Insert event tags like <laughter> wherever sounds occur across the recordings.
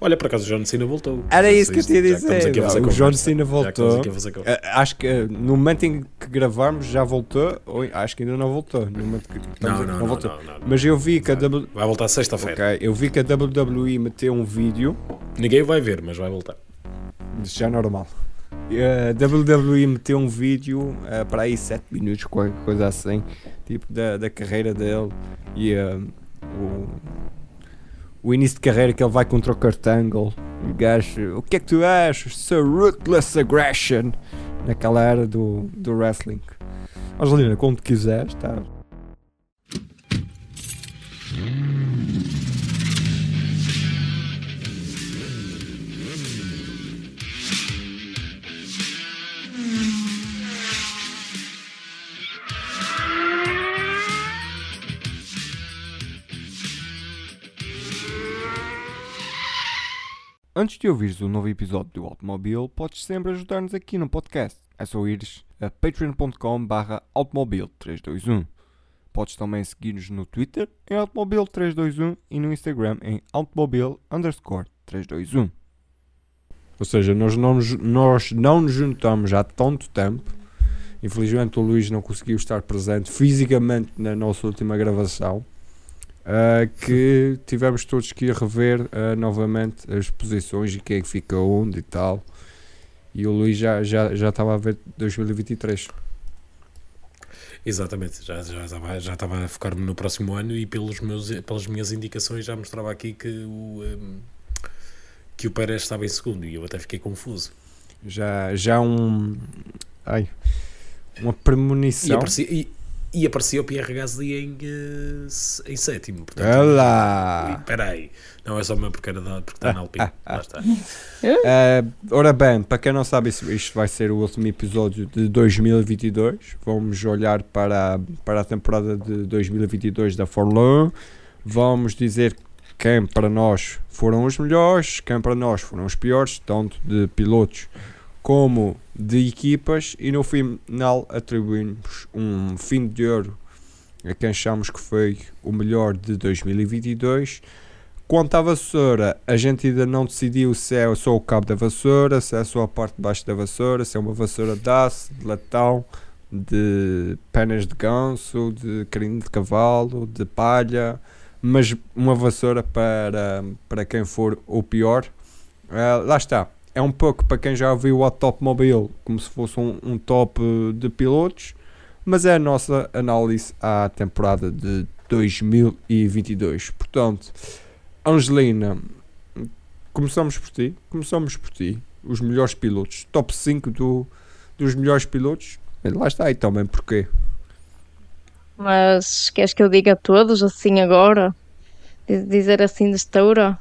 Olha, por acaso o John Cena voltou. Era isso que eu estamos dizer. aqui a fazer O. John Cena voltou. aqui a fazer conversa. Eh, Acho que eh, no momento em que gravarmos já voltou, ou acho que ainda não voltou. No momento que Não, não, não, voltou. não, não, não. Mas eu vi que a W... Vai voltar sexta-feira. Ok, eu vi que a WWE meteu um vídeo, Ninguém vai ver, mas vai voltar. já é normal. A WWE meteu um vídeo eh, para aí 7 minutos, qualquer coisa assim, tipo da, da carreira dele e eh, o, o início de carreira que ele vai contra o Kurt Angle. O gajo, o que é que tu achas? So ruthless aggression naquela era do, do wrestling. Angelina, quando quiseres, tá. Antes de ouvires o novo episódio do Automobile, podes sempre ajudar-nos aqui no podcast. É só ires a patreon.com barra automobile321. Podes também seguir-nos no Twitter em automobile321 e no Instagram em automobile underscore 321. Ou seja, nós não, nós não nos juntamos há tanto tempo. Infelizmente o Luís não conseguiu estar presente fisicamente na nossa última gravação. Uh, que tivemos todos que ir rever uh, novamente as posições e quem é fica onde e tal. E o Luís já, já, já estava a ver 2023. Exatamente, já, já, estava, já estava a focar-me no próximo ano e pelos meus, pelas minhas indicações já mostrava aqui que o, hum, que o Pérez estava em segundo e eu até fiquei confuso. Já, já um. Ai. Uma E premonição. aparecia, e, e aparecia o Pierre Gasly em, eh, em sétimo. Portanto, Olá! Espera aí, não é só uma porque, era da, porque está na Alpine. <laughs> Lá está. Uh, ora bem, para quem não sabe, isto, isto vai ser o último episódio de 2022. Vamos olhar para, a- para a temporada de 2022 da Fórmula 1. Vamos dizer quem para nós foram os melhores, quem para nós foram os piores, tanto de pilotos como de equipas. E no final atribuímos um fim de ouro a quem achamos que foi o melhor de 2022. Quanto à vassoura, a gente ainda não decidiu se é só o cabo da vassoura, se é só a parte de baixo da vassoura, se é uma vassoura de aço, de latão, de penas de ganso, de crino de cavalo, de palha, mas uma vassoura para, para quem for o pior. Ah, lá está. É um pouco para quem já viu o Mobile como se fosse um, um top de pilotos, mas é a nossa análise à temporada de 2022. Portanto, Angelina, começamos por ti. Começamos por ti. Os melhores pilotos. Top 5 do, dos melhores pilotos. Lá está aí também porquê. Mas queres que eu diga todos assim agora? Diz- Dizer assim de estoura?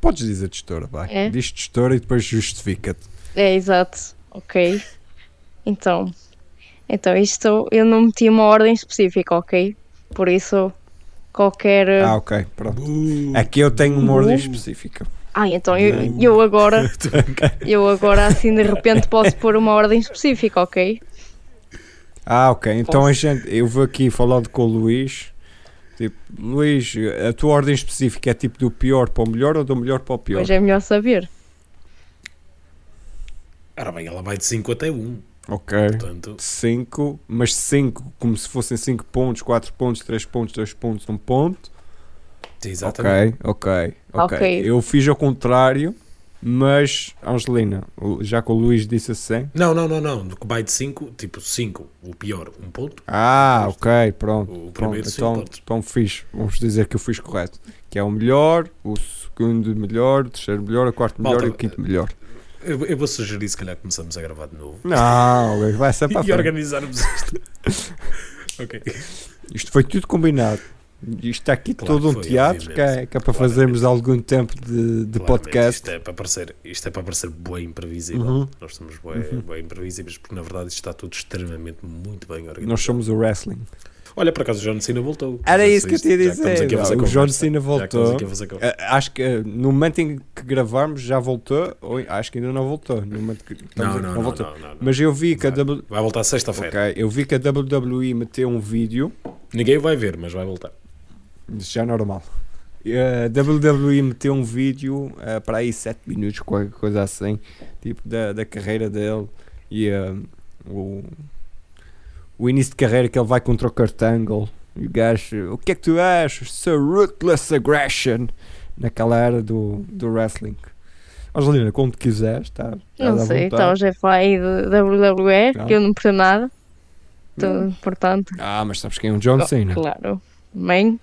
Podes dizer gestora, vai. É? Diz gestora e depois justifica-te. É, exato. Ok. Então, então isto eu não meti uma ordem específica, ok? Por isso, qualquer. Ah, ok, pronto. Aqui eu tenho uma ordem específica. Ah, então eu, eu agora. <laughs> Eu agora assim de repente posso pôr uma ordem específica, ok? Ah, ok. Então a Posso. gente, eu vou aqui falando com o Luís. Tipo, Luís, a tua ordem específica é tipo do pior para o melhor ou do melhor para o pior? Hoje é melhor saber. Ora bem, ela vai de 5 até 1. Ok. Portanto, 5, mas 5 como se fossem 5 pontos, 4 pontos, 3 pontos, 2 pontos, 1 ponto. exatamente. Ok, ok, ok. Ok. Eu fiz ao contrário, mas Angelina, já que o Luís disse assim. Não, não, não, não. Que vai de 5, tipo 5, o pior, 1 um ponto. Ah, ok, pronto. O pronto primeiro então, 5 pontos. então fiz, vamos dizer que eu fiz correto. Que é o melhor, o segundo melhor, o terceiro melhor, o quarto melhor Malta, e o quinto melhor. Eu, eu vou sugerir, se calhar, começamos a gravar de novo. Não, vai ser <laughs> para e organizarmos isto. <laughs> ok. Isto foi tudo combinado. Isto está aqui Claro todo um que foi, teatro que é, que é para Claramente. fazermos algum tempo de, de podcast. Isto é para parecer, isto é para parecer bem imprevisível. Uhum. Nós somos bem, bem imprevisíveis porque na verdade isto está tudo extremamente muito bem organizado. Nós somos o wrestling. Olha, por acaso o John Cena voltou. Era isso que eu estamos dizer. fazer O. John Cena voltou. Ah, Acho que ah, no momento em que gravarmos já voltou, ou acho que ainda não voltou. No momento que Não, não, não, voltou. não, não. Mas eu vi que a. W... Vai voltar sexta-feira. Ok, eu vi que a WWE meteu um vídeo, Ninguém vai ver, mas vai voltar. Isso já é normal. a WWE meteu um vídeo uh, para aí 7 minutos, qualquer coisa assim, tipo da, da carreira dele e uh, o, o início de carreira que ele vai contra o Kurt Angle e o gajo, o que é que tu achas? So ruthless aggression naquela era do, do wrestling. Angelina, quando quiseres, tá, tá Não sei, então já falei de WWE, que eu não percebo nada. Então, portanto, Ah, mas sabes quem é o John Cena? claro. Bem,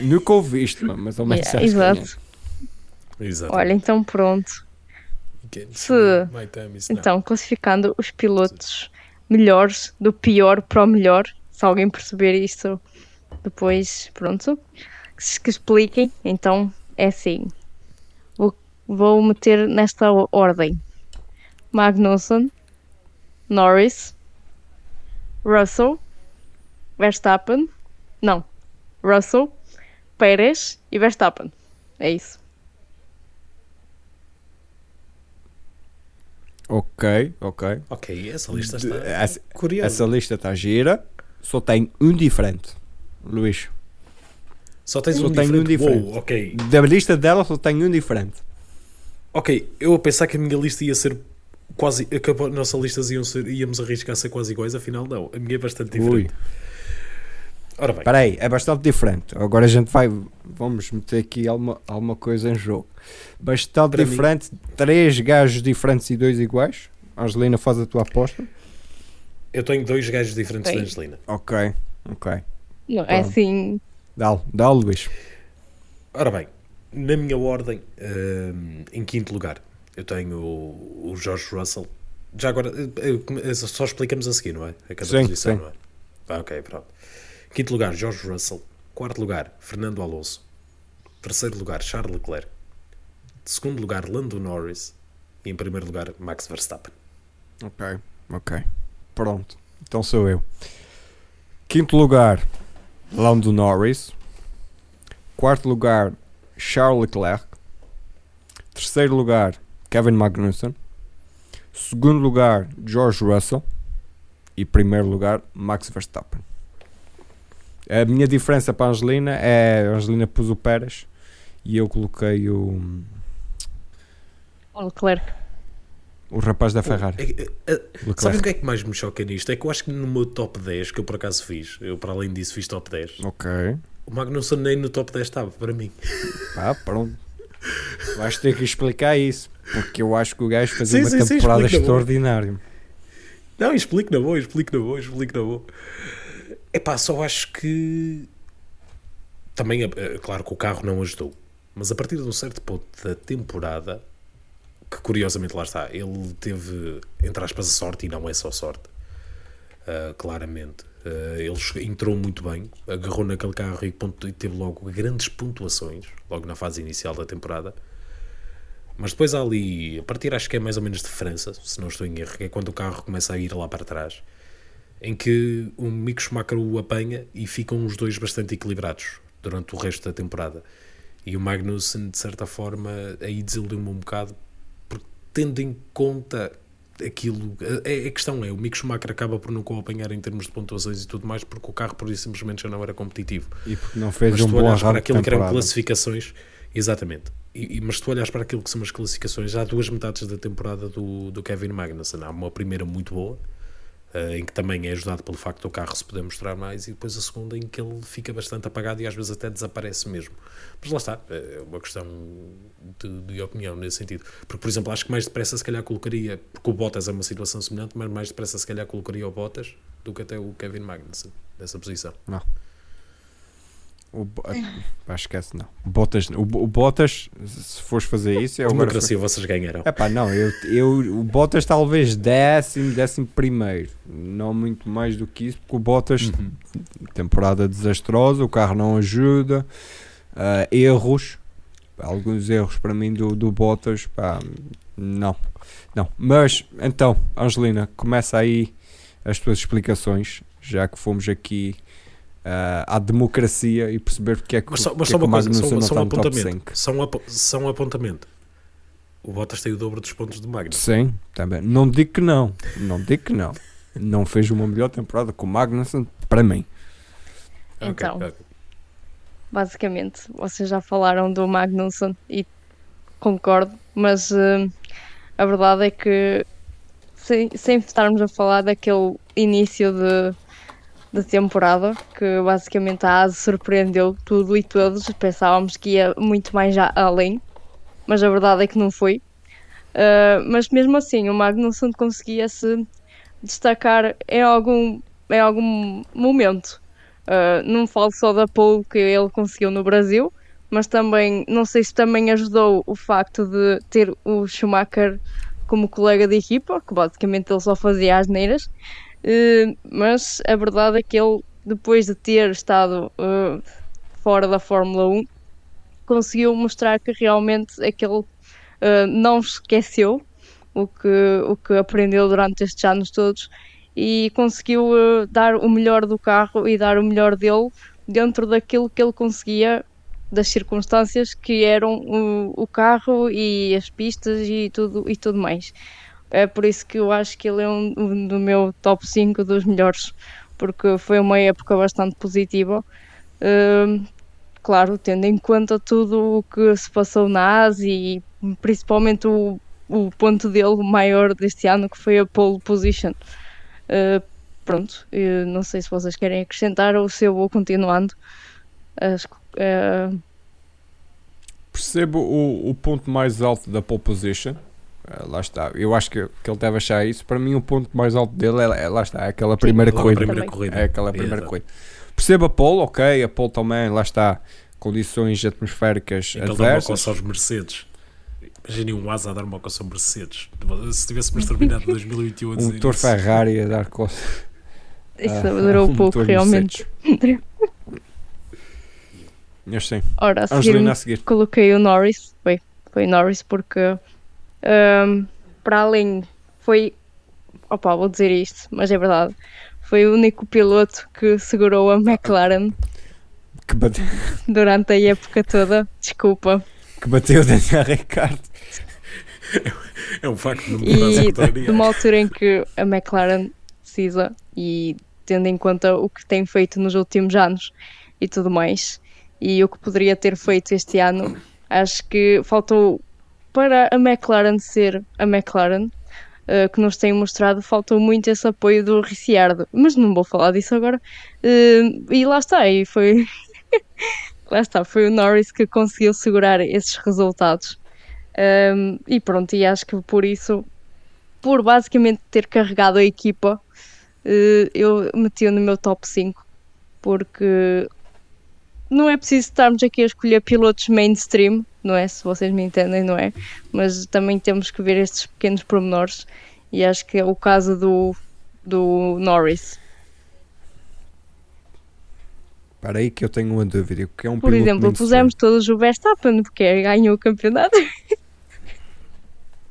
Nunca ouviste, mas ao menos yeah, sabes quem é. exato. Olha, então pronto. se-. Então, classificando os pilotos melhores, do pior para o melhor. Se alguém perceber isto depois, pronto. Que, expliquem. Então, é assim. Vou, vou meter nesta ordem: Magnussen, Norris, Russell, Verstappen. Não, Russell, Pérez e Verstappen. É isso. Ok, ok. Ok, essa lista está essa- curiosa. Essa lista está gira, só tem um diferente. Luís, Só tens só um tem um diferente. diferente. Uou, ok. da lista dela só tem um diferente. Ok, eu a pensar que a minha lista ia ser quase. que a nossa lista iam ser, íamos arriscar a ser quase iguais, afinal não. A minha é bastante Ui, diferente. Ora bem, espera aí, é bastante diferente. Agora a gente vai, vamos meter aqui alguma, alguma coisa em jogo. Bastante Para mim- diferente, três gajos diferentes e dois iguais. Angelina, faz a tua aposta. eu tenho dois gajos diferentes da Angelina. Ok, ok. Não, é assim. Dá-lhe, dá-lhe, Luís. Ora bem, na minha ordem, hum, em quinto lugar, eu tenho o, o George Russell. Já agora, eh, eh, só explicamos a seguir, não é? A cada Sim, posição, sim. não é? Ah, ok, pronto. Quinto lugar, George Russell. Quarto lugar, Fernando Alonso. Terceiro lugar, Charles Leclerc. Segundo lugar, Lando Norris. E em primeiro lugar, Max Verstappen. Ok, ok. Pronto, então sou eu. Quinto lugar, Lando Norris. Quarto lugar, Charles Leclerc. Terceiro lugar, Kevin Magnussen. Segundo lugar, George Russell. E primeiro lugar, Max Verstappen. A minha diferença para a Angelina é a Angelina pôs o Pérez e eu coloquei o, O Leclerc. o rapaz da Ferrari. É- é- é-. Sabem o que é que mais me choca nisto? É que eu acho que no meu top 10, que eu por acaso fiz, eu para além disso fiz top 10, Ok. o Magnussen nem no top 10 estava, para mim. Pá, pronto. Vais ter que explicar isso. Porque eu acho que o gajo fazia Sim, uma sim, temporada extraordinária. Não, explico na boa, explico na boa, explico na boa. Epá, só acho que. Também, é é claro que o carro não ajudou. Mas a partir de um certo ponto da temporada, que curiosamente lá está, ele teve, entre aspas, sorte, e não é só sorte, ah, claramente. Ah, ele entrou muito bem, agarrou naquele carro e, pontu- e teve logo grandes pontuações, logo na fase inicial da temporada. Mas depois ali, a partir acho que é mais ou menos de França, se não estou em erro, é quando o carro começa a ir lá para trás, em que o Mick Schumacher o apanha e ficam os dois bastante equilibrados durante o resto da temporada. E o Magnussen, de certa forma, aí desiludiu-me um bocado, porque tendo em conta aquilo. A, a questão é, o Mick Schumacher acaba por nunca o apanhar em termos de pontuações e tudo mais, porque o carro por isso simplesmente já não era competitivo. E porque não fez Mas um tu bom olhas para aquilo que eram classificações, exatamente. E, mas se tu olhas para aquilo que são as classificações, há duas metades da temporada do, do Kevin Magnussen. Há uma primeira muito boa, em que também é ajudado pelo facto do carro se poder mostrar mais, e depois a segunda em que ele fica bastante apagado e às vezes até desaparece mesmo. Mas lá está, é uma questão de, de opinião nesse sentido. Porque, por exemplo, acho que mais depressa se calhar colocaria, porque o Bottas é uma situação semelhante, mas mais depressa se calhar colocaria o Bottas do que até o Kevin Magnussen nessa posição. O Pá, esquece, não. Bottas, o, o Bottas, se fores fazer isso, é A agora. democracia vocês ganharão. É pá, não, eu, eu, o Bottas talvez décimo, décimo primeiro. Não muito mais do que isso, porque o Bottas, Uhum. temporada desastrosa, o carro não ajuda, ah, erros, alguns erros para mim do, do Bottas, pá, não, não. Mas, então, Angelina, começa aí as tuas explicações, já que fomos aqui à democracia e perceber porque é que, Mas só, mas é só que o uma coisa, Magnussen só, só um apontamento. 5. Só um, apo- só um apontamento. O Bottas tem o dobro dos pontos do Magno. Sim, também. Não digo que não. Não digo que não. Não fez uma melhor temporada com o Magnussen para mim. Então. ok. basicamente. Vocês já falaram do Magnussen e concordo, mas eh, a verdade é que sem, sem estarmos a falar daquele início de, de temporada, que basicamente a ASE surpreendeu tudo e todos, pensávamos que ia muito mais além, mas a verdade é que não foi. Uh, mas mesmo assim, o Magnussen conseguia se destacar em algum, em algum momento. Uh, não falo só da pole que ele conseguiu no Brasil, mas também, não sei se também ajudou o facto de ter o Schumacher como colega de equipa, que basicamente ele só fazia as neiras, mas a verdade é que ele, depois de ter estado uh, fora da Fórmula 1, conseguiu mostrar que realmente aquele uh, não esqueceu o que, o que aprendeu durante estes anos todos e conseguiu dar o melhor do carro e dar o melhor dele dentro daquilo que ele conseguia das circunstâncias que eram o, o carro e as pistas e tudo, e tudo mais. É por isso que eu acho que ele é um, um do meu top 5 dos melhores, porque foi uma época bastante positiva. Uh, claro, tendo em conta tudo o que se passou na Ásia e principalmente o, o ponto dele maior deste ano, que foi a pole position. Uh, pronto, não sei se vocês querem acrescentar ou se eu vou continuando. Uh, Percebo o, o ponto mais alto da pole position. Uh, lá está. Eu acho que, que ele deve achar isso. Para mim, o ponto mais alto dele é, é lá está, é aquela primeira, Sim, corrida. primeira corrida. É aquela primeira corrida. Percebo a pole, ok. A pole também, lá está. Condições atmosféricas então adversas. Então aos Mercedes. Imaginem um asa a dar uma coça aos Mercedes. Se tivéssemos terminado em 2021 a <laughs> Um motor isso. Ferrari a dar coça. Isso ah, durou um pouco, realmente. Mas sim. Ora, a seguir, a seguir, coloquei o Norris. Foi, foi Norris porque um, para além foi opa, vou dizer isto, mas é verdade. Foi o único piloto que segurou a McLaren que bate... <laughs> durante a época toda. Desculpa. Que bateu Daniel Ricciardo. <laughs> É um facto não E numa altura em que a McLaren precisa e tendo em conta o que tem feito nos últimos anos e tudo mais, e o que poderia ter feito este ano. Acho que faltou para a McLaren ser a McLaren. Uh, que nos tem mostrado, faltou muito esse apoio do Ricciardo, mas não vou falar disso agora. Uh, e lá está, e foi <laughs> lá está, foi o Norris que conseguiu segurar esses resultados. Um, ehm, e pronto, e acho que por isso, por basicamente ter carregado a equipa, uh, eu meti-o no meu top 5, porque não é preciso estarmos aqui a escolher pilotos mainstream, não é? Se vocês me entendem, não é? Mas também temos que ver estes pequenos pormenores e acho que é o caso do, do Norris. Para aí que eu tenho uma dúvida. Que é um Por exemplo, pusemos todos o Verstappen porque ganhou o campeonato.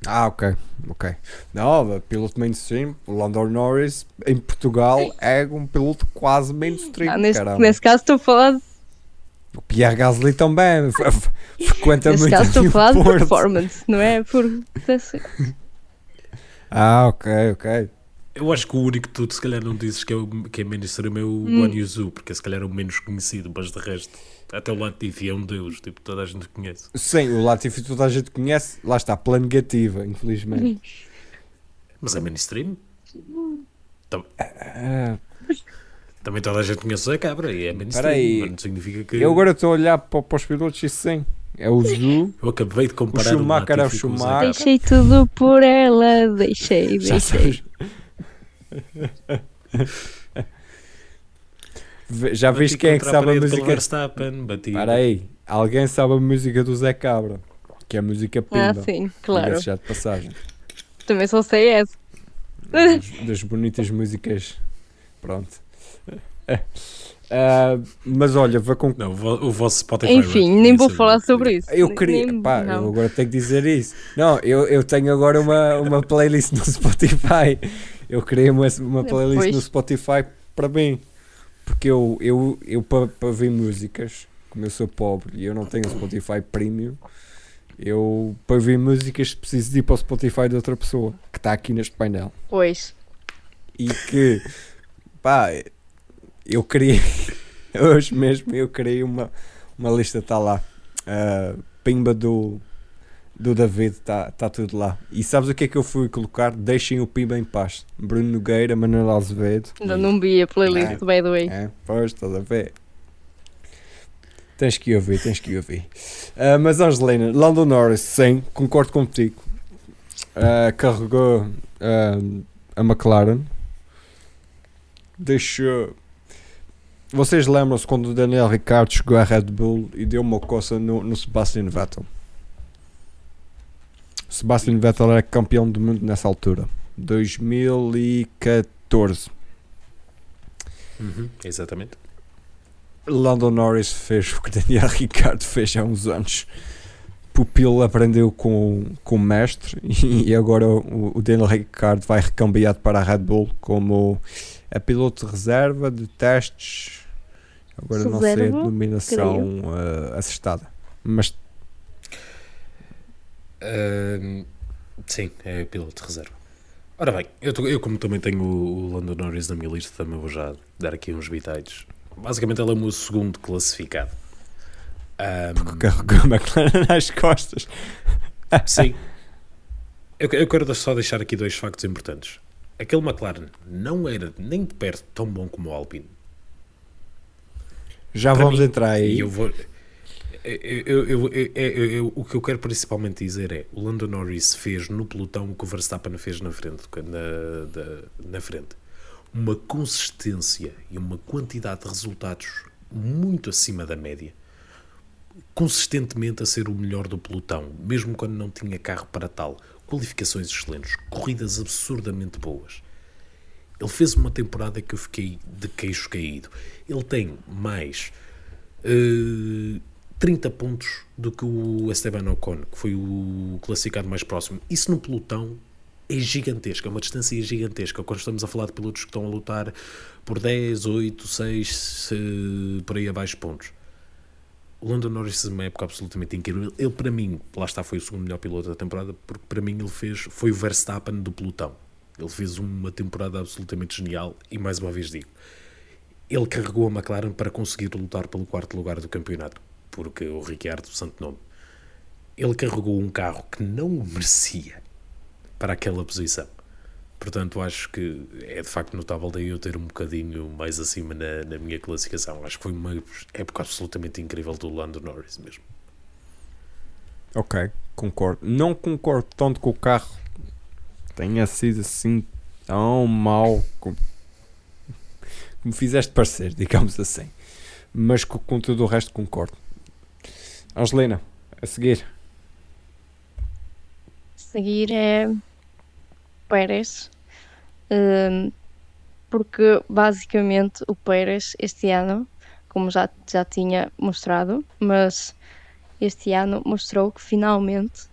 Ah, ok, ok. Não, piloto mainstream, o Lando Norris em Portugal é um piloto quase mainstream. Ah, neste, nesse caso estou a falar o Pierre Gasly também frequenta muito caso estou a falar de performance, não é por... ah, ok, ok. Eu acho que o único que tu se calhar não dizes que é, o, que é mainstream é o hum. One Yuzu, porque se calhar é o menos conhecido, mas de resto, até o Latifi é um deus, tipo, toda a gente conhece. Sim, o Latifi toda a gente conhece, lá está, pela negativa, infelizmente. Mas é mainstream? Então, uh, também toda a gente conhece a cabra e é mainstream, mas não significa que. Eu agora estou a olhar para, para os pilotos e sim. É o Zu. Eu acabei de comparar o Schumacher é o Schumacher. Deixei tudo por ela, deixei, deixei. Já viste quem é que sabe a música? Espera aí, alguém sabe a música do Zé Cabra, que é a música Pimba. Ah, sim, claro. Já de passagem. Também só sei essa. Das, das bonitas músicas. Pronto. Uh, mas olha, vou com... não, o vosso Spotify. Enfim, nem vou falar sobre isso. Eu queria, nem, pá, eu agora tenho que dizer isso. Não, eu, eu tenho agora uma, uma playlist no <laughs> Spotify. Eu criei uma, uma playlist Depois. no Spotify para mim, porque eu, eu, eu para, para ver músicas, como eu sou pobre e eu não tenho Spotify Premium, eu para ver músicas preciso de ir para o Spotify de outra pessoa que está aqui neste painel. Pois. E que, pá, eu criei, <laughs> hoje mesmo, eu criei uma, uma lista está lá. Uh, pimba do, do David, está tá tudo lá. E sabes o que é que eu fui colocar? Deixem o Pimba em paz. Bruno Nogueira, Manuel Azevedo. Ainda não vi a playlist, É. by the way. É, pois, estás a ver. Tens que ouvir, tens que ouvir. Ah, mas Angelina, Lando Norris, sim, concordo contigo. Ah, carregou ah, a McLaren. Deixou. Vocês lembram-se quando o Daniel Ricciardo chegou à Red Bull e deu uma coça no, no Sebastian Vettel? Sebastian Vettel era campeão do mundo nessa altura. 2014. Uhum, exatamente. Lando Norris fez o que Daniel <laughs> Ricciardo fez há uns anos. Pupilo aprendeu com, com o mestre <laughs> e agora o, o Daniel Ricciardo vai recambiado para a Red Bull como a piloto de reserva de testes. Agora não sei a denominação uh, acertada. Mas Ahm, sim, é piloto de reserva. Ora bem, eu, tô- eu como também tenho o, o Lando Norris na minha lista, também vou já dar aqui uns bitites. Basicamente, ele é o meu segundo classificado. Ahm, carregou a McLaren <laughs> nas costas. sim. Eu, eu quero só deixar aqui dois factos importantes. Aquele McLaren não era nem de perto tão bom como o Alpine. Já vamos mim, entrar aí. Eu vou. eu- eu- eu- o que eu quero principalmente dizer é o Lando Norris fez no pelotão o que o Verstappen fez na frente, na, na frente. Uma consistência e uma quantidade de resultados muito acima da média. Consistentemente a ser o melhor do pelotão, mesmo quando não tinha carro para tal. Qualificações excelentes, corridas absurdamente boas. Ele fez uma temporada que eu fiquei de queixo caído. Ele tem mais eh, 30 pontos do que o Esteban Ocon, que foi o classificado mais próximo. Isso no pelotão é gigantesco, é uma distância gigantesca. Quando estamos a falar de pilotos que estão a lutar por 10, 8, 6, eh, por aí abaixo pontos. O Lando Norris fez uma época absolutamente incrível. Ele, para mim, lá está, foi o segundo melhor piloto da temporada, porque para mim ele fez, foi o Verstappen do pelotão. Ele fez uma temporada absolutamente genial e, mais uma vez digo, ele carregou a McLaren para conseguir lutar pelo quarto lugar do campeonato, porque o Ricciardo, santo nome, ele carregou um carro que não o merecia para aquela posição. Portanto, acho que é de facto notável daí eu ter um bocadinho mais acima na, na minha classificação. Acho que foi uma época absolutamente incrível do Lando Norris mesmo. Ok, concordo. Não concordo tanto com o carro tenha sido assim tão mau como fizeste parecer, <laughs> digamos assim. Mas com, com tudo o resto concordo. Angelina, a seguir. seguir é Pérez, hum, porque basicamente o Pérez este ano, como já, já tinha mostrado, mas este ano mostrou que finalmente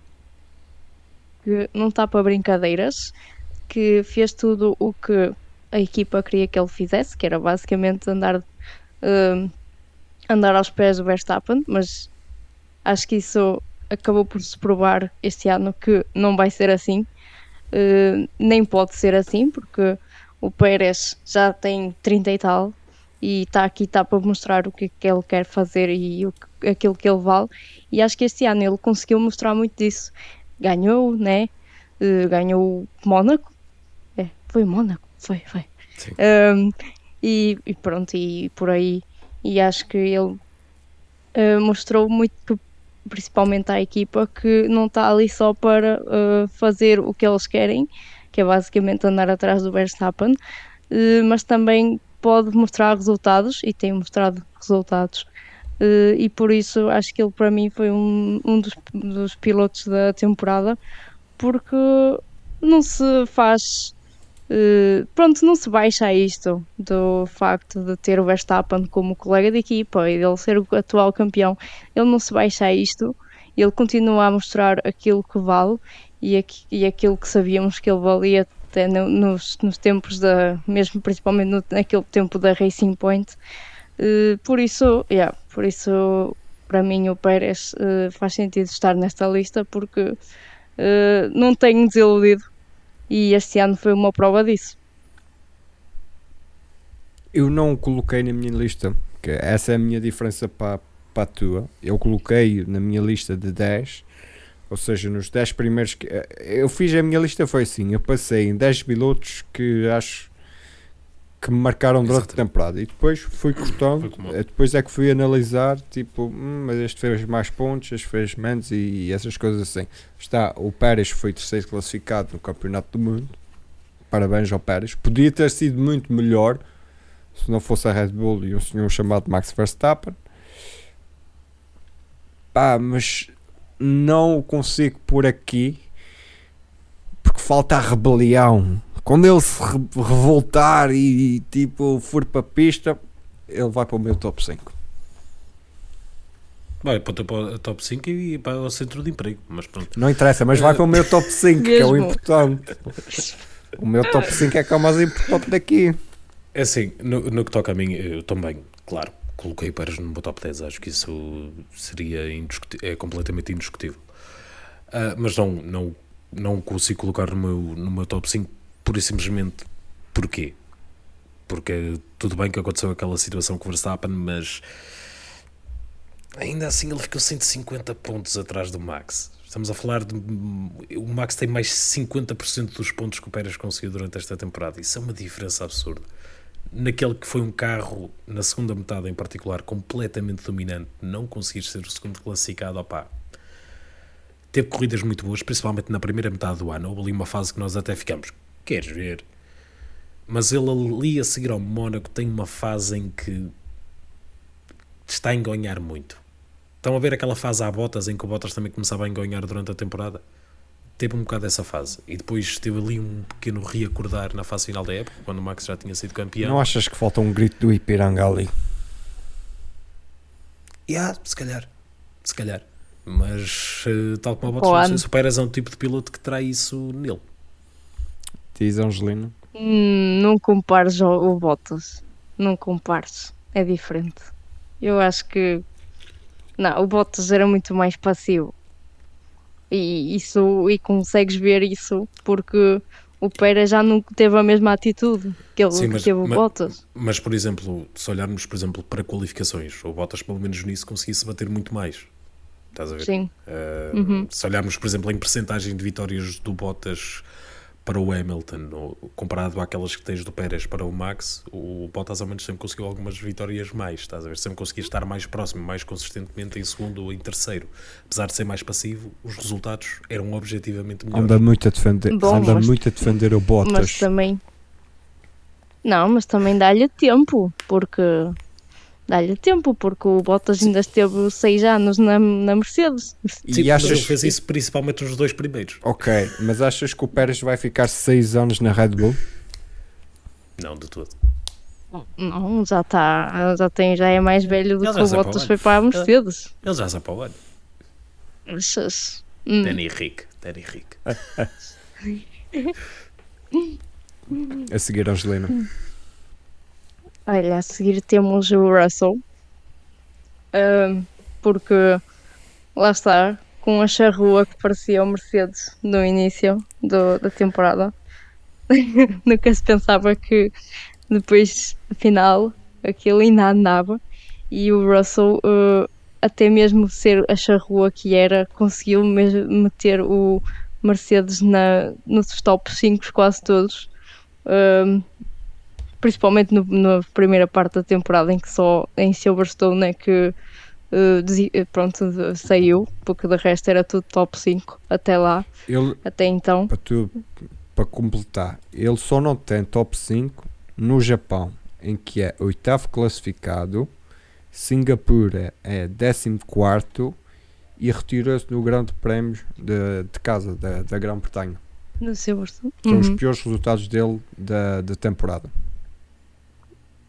que não está para brincadeiras, que fez tudo o que a equipa queria que ele fizesse, que era basicamente andar, hum, andar aos pés do Verstappen, mas acho que isso acabou por se provar este ano que não vai ser assim, uh, nem pode ser assim, porque o Pérez já tem 30 e tal e está aqui está para mostrar o que, é que ele quer fazer e o, aquilo que ele vale. E acho que este ano ele conseguiu mostrar muito disso. Ganhou, né? Uh, ganhou Mónaco. É, foi Mónaco, foi, foi. Um, e, e pronto, e por aí. E acho que ele uh, mostrou muito que principalmente à equipa, que não está ali só para uh, fazer o que eles querem, que é basicamente andar atrás do Verstappen, uh, mas também pode mostrar resultados e tem mostrado resultados. Uh, e por isso acho que ele para mim foi um, um dos, dos pilotos da temporada, porque não se faz. Uh, pronto, não se baixa a isto do facto de ter o Verstappen como colega de equipa e dele ser o atual campeão ele não se baixa a isto, ele continua a mostrar aquilo que vale e, aqui- e aquilo que sabíamos que ele valia até no- nos, nos tempos da, mesmo principalmente no, naquele tempo da Racing Point. Eh, por isso, yeah, por isso para mim o Pérez eh, faz sentido estar nesta lista porque eh, não tenho desiludido e este ano foi uma prova disso. Eu não o coloquei na minha lista, que essa é a minha diferença para, para a tua. Eu coloquei na minha lista de 10, ou seja, nos 10 primeiros. Que, eh, eu fiz a minha lista, foi assim: eu passei em 10 pilotos que acho que me marcaram durante Exatamente. a temporada e depois fui <coughs> cortando. como- eh, Depois é que fui analisar, tipo, hum, mas este fez mais pontos, este fez menos e, essas coisas assim. Está, o Pérez foi terceiro classificado no Campeonato do Mundo. Parabéns ao Pérez. Podia ter sido muito melhor se não fosse a Red Bull e um senhor chamado Max Verstappen. Pá, mas não o consigo por aqui porque falta a rebelião. Quando ele se re- revoltar e, tipo for para a pista, ele vai para o meu top 5. Vai para o teu top 5 e para o centro de emprego. Mas pronto. Não interessa, mas vai para o meu top 5, que é o importante. O meu top 5 é que é o mais importante daqui. É assim, no, no que toca a mim, eu também, claro, coloquei o Pérez no meu top 10. Acho que isso seria é completamente indiscutível. Ah, mas não, não, não consigo colocar no meu, no meu top 5 pura e simplesmente porquê? Porque tudo bem que aconteceu aquela situação com o Verstappen, mas ainda assim ele ficou 150 pontos atrás do Max. Estamos a falar de. O Max tem mais 50% dos pontos que o Pérez conseguiu durante esta temporada. Isso é uma diferença absurda. Naquele que foi um carro, na segunda metade em particular, completamente dominante, não conseguir ser o segundo classificado, opá. Teve corridas muito boas, principalmente na primeira metade do ano. Houve ali uma fase que nós até ficamos, queres ver? Mas ele ali a seguir ao Mónaco tem uma fase em que está a enganhar muito. Estão a ver aquela fase à Bottas em que o Bottas também começava a enganhar durante a temporada? Teve um bocado essa fase. E depois teve ali um pequeno reacordar na fase final da época, quando o Max já tinha sido campeão. Não achas que falta um grito do Ipiranga ali? Yeah, se calhar. Se calhar. Mas, eh, tal como o Bottas, não ano. sei se o Pérez é um tipo de piloto que terá isso nele. Diz Angelina. Hum, não compares o, o Bottas. Não compares. É diferente. Eu acho que. Não, o Bottas era muito mais passivo. E isso e consegues ver isso porque o Pérez já nunca teve a mesma atitude que ele Sim, que mas- teve o mas- Bottas. Mas, por exemplo, se olharmos, por exemplo, para qualificações, o Bottas, pelo menos nisso, conseguisse bater muito mais. Estás a ver? Sim. Uh, Uhum. Se olharmos, por exemplo, em percentagem de vitórias do Bottas para o Hamilton, comparado àquelas que tens do Pérez para o Max, o Bottas ao menos sempre conseguiu algumas vitórias mais, estás a ver? Sempre conseguia estar mais próximo, mais consistentemente em segundo ou em terceiro. Apesar de ser mais passivo, os resultados eram objetivamente melhores. Anda muito a defender, Bom, anda mas- muito a defender o Mas Bottas. também. Não, mas também dá-lhe tempo, porque. Dá-lhe tempo, porque o Bottas ainda esteve seis anos na, na Mercedes. E Sim, achas- ele fez isso principalmente nos dois primeiros. Ok, mas achas que o Pérez vai ficar 6 anos na Red Bull? Não, de todo. Não, já está. Já, tem, já é mais velho do Ele que o sai Bottas foi para a Mercedes. Ele já sabe para o ano. Achas? Hum, Danny Rick, Danny Rick. <laughs> A seguir, Angelina. <laughs> Olha, a seguir temos o Russell. Porque lá está, com a charrua que parecia o Mercedes no início do- da temporada. <laughs> Nunca se pensava que depois, afinal, aquilo ainda andava. E o Russell, eh, até mesmo ser a charrua que era, conseguiu meter o Mercedes na, nos top 5 quase todos. Principalmente no- na primeira parte da temporada em que só em Silverstone é que eh, pronto, saiu, porque de resto era tudo top 5 até lá, Ele, até então. para, tu, para completar, ele só não tem top 5 no Japão, em que é oitavo classificado, Singapura é 14 e retirou-se no Grande Prémio de, de casa da, da Grã-Bretanha. No Silverstone. São os Uhum. piores resultados dele da, da temporada.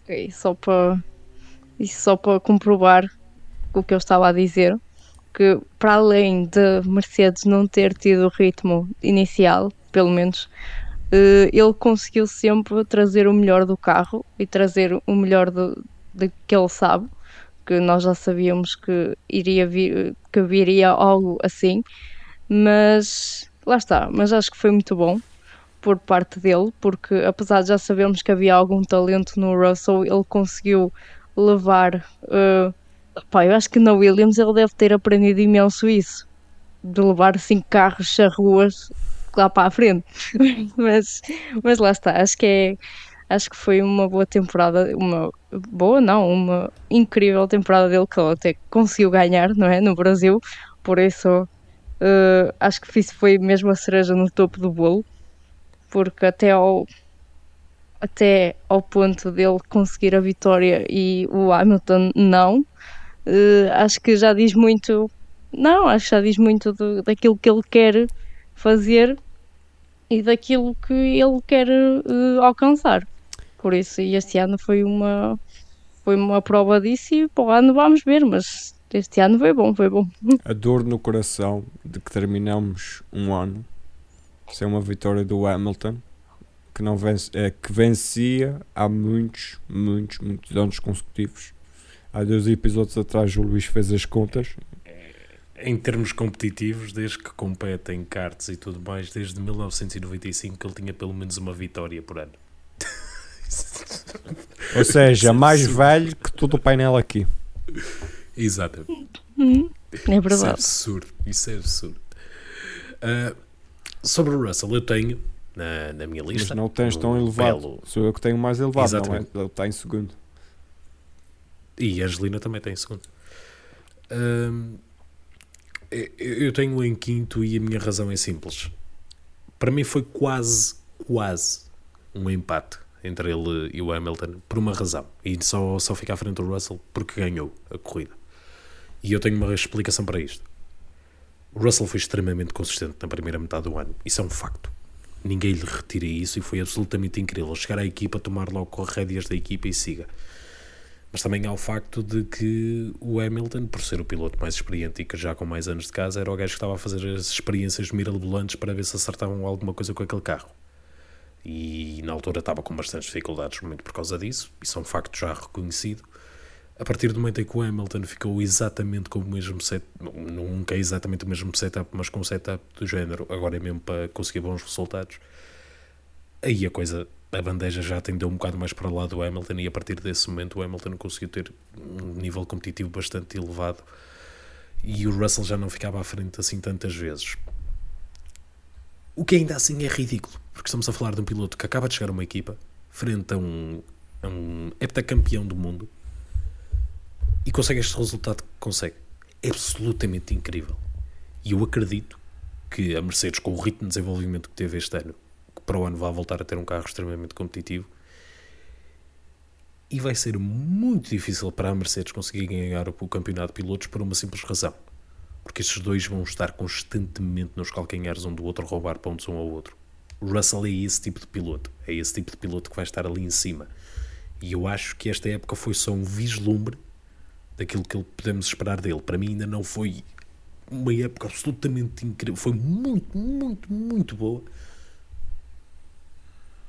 Ok, só para só para comprovar o que eu estava a dizer que para além de Mercedes não ter tido o ritmo inicial pelo menos eh, ele conseguiu sempre trazer o melhor do carro e trazer o melhor do, do que ele sabe que nós já sabíamos que iria vir que viria algo assim mas lá está mas acho que foi muito bom por parte dele, porque apesar de já sabermos que havia algum talento no Russell, ele conseguiu levar eh, Pá, eu acho que na Williams ele deve ter aprendido imenso isso. De levar cinco carros a ruas lá para a frente. <laughs> mas, mas lá está, acho que é. Acho que foi uma boa temporada, uma boa não, uma incrível temporada dele que ele até conseguiu ganhar, não é? No Brasil, por isso uh, acho que isso foi mesmo a cereja no topo do bolo, porque até ao, até ao ponto dele conseguir a vitória e o Hamilton não, uh, acho que já diz muito, não, acho que já diz muito do, daquilo que ele quer fazer e daquilo que ele quer uh, alcançar. Por isso, este ano foi uma, foi uma prova disso e para o ano vamos ver, mas este ano foi bom, foi bom. <laughs> A dor no coração de que terminamos um ano sem uma vitória do Hamilton que, não vence, é, que vencia há muitos, muitos, muitos anos consecutivos. Há dois episódios atrás o Luís fez as contas. Em termos competitivos, desde que compete em karts e tudo mais, desde 1995 que ele tinha pelo menos uma vitória por ano. <laughs> Ou seja, mais velho que todo o painel aqui. Exatamente. Hum, é Isso é verdade. absurdo. Isso é absurdo. Ah, sobre o Russell, eu tenho na, na minha Mas lista. não o tens tão elevado. belo- Sou eu que tenho mais elevado, não é? Exatamente. Ele está em segundo. E a Angelina também tem em segundo. Hum, eu- eu tenho em quinto e a minha razão é simples. Para mim foi quase, quase um empate entre ele e o Hamilton por uma razão. E só, só fica à frente do Russell porque ganhou a corrida. E eu tenho uma explicação para isto. O Russell foi extremamente consistente na primeira metade do ano. Isso é um facto. Ninguém lhe retira isso e foi absolutamente incrível. Chegar à equipa, tomar logo com rédeas da equipa e siga. Mas também há o facto de que o Hamilton, por ser o piloto mais experiente e que já com mais anos de casa, era o gajo que estava a fazer as experiências mirabolantes para ver se acertavam alguma coisa com aquele carro. E na altura estava com bastantes dificuldades, muito por causa disso, isso é um facto já reconhecido. A partir do momento em que o Hamilton ficou exatamente com o mesmo set, nunca é exatamente o mesmo setup, mas com um setup do género, agora é mesmo para conseguir bons resultados, aí a coisa, a bandeja já tendeu um bocado mais para o lado do Hamilton e a partir desse momento o Hamilton conseguiu ter um nível competitivo bastante elevado e o Russell já não ficava à frente assim tantas vezes. O que ainda assim é ridículo, porque estamos a falar de um piloto que acaba de chegar a uma equipa frente a um, a um heptacampeão do mundo e consegue este resultado que consegue. É absolutamente incrível. E eu acredito que a Mercedes, com o ritmo de desenvolvimento que teve este ano, que para o ano vai voltar a ter um carro extremamente competitivo, e vai ser muito difícil para a Mercedes conseguir ganhar o campeonato de pilotos por uma simples razão. Porque estes dois vão estar constantemente nos calcanhares um do outro, roubar pontos um ao outro. O Russell é esse tipo de piloto. É esse tipo de piloto que vai estar ali em cima. E eu acho que esta época foi só um vislumbre daquilo que podemos esperar dele. Para mim ainda não foi uma época absolutamente incrível. Foi muito, muito, muito boa.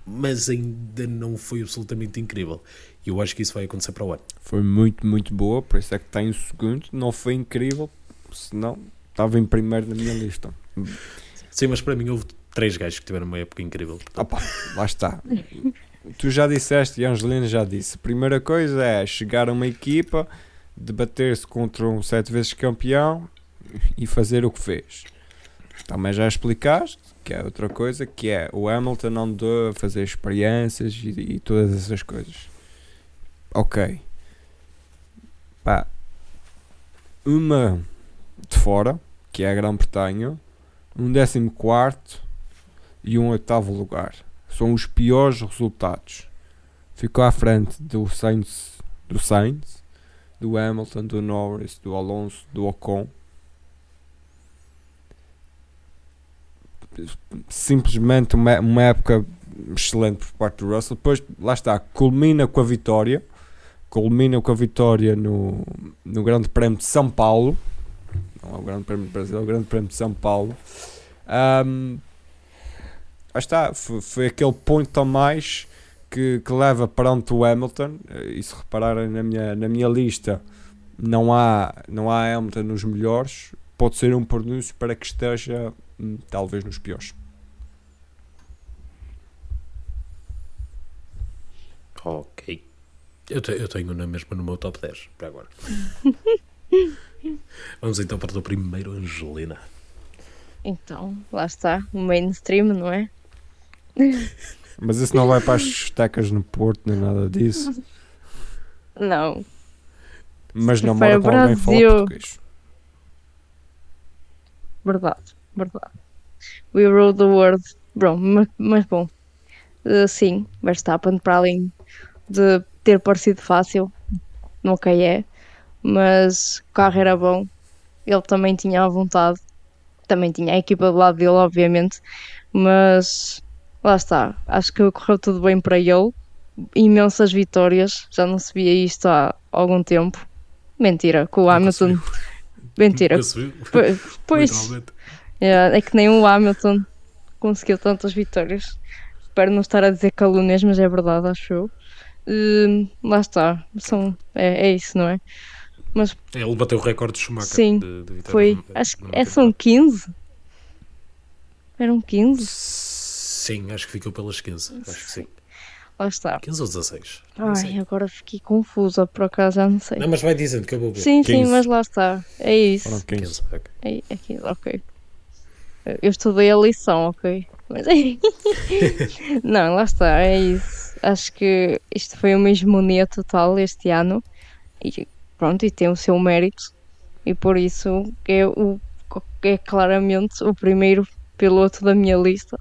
Mas ainda não foi absolutamente incrível. E eu acho que isso vai acontecer para o ano. Foi muito, muito boa, por isso é que está em segundo. Não foi incrível, senão estava em primeiro na minha lista. Sim, mas para mim houve três gajos que tiveram uma época incrível. Opa, lá está. Tu já disseste e a Angelina já disse. A primeira coisa é chegar a uma equipa, debater-se contra um sete vezes campeão e fazer o que fez. Também já explicaste que é outra coisa, que é o Hamilton andou a fazer experiências e, e todas essas coisas. Ok. Pá. Uma de fora, que é a Grã-Bretanha, um décimo quarto e um oitavo lugar. São os piores resultados. Ficou à frente do Sainz, do Sainz, do Hamilton, do Norris, do Alonso, do Ocon. Simplesmente uma, uma época excelente por parte do Russell. Depois, lá está, culmina com a vitória. Culmina com a vitória no, no Grande Prémio de São Paulo. Não é o Grande Prémio do Brasil, é o Grande Prémio de São Paulo. Um, Aí está, foi, foi aquele ponto a mais que, que leva perante o Hamilton. E se repararem na minha, na minha lista, não há, não há Hamilton nos melhores. Pode ser um pronúncio para que esteja hum, talvez nos piores. Ok. Eu, te- eu tenho na mesma no meu top 10, para agora. <laughs> Vamos então para o primeiro, Angelina. Então, lá está, o mainstream, não é? <laughs> Mas isso não vai para as discotecas no Porto nem nada disso. Não, Mas namora para com alguém fala português. verdade, verdade. We rule the world. Bom, mas, mas bom, eh, sim, Verstappen, para além de ter parecido fácil, nunca é, mas o carro era bom, ele também tinha a vontade, também tinha a equipa do lado dele, obviamente, mas lá está, acho que correu tudo bem para ele, imensas vitórias, já não se via isto há algum tempo. Mentira, com o Hamilton. Mentira. Pois, é, é que nem o Hamilton conseguiu tantas vitórias. Espero não estar a dizer calúnias, mas é verdade, acho eu. Hum, lá está, são, é, é isso, não é? Mas Ele bateu o recorde de Schumacher. Sim, de, de foi, acho que é, são temporada. 15? Eram 15? Sim, acho que ficou pelas 15. Acho que sim. Lá está. 15 ou 16. Não sei. Ai, agora fiquei confusa, por acaso já não sei. Não, mas vai dizendo que eu vou ver. Sim, sim, 15. mas lá está. É isso. Foram 15. 15, ok. É, aqui, ok. Eu estudei a lição, ok. Mas <laughs> Não, lá está, é isso. Acho que isto foi uma hegemonia total este ano. E pronto, e tem o seu mérito. E por isso é, o, é claramente o primeiro piloto da minha lista.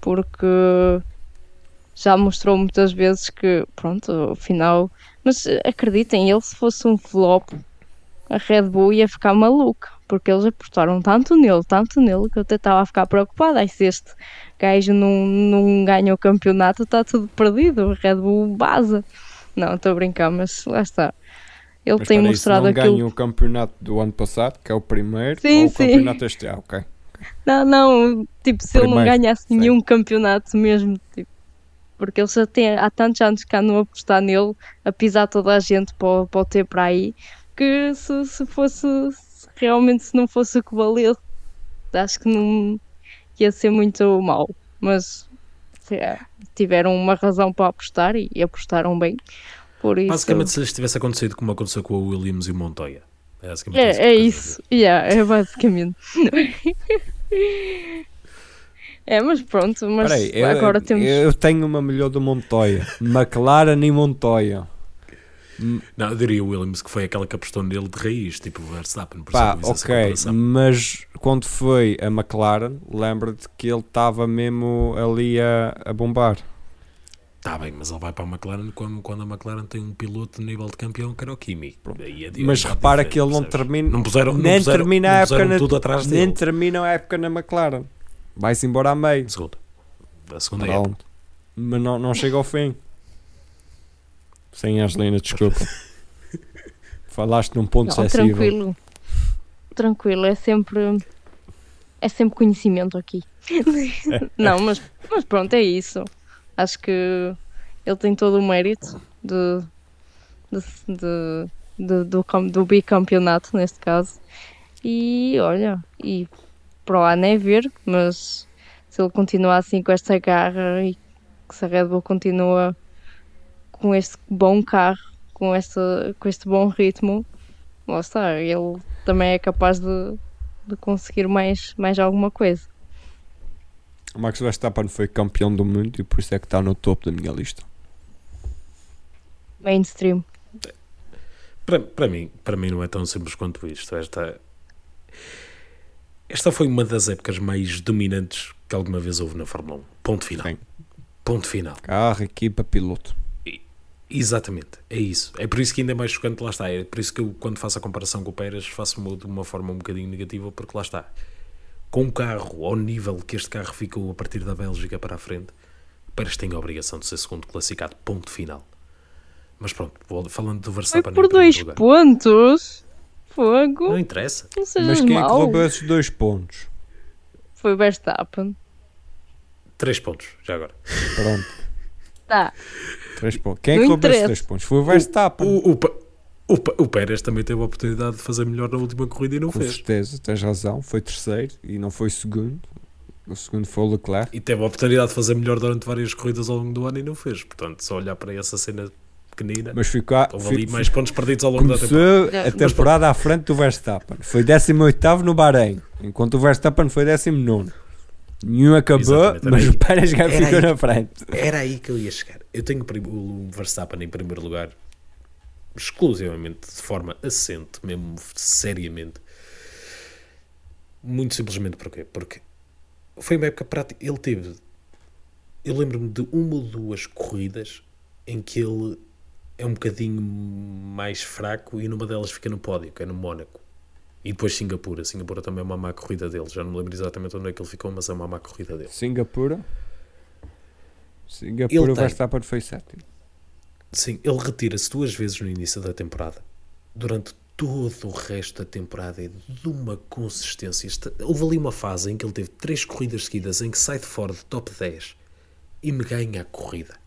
Porque já mostrou muitas vezes que, pronto, afinal. Mas acreditem, ele se fosse um flop, a Red Bull ia ficar maluca, porque eles apostaram tanto nele, tanto nele, que eu até estava a ficar preocupada. Ai, se este gajo não, não ganha o campeonato, está tudo perdido. A Red Bull baza. Não, estou a brincar, mas lá está. Ele Mas tem mostrado não aquilo. ganha o campeonato do ano passado, que é o primeiro, Sim, ou o sim. campeonato este ano, ok. Não, não, tipo, se ele não Primeiro, ganhasse sim. nenhum campeonato mesmo, tipo, porque ele já tem há tantos anos que andam a apostar nele, a pisar toda a gente para, o- para o ter para aí, que se, se fosse, se realmente se não fosse o que valeu, acho que não ia ser muito mau, mas é, tiveram uma razão para apostar e, e apostaram bem, por isso... Basicamente, se lhes tivesse acontecido como aconteceu com o Williams e o Montoya. É, basicamente É, que é isso, yeah, é basicamente. <laughs> é, mas pronto, mas Espera aí, eu, agora temos. eu tenho uma melhor do Montoya. McLaren e Montoya. Não, eu diria o Williams, que foi aquela que apostou nele de raiz, tipo o Verstappen. Por Pá, isso essa ok, mas quando foi a McLaren, lembra-te que ele estava mesmo ali a, a bombar. Tá bem, mas ele vai para a McLaren quando, quando a McLaren tem um piloto de nível de campeão que era o Kimi. É Mas é repara que ele não termina, Não puseram, não nem puseram, termina não a época na, tudo atrás nem dele. termina a época na McLaren. Vai-se embora a meio. Segunda. A segunda época. Pronto. Mas não, não chega ao fim. Sem Angelina, desculpa. <laughs> Falaste num ponto Não, sensível. tranquilo. Tranquilo, é sempre. É sempre conhecimento aqui. <laughs> não, mas, mas pronto, é isso. Acho que ele tem todo o mérito de, de, de- de- do, do bicampeonato, neste caso. E olha, e para o ano é ver, mas se ele continuar assim com esta garra e se a Red Bull continua com este bom carro, com, esta, com este bom ritmo, lá está, ele também é capaz de, de conseguir mais, mais alguma coisa. O Max Verstappen foi campeão do mundo e por isso é que está no topo da minha lista. Mainstream. Para, para, mim, para mim não é tão simples quanto isto. Esta, esta foi uma das épocas mais dominantes que alguma vez houve na Fórmula 1. Ponto final. Sim. Ponto final. Carro, equipa, piloto. Exatamente, é isso. É por isso que ainda é mais chocante, lá está. É por isso que eu, quando faço a comparação com o Pérez, faço de uma forma um bocadinho negativa, porque lá está. Com o carro, ao nível que este carro ficou a partir da Bélgica para a frente, o Pérez tem a obrigação de ser segundo classificado, ponto final. Mas pronto, vou- falando do Foi Verstappen. por em primeiro dois lugar. pontos. Fogo. Não interessa. Não Mas quem é que mau. roubou esses dois pontos? Foi o Verstappen. Três pontos, já agora. Pronto, Tá. três pontos. Quem é que roubou esses três pontos? Foi o Verstappen. O, o, Pa- o, o Pérez também teve a oportunidade de fazer melhor na última corrida e não Com fez. certeza, tens razão. Foi terceiro e não foi segundo. O segundo foi o Leclerc. E teve a oportunidade de fazer melhor durante várias corridas ao longo do ano e não fez. Portanto, só olhar para essa cena pequenina. Mas ficou, Houve ali fi- mais pontos perdidos ao longo da temporada. a temporada à frente do Verstappen. Foi 18 no Bahrein, enquanto o Verstappen foi 19. Nenhum acabou, mas aí. o Pérez ficou aí. na frente. Era aí que eu ia chegar. Eu tenho o Verstappen em primeiro lugar, exclusivamente, de forma assente, mesmo seriamente. Muito simplesmente porquê? Porque foi uma época prática. Ele teve. Eu lembro-me de uma ou duas corridas em que ele é um bocadinho mais fraco e numa delas fica no pódio, que é no Mónaco. E depois Singapura. Singapura também é uma má corrida dele. Já não me lembro exatamente onde é que ele ficou, mas é uma má corrida dele. Singapura. Singapura, Ele o tem. Verstappen foi sétimo. Sim, ele retira-se duas vezes no início da temporada. Durante todo o resto da temporada é de uma consistência. Houve ali uma fase em que ele teve três corridas seguidas em que sai de fora de top 10 e me ganha a corrida.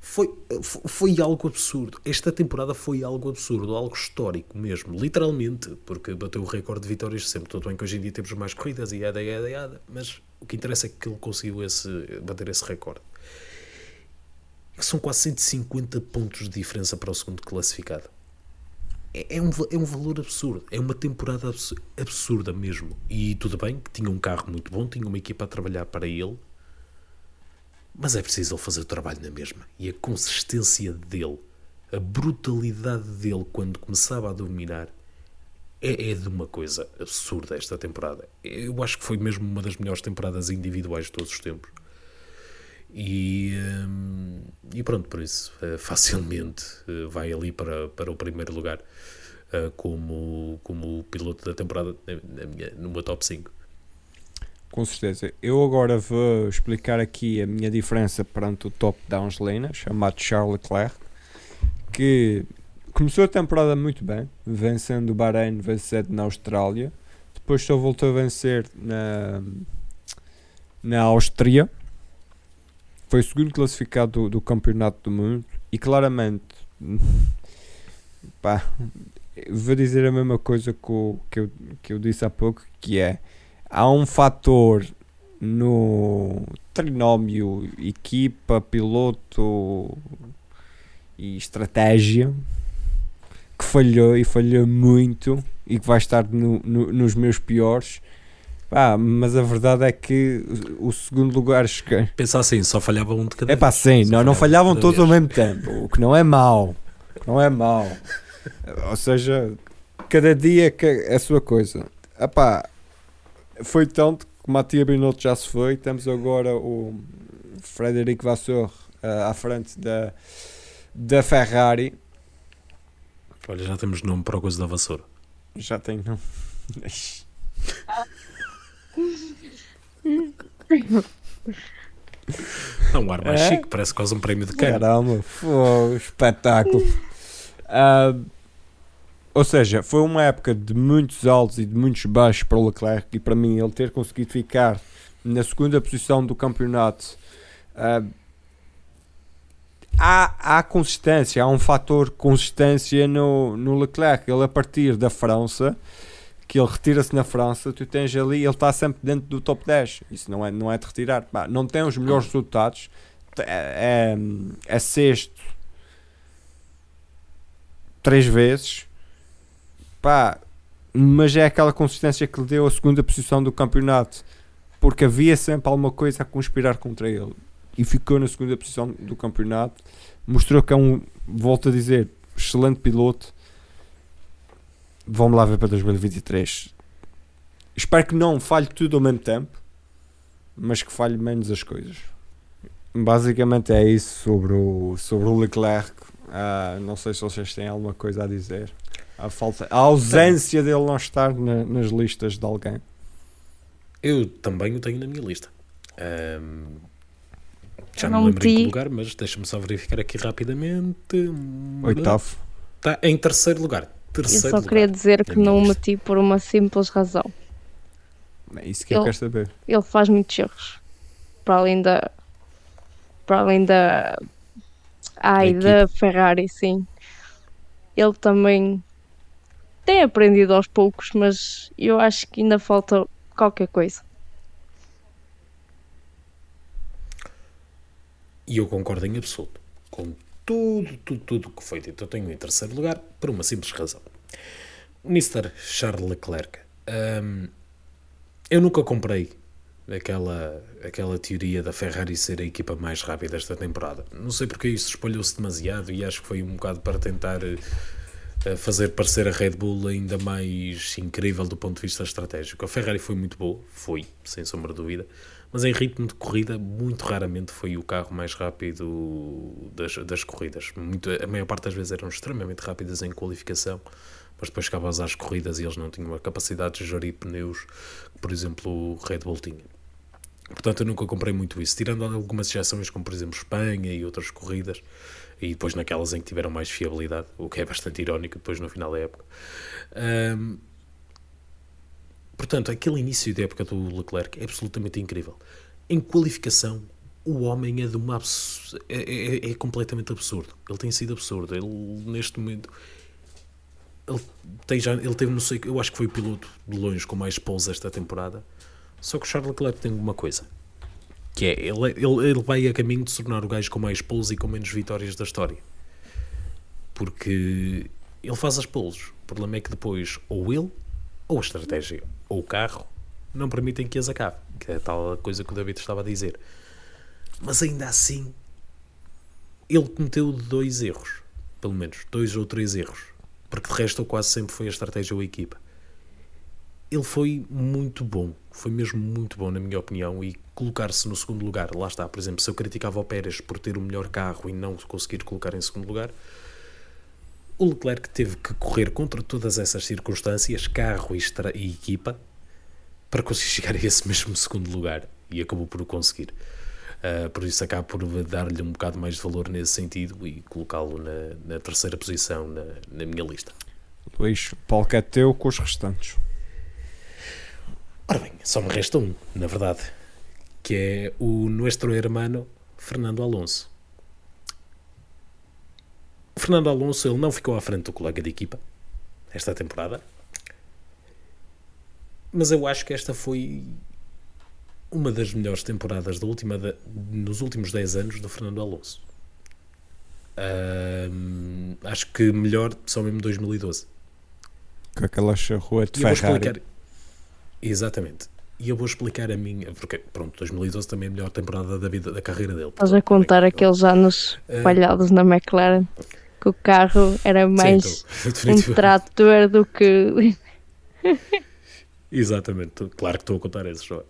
Foi, fo- foi algo absurdo. Esta temporada foi algo absurdo, algo histórico mesmo, literalmente, porque bateu o recorde de vitórias sempre. Tudo bem que hoje em dia temos mais corridas e yada, yada, yada, mas o que interessa é que ele conseguiu esse, bater esse recorde que são quase 150 pontos de diferença para o segundo classificado. É, é um, é um valor absurdo. É uma temporada abs- absurda mesmo. E tudo bem que tinha um carro muito bom, tinha uma equipa a trabalhar para ele, mas é preciso ele fazer o trabalho na mesma. E a consistência dele, a brutalidade dele quando começava a dominar, é, é de uma coisa absurda esta temporada. Eu acho que foi mesmo uma das melhores temporadas individuais de todos os tempos. E, hum, e pronto, por isso, eh, <laughs> facilmente eh, vai ali para, para o primeiro lugar eh, como, como piloto da temporada na, minha, meu top 5. Com certeza. Eu agora vou explicar aqui a minha diferença perante o top da Angelina, chamado Charles Leclerc, que começou a temporada muito bem, vencendo o Bahrein, vencendo na Austrália, depois só voltou a vencer na, na Áustria, foi o segundo classificado do, do Campeonato do Mundo e claramente, <laughs> pá, vou dizer a mesma coisa que, o- que, eu, que eu disse há pouco, que é há um fator no trinómio equipa, piloto e estratégia que falhou e falhou muito e que vai estar no- no- nos meus piores. Pá, mas a verdade é que o segundo lugar cheguei- Pensa assim, só falhava um de cada é pá, sim, não, não falhava falhavam um todos ao mesmo tempo, o que não é mau. Não é mau. <laughs> Ou seja, cada dia que é a sua coisa. Epá, foi tanto que o Matia Binotto já se foi, temos agora o Frederico Vasseur ah, à frente da, da Ferrari. Olha, já temos nome para o coisa da vassoura. Já tem, <laughs> não? <laughs> É um ar mais É? chique, parece quase um prémio de cana. Caramba, foi espetáculo. Ah, ou seja, foi uma época de muitos altos e de muitos baixos para o Leclerc e para mim ele ter conseguido ficar na segunda posição do campeonato. ah, há, há consistência, há um fator consistência no, no Leclerc. Ele a partir da França, que ele retira-se na França, tu tens ali, ele está sempre dentro do top 10. Isso não é, não é de retirar. Pá, não tem os melhores resultados, é, é, é sexto três vezes, pá, mas é aquela consistência que lhe deu a segunda posição do campeonato, porque havia sempre alguma coisa a conspirar contra ele e ficou na segunda posição do campeonato. Mostrou que é um, volto a dizer, excelente piloto. Vamos lá ver para 2023. Espero que não falhe tudo ao mesmo tempo, mas que falhe menos as coisas. Basicamente é isso sobre o, sobre o Leclerc. Ah, não sei se vocês têm alguma coisa a dizer. A, falta, a ausência dele não estar na- nas listas de alguém. Eu também o tenho na minha lista. Ahm, já Eu não me lembro em que lugar, mas deixa-me só verificar aqui rapidamente. Oitavo. Está em terceiro lugar. Eu Terceiro só lugar. queria dizer que minha não o meti por uma simples razão. É isso que eu Ele- quero saber. Ele faz muitos erros. Para além da. Para além da. Ai, Da da Ferrari, sim. Ele também tem aprendido aos poucos, mas eu acho que ainda falta qualquer coisa. E eu concordo em absoluto com tudo, tudo, tudo que foi dito. Eu tenho em terceiro lugar por uma simples razão. Mr. Charles Leclerc. hum, eu nunca comprei aquela, aquela teoria da Ferrari ser a equipa mais rápida esta temporada. Não sei porque isso espalhou-se demasiado e acho que foi um bocado para tentar eh, fazer parecer a Red Bull ainda mais incrível do ponto de vista estratégico. A Ferrari foi muito boa, foi, sem sombra de dúvida, mas em ritmo de corrida, muito raramente foi o carro mais rápido das, das corridas. Muito, a maior parte das vezes eram extremamente rápidas em qualificação, mas depois chegavas às corridas e eles não tinham a capacidade de gerir pneus que, por exemplo, o Red Bull tinha. Portanto, eu nunca comprei muito isso, tirando algumas exceções, como por exemplo Espanha e outras corridas, e depois naquelas em que tiveram mais fiabilidade, o que é bastante irónico depois no final da época. Ahm, portanto, aquele início da época do Leclerc é absolutamente incrível. Em qualificação, o homem é de uma abs- é, é- é completamente absurdo. Ele tem sido absurdo. Ele neste momento ele tem já ele teve não sei eu acho que foi o piloto de longe com mais poles esta temporada. Só que o Charles Leclerc tem uma coisa que é ele, ele, ele vai a caminho de se tornar o gajo com mais poles e com menos vitórias da história. Porque ele faz as poles. O problema é que depois ou ele ou a estratégia ou o carro não permitem que as acabe. Que é a tal coisa que o David estava a dizer. Mas ainda assim, ele cometeu dois erros. Pelo menos dois ou três erros. Porque de resto, quase sempre foi a estratégia ou a equipa. Ele foi muito bom. Foi mesmo muito bom, na minha opinião. E colocar-se no segundo lugar, lá está, por exemplo, se eu criticava o Pérez por ter o melhor carro e não conseguir colocar em segundo lugar, o Leclerc teve que correr contra todas essas circunstâncias, carro e, e equipa, para conseguir <laughs> chegar a esse mesmo segundo lugar e acabou por o conseguir. Uh, por isso acabo por dar-lhe um bocado mais de valor nesse sentido e colocá-lo na, na terceira posição na, na minha lista. Luís, palco é teu com os restantes. Ora bem, só me resta um, na verdade, que é o nuestro hermano Fernando Alonso. O Fernando Alonso ele não ficou à frente do colega de equipa esta temporada, mas eu acho que esta foi uma das melhores temporadas da última da- nos últimos 10 anos do Fernando Alonso. Acho que melhor só mesmo 2012. Com aquela charrua de E Ferrari. explicar. Exatamente. E eu vou explicar a minha. Porque, pronto, 2012 também é a melhor temporada da, vida, da carreira dele. Estás a contar aqueles anos falhados na McLaren, que o carro era mais Sim, então, <laughs> um definitivamente. trator do que. <laughs> Exatamente, claro que estou a contar esses só.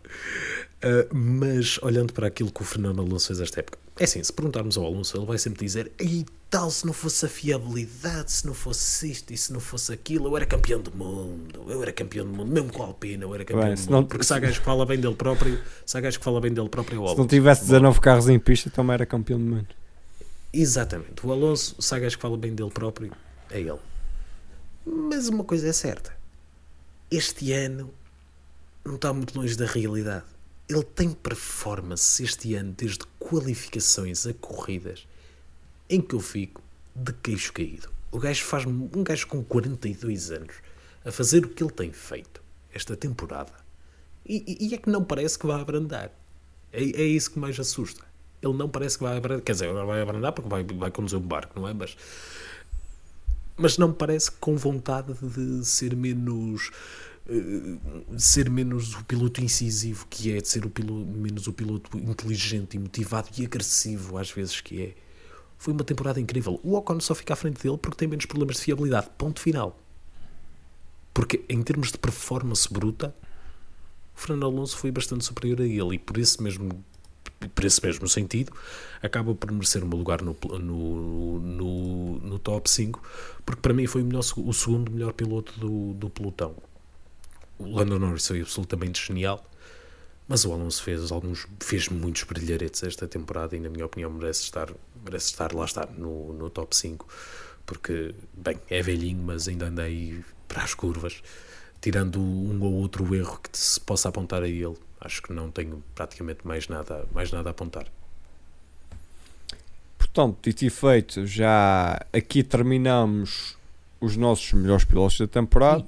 Ah, mas olhando para aquilo que o Fernando Alonso fez esta época, é assim: se perguntarmos ao Alonso, ele vai sempre dizer: e tal, se não fosse a fiabilidade, se não fosse isto e se não fosse aquilo, eu era campeão do mundo, eu era campeão do mundo, mesmo com a Alpina, eu era campeão Bem, do mundo. não- Porque se há gajo que fala bem dele próprio, se há gajo que fala bem dele próprio, é o Se não tivesse 19 carros em pista, também era campeão do mundo. Exatamente. O Alonso, gajo que fala bem dele próprio, é ele. Mas uma coisa é certa: este ano não está muito longe da realidade. Ele tem performance este ano, desde qualificações a corridas, em que eu fico de queixo caído. O gajo faz um gajo com 42 anos a fazer o que ele tem feito esta temporada. E, e- é que não parece que vai abrandar. É, é isso que mais assusta. Ele não parece que vai abrandar. Quer dizer, vai abrandar porque vai, vai conduzir um barco, não é? Mas, mas não parece com vontade de ser menos. eh, ser menos o piloto incisivo que é, de ser o piloto, menos o piloto inteligente e motivado e agressivo às vezes que é. Foi uma temporada incrível. O Ocon só fica à frente dele porque tem menos problemas de fiabilidade. Ponto final. Porque em termos de performance bruta, o Fernando Alonso foi bastante superior a ele e por esse mesmo, por esse mesmo sentido acaba por merecer meu lugar no, no, no, no top 5 porque para mim foi o, melhor, o segundo melhor piloto do, do pelotão. O Lando Norris foi absolutamente genial, mas o Alonso fez alguns fez muitos brilharetes esta temporada e na minha opinião merece estar, merece estar lá estar no, no top 5 porque, bem, é velhinho, mas ainda anda aí para as curvas tirando um ou outro erro que se possa apontar a ele, acho que não tenho praticamente mais nada, mais nada a apontar. Portanto, dito e feito, já aqui terminamos os nossos melhores pilotos da temporada.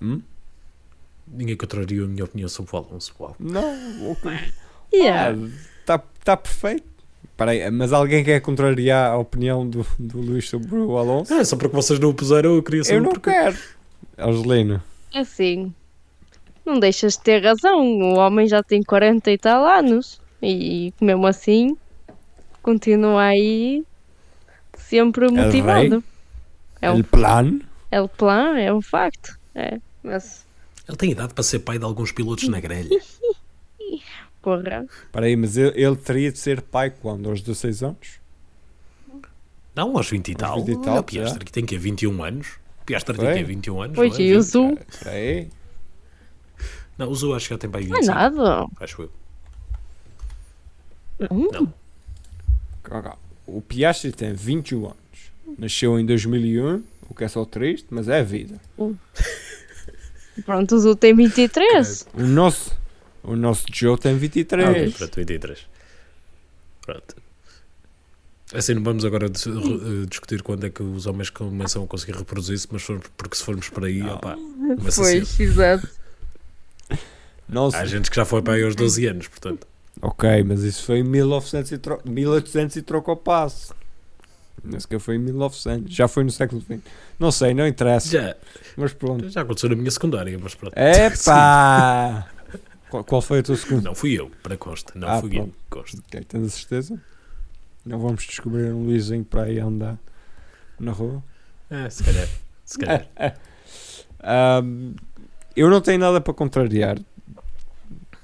Hum? Ninguém contrariou a minha opinião sobre o Alonso. Uau. Não, o que- <laughs> Yeah. Está tá perfeito. Espera aí, mas alguém quer contrariar a opinião do, do Luís sobre o Alonso? Ah, só porque vocês não o puseram, eu queria saber Eu não porquê. quero. Angelina, Assim, não deixas de ter razão. O homem já tem 40 e tal anos. E mesmo assim, continua aí sempre motivado. É el plano. é o plano, é um facto. É, mas, Ele tem idade para ser pai de alguns pilotos na grelha. <laughs> porra. Espera aí, mas ele, ele teria de ser pai quando? Aos 16 anos? Não, aos 20 e tal. 20 e tal, Olha, o Piastri que tem que 21 anos. O Piastri tem que 21 anos. Pois, é? e o 20. Zu? Espera aí. Não, o Zu acho que já tem para aí Não é 25. nada. Acho eu. Hum, Não. Calma, O Piastri tem 21 anos. Nasceu em 2001, o que é só triste, mas é a vida. Pronto, o Zu tem 23. O nosso, o nosso Joe tem Ah, ok, 23. pronto, 23. Pronto. Assim, não vamos agora eh, discutir quando é que os homens começam a conseguir reproduzir-se, mas porque se formos para aí, opá, começa. Pois, exato. Nossa, Há gente que já foi para aí aos 12 anos, portanto. ok, mas isso foi em 1900 e tro 1800 e troca o passo. Não sei que foi em 1900. Já foi no século XX. Não sei, não interessa. Já, Mas pronto. já aconteceu na minha secundária, mas pronto. Epá! <laughs> qual, qual foi a tua segunda? Não fui eu, para consta. Não Ah, fui eu, pronto. consta. Ok, tens a certeza? Não vamos descobrir um Luizinho para aí andar na rua? É, se calhar. Se calhar. <laughs> Ahm, eu não tenho nada para contrariar.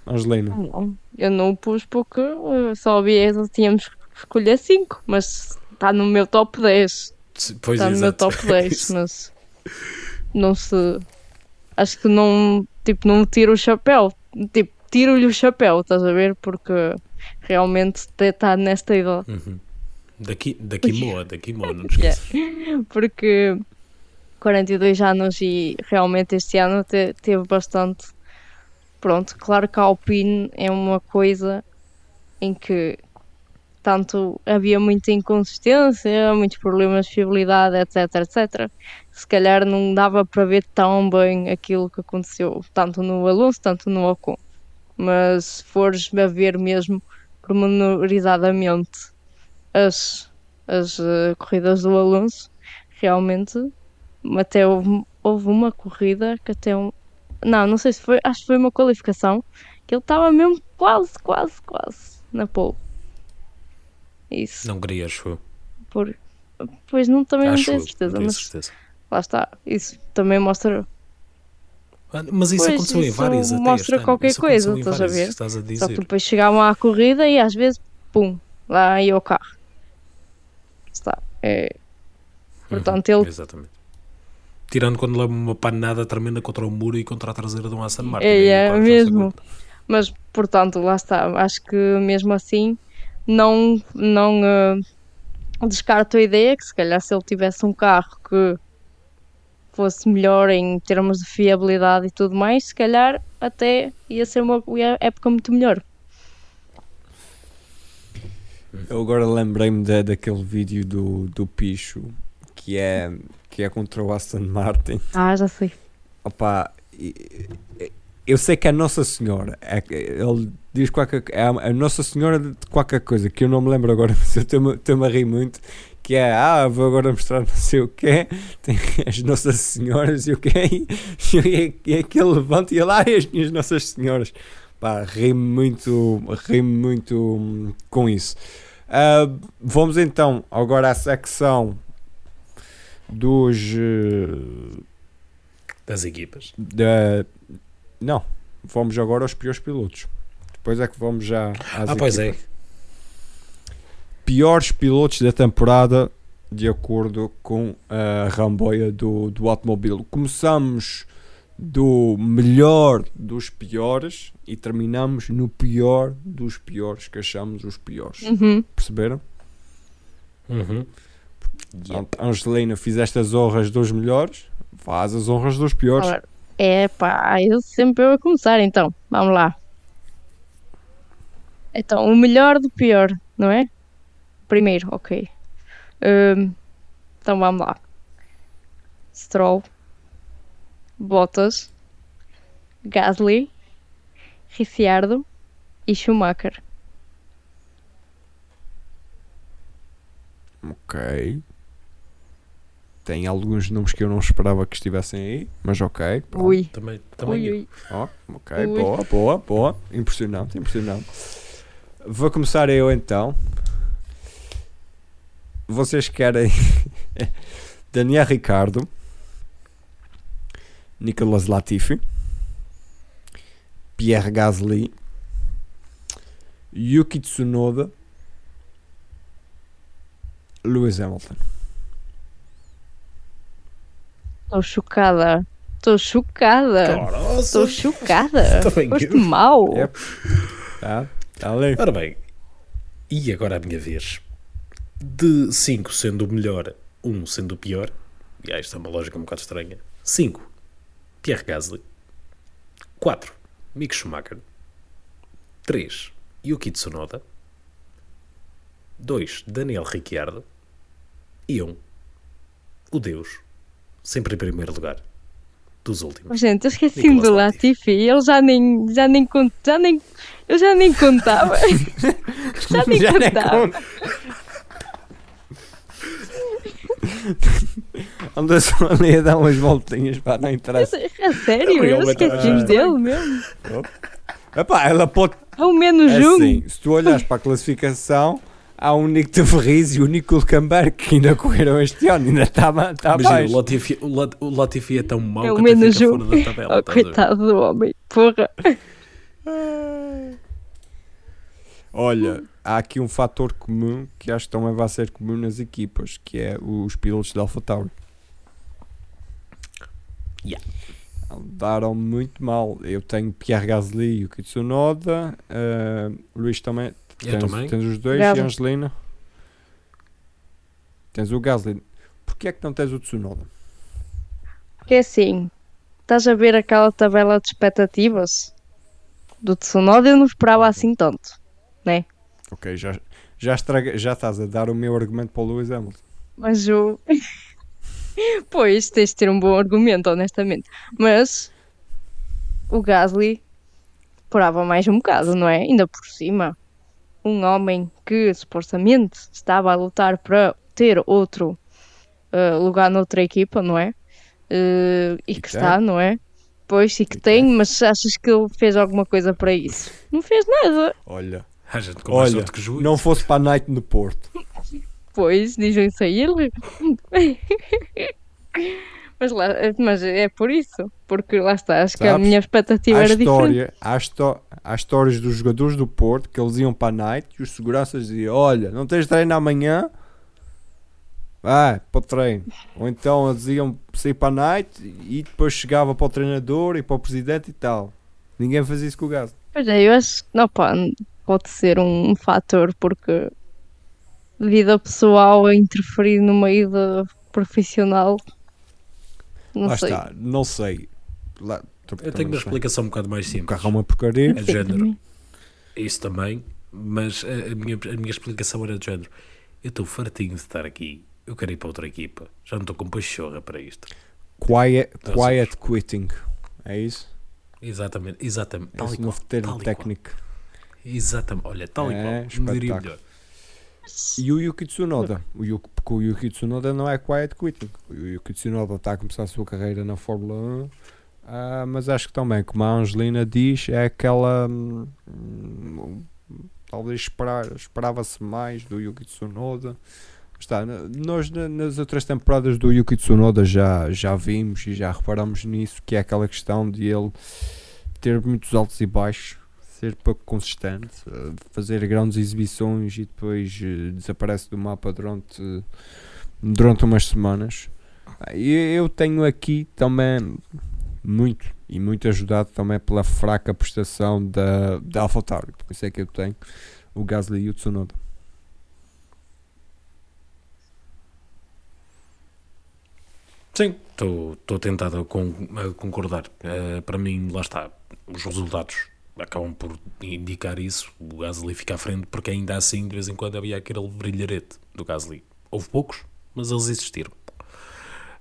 Angelina. Não, eu não o pus porque eh, só havia, tínhamos que escolher 5, mas está no meu top 10. Se- Pois Está é, no meu top <laughs> 10, Isso. mas não se. Acho que não. Tipo, não me tiro o chapéu. Tipo, tiro-lhe o chapéu, estás a ver? Porque realmente está nesta idade. Uhum. Daqui, daqui moa, daqui moa, não te <laughs> Yeah. esqueças. Porque 42 anos e realmente este ano te- teve bastante. Pronto, claro que a Alpine é uma coisa em que tanto havia muita inconsistência, muitos problemas de fiabilidade, etc, etc. Se calhar não dava para ver tão bem aquilo que aconteceu, tanto no Alonso, tanto no Ocon. Mas se fores a ver mesmo pormenorizadamente as, as eh, corridas do Alonso, realmente até houve, houve uma corrida que até um. Não, não sei se foi, acho que foi uma qualificação que ele estava mesmo quase, quase, quase na pole. Isso, Não queria, acho eu. por, pois não, também não Acho tenho eu, certeza, não tenho mas certeza. lá está, isso também mostra Ah, Mas isso Pois, aconteceu em isso várias até mostra qualquer Isso coisa, em estás a várias, ver? Estás a Só que depois chegavam à corrida e às vezes, pum, lá ia o carro. Está. É, portanto, Uhum, ele Exatamente. Tirando quando leva uma panada tremenda contra o muro e contra a traseira de um Aston Martin. É, é mesmo. Mas, portanto, lá está. Acho que mesmo assim não, não eh, descarto a ideia que se calhar se ele tivesse um carro que fosse melhor em termos de fiabilidade e tudo mais, se calhar até ia ser uma época muito melhor. Eu agora lembrei-me da- daquele vídeo do, do Picho que é, que é contra o Aston Martin. Ah, já sei. Opa, e- e- eu sei que é Nossa Senhora. É, ele diz qualquer é a, a Nossa Senhora de qualquer coisa que eu não me lembro agora, <laughs> mas eu estou-me a rir muito. Que é, ah, vou agora mostrar não sei o que tem as Nossas Senhoras e o que e, e aquele levanta e lá as minhas Nossas Senhoras. Pá, ri-me muito, ri muito com isso. Ah, vamos então agora à secção dos. eh, Das equipas. da- não, vamos agora aos piores pilotos. Depois é que vamos já às Ah, pois é. Piores pilotos da temporada de acordo com a ramboia do, do automóvel. Começamos do melhor dos piores e terminamos no pior dos piores que achamos os piores. Uhum. Perceberam? Uhum. Pronto, Angelina, fizeste as honras dos melhores, faz as honras dos piores. É pá, eu sempre eu começar então. Vamos lá. Então, o melhor do pior, não é? Primeiro, ok. Hum, então vamos lá. Stroll, Bottas, Gasly, Ricciardo e Schumacher. Ok. Tem alguns nomes que eu não esperava que estivessem aí, mas ok. pronto. Ui, Também, também ui, eu. ui. Ó, ok, Ui. boa, boa, boa. Impressionante, impressionante. Vou começar eu então. Vocês querem <laughs> Daniel Ricardo, Nicolas Latifi, Pierre Gasly, Yuki Tsunoda, Lewis Hamilton. Estou chocada. Estou chocada. Estou chocada. <laughs> Também Foste mau. Yep. Tá? Tá ali. Ora bem, e agora a minha vez. De 5 sendo o melhor, 1 um sendo o pior, e ah, isto é uma lógica um bocado estranha. 5, Pierre Gasly. 4, Mick Schumacher. 3, Yuki Tsunoda. 2, Daniel Ricciardo. E 1, um, o Deus, sempre em primeiro lugar, dos últimos. Gente, eu esqueci-me do Latifi. Ele já nem, já nem, cont- já nem, eu já nem contava. <laughs> já nem Já contava. Anda só ali a dar umas voltinhas, pá, não interessa. A sério, eu Realmente, esqueci-me dele mesmo. Epá, ela pode. É o menos É um. assim, se tu olhas para a classificação, há um Nico de Vries e o Nico Hulkenberg que ainda correram este ano, ainda estava tá Imagina, abaixo. o Latifi, o Lat- o Latifi é tão mau É que até menos fica fora da tabela. <laughs> Oh, coitado do homem. Porra. Olha, há aqui um fator comum que acho que também vai ser comum nas equipas, que é os pilotos da AlphaTauri. Yeah. Andaram muito mal. Eu tenho Pierre Gasly e o Tsunoda. Uh, Luís também. Eu tens, também. tens os dois Gasly. e a Angelina. Tens o Gasly. Porquê é que não tens o Tsunoda? Porque é assim, estás a ver aquela tabela de expectativas do Tsunoda? Eu não esperava assim tanto. Ok, já, já, estraga, já estás a dar o meu argumento para o Lewis Hamilton. Mas o. <laughs> pois, tens de ter um bom argumento, honestamente. Mas o Gasly esperava mais um bocado, não é? Ainda por cima, um homem que supostamente estava a lutar para ter outro eh, lugar noutra equipa, não é? Eh, e E que está, não é? Pois, e que E tem, mas achas que ele fez alguma coisa para isso? Não fez nada. Olha, Há gente com mais olha, sorte que juiz. não fosse para a Night no Porto. Pois, dizem isso a ele. mas, lá, mas é por isso. Porque lá está, acho que a Sabes, minha expectativa Há, era diferente. história, há, histó- há histórias dos jogadores do Porto que eles iam para a Night e os seguranças diziam: Olha, não tens treino amanhã? Vai para o treino. Ou então eles iam sair para a Night e depois chegava para o treinador e para o presidente e tal. Ninguém fazia isso com o gás. Pois é, eu acho que não, pá, pode ser um, fator porque vida pessoal a interferir numa ida profissional. Não Lá sei. está, não sei. Lá, Eu tenho uma explicação um bocado mais O simples. carro é uma porcaria. É de género. também. Isso também, mas a, a minha, a minha explicação era de género. Eu estou fartinho de estar aqui. Eu quero ir para outra equipa. Já não estou com pachorra para isto. Quiet, Então, quiet quitting. É isso? Exatamente, exatamente. Tal e Esse novo termo tal técnico. Exatamente. Olha, tal É, e qual. Diria melhor. E o Yuki Tsunoda? O Yuki, porque o Yuki Tsunoda não é quiet quitting. O Yuki Tsunoda está a começar a sua carreira na Fórmula 1. Ah, mas acho que também, como a Angelina diz, é aquela. hum, talvez esperar, esperava-se mais do Yuki Tsunoda. Está, nós na- nas outras temporadas do Yuki Tsunoda já, já vimos e já reparamos nisso, que é aquela questão de ele ter muitos altos e baixos, ser pouco consistente, eh, fazer grandes exibições e depois eh, desaparece do mapa durante, durante umas semanas. Ah, eu tenho aqui também muito e muito ajudado também pela fraca prestação da, da AlphaTauri, por isso é que eu tenho o Gasly e o Tsunoda. Sim, estou tentado a, con- a concordar. Eh, para mim, lá está. Os resultados acabam por indicar isso. O Gasly fica à frente, porque ainda assim, de vez em quando, havia aquele brilharete do Gasly. Houve poucos, mas eles existiram.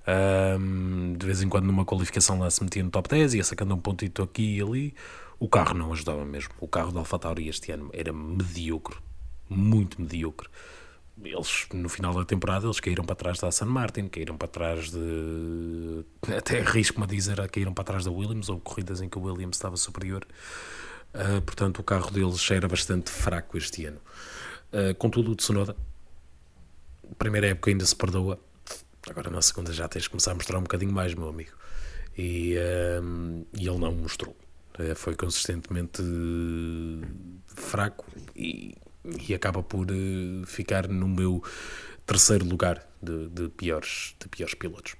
Ahm, de vez em quando, numa qualificação lá se metia no top 10, ia sacando um pontito aqui e ali. O carro não ajudava mesmo. O carro da AlphaTauri este ano era medíocre. Muito medíocre. eles no final da temporada eles caíram para trás da Aston Martin, caíram para trás de até <laughs> arrisco-me a dizer, caíram para trás da Williams, ou corridas em que o Williams estava superior. Uh, portanto, o carro deles era bastante fraco este ano. Uh, contudo, o Tsunoda, primeira época ainda se perdoa, agora na segunda já tens de começar a mostrar um bocadinho mais, meu amigo. E, uh, e ele não mostrou. Uh, foi consistentemente fraco e, e acaba por ficar no meu terceiro lugar de, de, piores, de piores pilotos.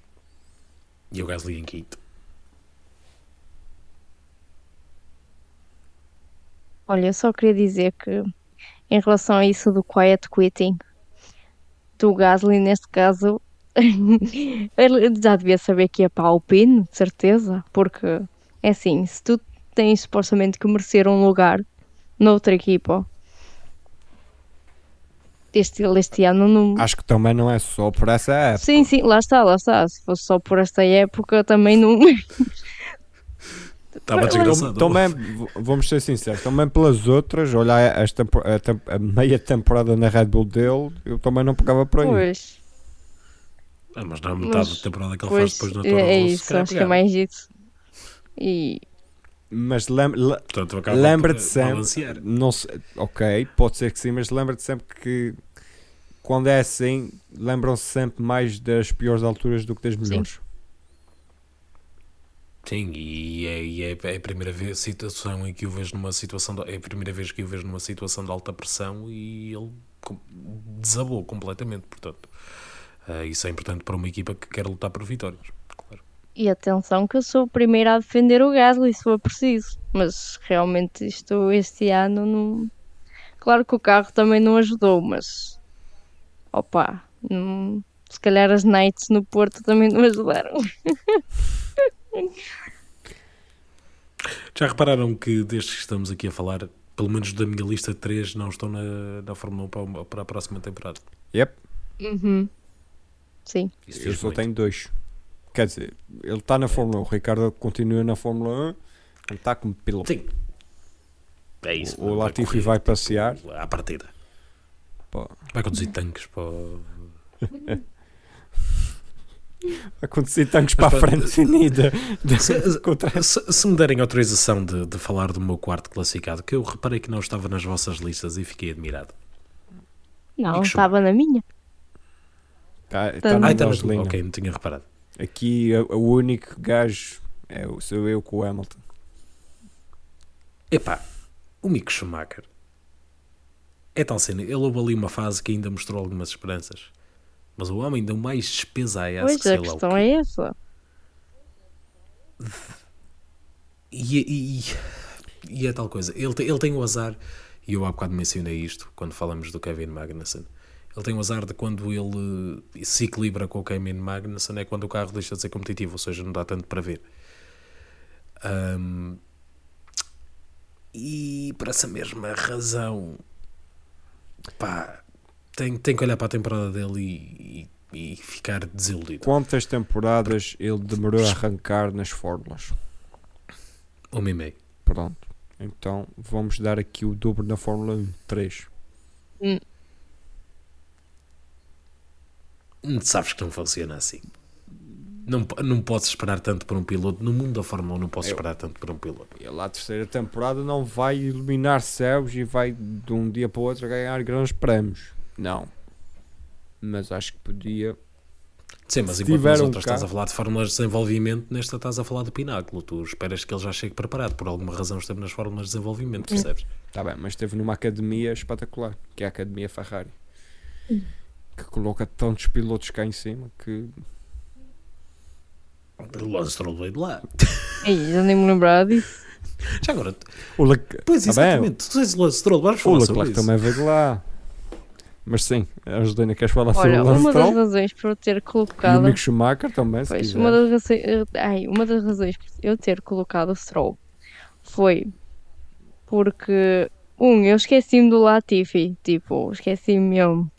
E o Gasly em quinto. Olha, só queria dizer que em relação a isso do quiet quitting, do Gasly neste caso, <laughs> ele já devia saber que ia para a Alpine, de certeza, porque é assim, se tu tens supostamente que merecer um lugar noutra equipa, este, este ano não. Acho que também não é só por essa época. Sim, sim, lá está, lá está. Se fosse só por esta época também não. Estava desgraçado. Também, vamos ser sinceros, também pelas outras, olhar esta, a, a, meia temporada na Red Bull dele, eu também não pegava por aí. Pois. Ah, mas na metade da temporada que ele pois, faz depois na Toro É isso, acho que é mais isso. E. Mas lembra, lembra-te sempre, não sei, ok, pode ser que sim, mas lembra-te sempre que quando é assim, lembram-se sempre mais das piores alturas do que das melhores. Sim. Sim, e é, e é, é, a primeira vez, situação em que o vejo numa situação de, é a primeira vez que o vejo numa situação de alta pressão e ele desabou completamente, portanto uh, isso é importante para uma equipa que quer lutar por vitórias, claro. E atenção que eu sou o primeiro a defender o Gasly se for preciso, mas realmente isto este ano não... Claro que o carro também não ajudou, mas opa, não... se calhar as nights no Porto também não ajudaram. <laughs> Já repararam que destes que estamos aqui a falar, pelo menos da minha lista de três, não estão na, na Fórmula 1 para, para a próxima temporada? Yep. Uhum. Sim. Eu só tenho dois. Quer dizer, ele está na Fórmula 1, o Ricardo continua na Fórmula 1, ele está como piloto. Sim. É isso. O, o Latifi vai passear. À partida. Pô. Vai conduzir tanques para. a <laughs> conduzir tanques para a frente unida. Se, <laughs> se, se, me derem autorização de, de falar do meu quarto classificado, que eu reparei que não estava nas vossas listas e fiquei admirado. Não, estava na minha. Tá, tá ah, está Ok, não tinha reparado. Aqui o único gajo é, sou eu com o Hamilton. Epá, o Mick Schumacher é tal cena. Ele houve ali uma fase que ainda mostrou algumas esperanças. Mas o homem deu mais despesa a essa. Pois, a questão é essa. E, e, e, é tal coisa. Ele, tem, ele tem o azar, e eu há bocado mencionei isto quando falamos do Kevin Magnussen. Ele tem o azar de quando ele se equilibra com o Kevin Magnussen, é quando o carro deixa de ser competitivo, ou seja, não dá tanto para ver. Um, e por essa mesma razão, pá, tem, tem que olhar para a temporada dele e, e, e ficar desiludido. Quantas temporadas ele demorou a arrancar nas fórmulas? Uma e meio. Pronto. Então vamos dar aqui o dobro na Fórmula 1, 3. Hum. Sabes que não funciona assim. Não, não podes esperar tanto por um piloto. No mundo da Fórmula 1 não podes esperar tanto por um piloto. E lá a terceira temporada não vai iluminar céus e vai de um dia para o outro ganhar grandes prémios. Não. Mas acho que podia. Sim, mas enquanto nas outras um estás a falar de fórmulas de desenvolvimento, nesta estás a falar de pináculo. Tu esperas que ele já chegue preparado. Por alguma razão esteve nas fórmulas de desenvolvimento, percebes? Está bem, mas esteve numa academia espetacular, que é a Academia Ferrari. Que coloca tantos pilotos cá em cima que. O Lance Stroll veio de lá. Ei, já nem me lembrava disso. Já agora. O Le... Pois, tá exatamente. Tu tens o Lance Stroll, vamos falar o Leclerc também veio de lá. Mas sim, a Angelina, queres falar Olha, sobre o uma das razões por eu ter colocado. E o Mick Schumacher também, se pois, uma das, razões, ai, uma das razões por eu ter colocado o Stroll foi porque, um, eu esqueci-me do Latifi, tipo, esqueci-me mesmo.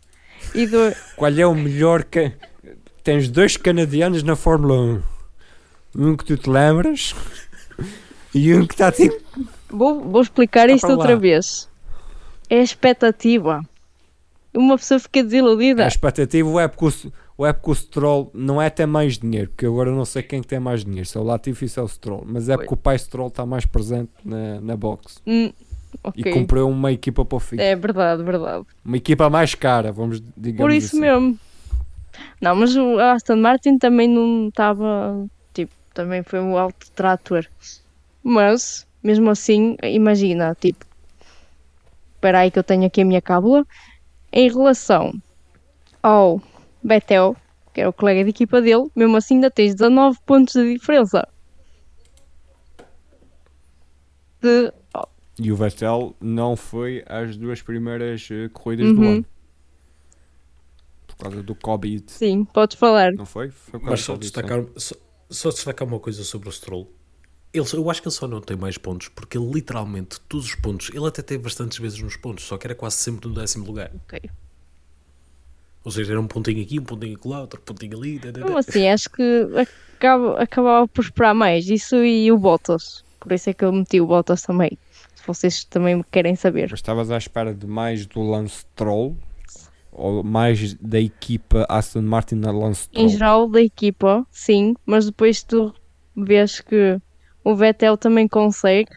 E do... Qual é o melhor que. Tens dois canadianos na Fórmula 1. Um que tu te lembras e um que está tipo. Vou, vou explicar isto outra vez. É a expectativa uma pessoa fica desiludida. A expectativa é porque o, o é porque o Stroll não é ter mais dinheiro, porque agora eu não sei quem tem mais dinheiro, se é o Latifi ou se é o Stroll, mas é porque o pai Stroll está mais presente na, na box Hum, e ok. comprou uma equipa para o fim. É verdade, verdade. Uma equipa mais cara, vamos digamos Por isso assim. mesmo. Não, mas o Aston Martin também não estava. Tipo, também foi um alto trator. Mas, mesmo assim, imagina, tipo. Espera aí que eu tenho aqui a minha cábula. Em relação ao Betel, que era o colega de equipa dele, mesmo assim ainda tens 19 pontos de diferença. De, E o Vettel não foi às duas primeiras eh, corridas do Uhum. ano. Por causa do Covid. sim, podes falar. Não foi? Foi Mas só do destacar, só, só destacar uma coisa sobre o Stroll. Ele, eu acho que ele só não tem mais pontos porque ele literalmente, todos os pontos, ele até teve bastantes vezes nos pontos, só que era quase sempre no décimo lugar. Ok. Ou seja, era um pontinho aqui, um pontinho lá, outro pontinho ali. Mesmo assim, acho que acaba, acabava por esperar mais. Isso e o Bottas. Por isso é que eu meti o Bottas também. Vocês também querem saber. Estavas à espera de mais do Lance Stroll? Ou mais da equipa Aston Martin na Lance Stroll? Em geral, da equipa, sim. Mas depois tu vês que o Vettel também consegue.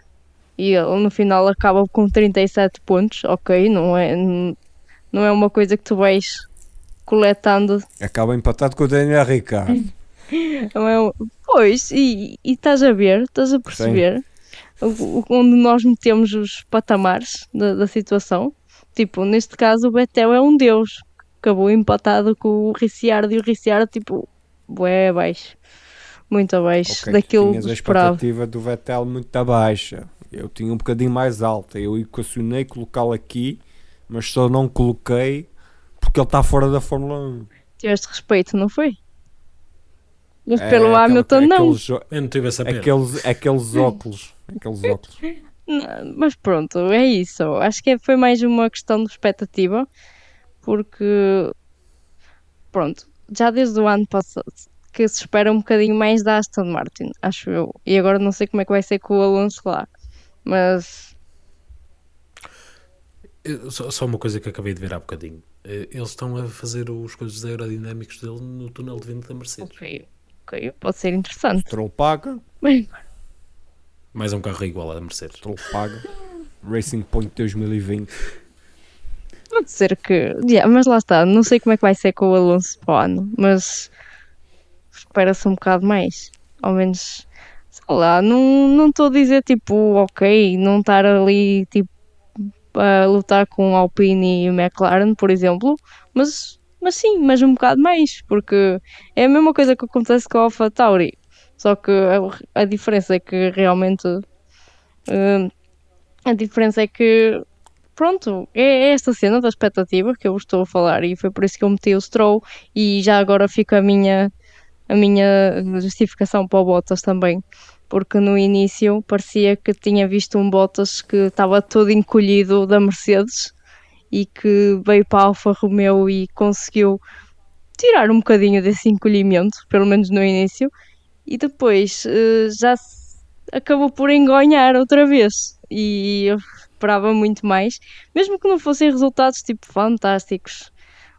E ele no final acaba com 37 pontos. Ok, não é, não é uma coisa que tu vais coletando Acaba empatado com o Daniel Ricciardo. <laughs> É Pois, e, e estás a ver, estás a perceber o- onde nós metemos os patamares da, da situação. Tipo, neste caso, o Betel é um deus. Acabou empatado com o Ricciardo e o Ricciardo, tipo, bué abaixo. Muito abaixo Ok, daquilo que a expectativa do Vettel muito baixa. Eu tinha um bocadinho mais alta. Eu equacionei colocá-lo aqui, mas só não coloquei porque ele está fora da Fórmula 1. Tiveste respeito, não foi? Mas É pelo Hamilton, não. Aqueles, Eu não tive essa pena. aqueles, aqueles óculos. Aqueles óculos. Mas pronto, é isso. Acho que foi mais uma questão de expectativa, porque pronto, já desde o ano passado que se espera um bocadinho mais da Aston Martin, acho eu. E agora não sei como é que vai ser com o Alonso lá, mas Só, só uma coisa que acabei de ver há bocadinho. Eh, Eles estão a fazer os coisas aerodinâmicos dele no túnel de vento da Mercedes. ok, ok, pode ser interessante. Stroll paga. Bem, Mais um carro igual à da Mercedes. Stroll paga. Racing Point 2020. Pode ser que. Yeah, mas lá está, não sei como é que vai ser com o Alonso para o ano, mas espera-se um bocado mais. Ao menos, sei lá, não não estou a dizer tipo, ok, não estar ali tipo a lutar com Alpine e McLaren, por exemplo, mas, mas sim, mas um bocado mais, porque é a mesma coisa que acontece com a Alpha Tauri, só que a, a diferença é que realmente. hum, a diferença é que pronto, é é esta cena da expectativa que eu estou a falar e foi por isso que eu meti o Stroll e já agora fica a minha, a minha justificação para o Bottas também, porque no início parecia que tinha visto um Bottas que estava todo encolhido da Mercedes e que veio para a Alfa Romeo e conseguiu tirar um bocadinho desse encolhimento, pelo menos no início, e depois eh, já acabou por engonhar outra vez e eu esperava muito mais mesmo que não fossem resultados tipo fantásticos,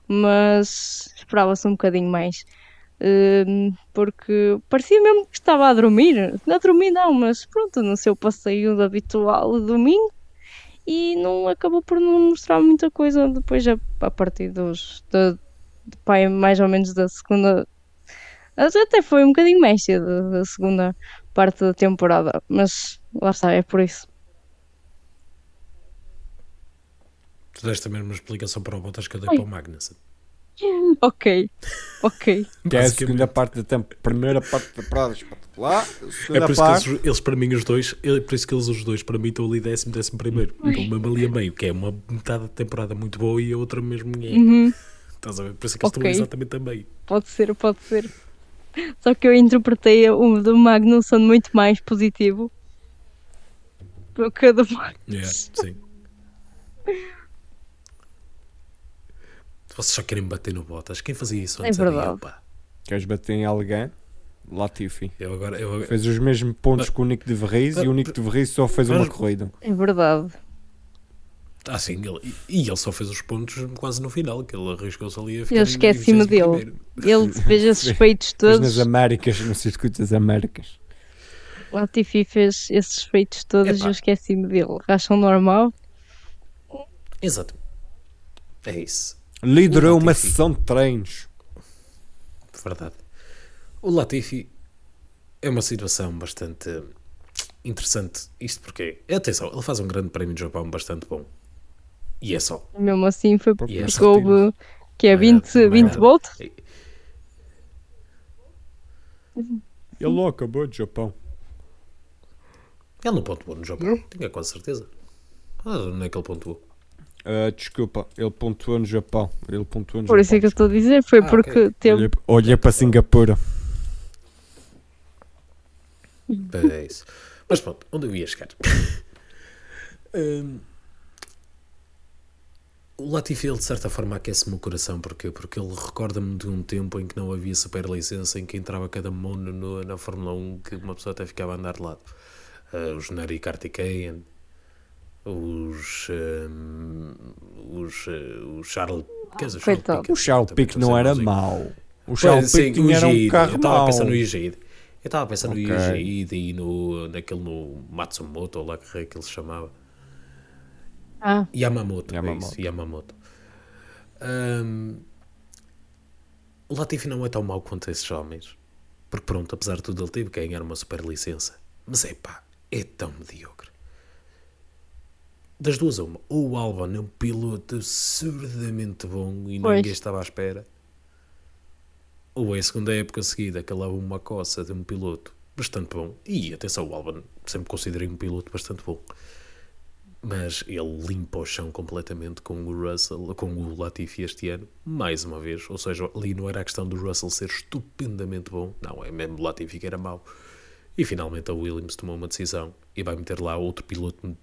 mas esperava-se um bocadinho mais. Hum, porque parecia mesmo que estava a dormir. Não a dormir não, mas pronto, no seu passeio habitual domingo e não acabou por não mostrar muita coisa depois a, a partir dos pai, mais ou menos da segunda até foi um bocadinho mais cedo da segunda parte da temporada, mas lá está, é por isso. Tu deste a mesma explicação para o Bottas que eu dei para o Magnussen. <laughs> Ok, ok. Que é a segunda parte da temporada. Primeira parte da temporada espetacular. A É segunda por isso parte. que eles, eles, para mim, os dois, é por isso que eles, os dois, para mim, estão ali décimo, décimo primeiro. Estão mesmo ali a meio, que é uma metade da temporada muito boa e a outra mesmo é. Uhum. Estás a ver? Por isso que eles Ok. estão exatamente a meio. Pode ser, pode ser. Só que eu interpretei o do Magnussen muito mais positivo do que o do Magnus. Yeah, sim. Vocês só querem bater no Bottas. Quem fazia isso É antes era verdade. pá. Queres bater em alguém? Latifi. Eu agora, eu agora- Fez os mesmos pontos que o Nick de Vries e o Nick de Vries só fez uma corrida. É verdade. Ah, sim, ele, e ele só fez os pontos quase no final, que ele arriscou-se ali a ficar Eu esqueci-me 26º dele. Ele <laughs> fez esses feitos todos. nas Américas, no circuito das Américas. O Latifi fez esses feitos todos e eu esqueci-me dele. Acham normal? Exato. É isso. Liderou uma sessão de treinos. Verdade. O Latifi é uma situação bastante interessante. Isto porque, atenção, ele faz um grande prémio de Japão bastante bom. E é só. Mesmo assim foi Porque é porque só houve que é Não é 20, nada, não é 20 nada. volt? Ele acabou de Japão. Ele não pontuou no Japão, tinha quase certeza. Ah, onde é que ele pontuou? Ah, desculpa, ele pontuou no Japão. Ele pontuou no Por isso é que eu Japão. estou a dizer. Foi Ah, porque ok. teve. Olhei, olhei para Singapura. É isso. Mas pronto, onde eu ia chegar? <laughs> Hum, o Latifi, ele, de certa forma, aquece-me o coração. Porquê? Porque ele recorda-me de um tempo em que não havia super licença, em que entrava cada mono no- na Fórmula 1 que uma pessoa até ficava a andar de lado. Ah, os Neri Kartikeyan, os, os, eh, os Charles, quer dizer, Charles Coitado. Piquet, O Charles Pique não era assim. mau. O Charles Pique o tinha era um carro Eu estava a pensar no Igeide. Eu estava a pensar Ok. no Igeide e no, naquele no Matsumoto, ou lá que que ele se chamava. Ah, Yamamoto, Yamamoto. É isso, Yamamoto. Ahm, o Latifi não é tão mau quanto esses homens. Porque pronto, apesar de tudo, ele teve que ganhar uma super licença. Mas é pá, é tão mediocre. Das duas, uma. Ou o Albon é um piloto absurdamente bom e Pois. ninguém estava à espera. Ou é a segunda época seguida que ele leva uma coça de um piloto bastante bom. E atenção, o Albon sempre considerei um piloto bastante bom mas ele limpa o chão completamente com o Russell, com o Latifi este ano, mais uma vez. Ou seja, ali não era a questão do Russell ser estupendamente bom, não, é mesmo o Latifi que era mau. E finalmente a Williams tomou uma decisão e vai meter lá outro piloto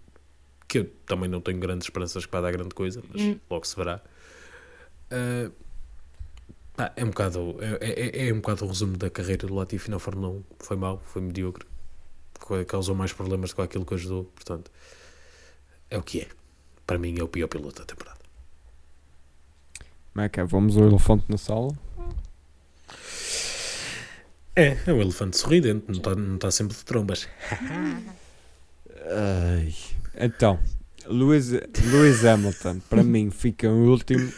que eu também não tenho grandes esperanças que vai dar grande coisa, mas logo se verá. Ah, pá, é um bocado é, é, é um bocado o resumo da carreira do Latifi na Fórmula 1. Foi mau, foi medíocre, causou mais problemas do que aquilo que ajudou, portanto é o que é. Para mim é o pior piloto da temporada. Como é que é? Vamos ao elefante na sala? É, é um elefante sorridente, não está não tá sempre de trombas. Ai. Então, Lewis, Lewis Hamilton, para mim, fica o último.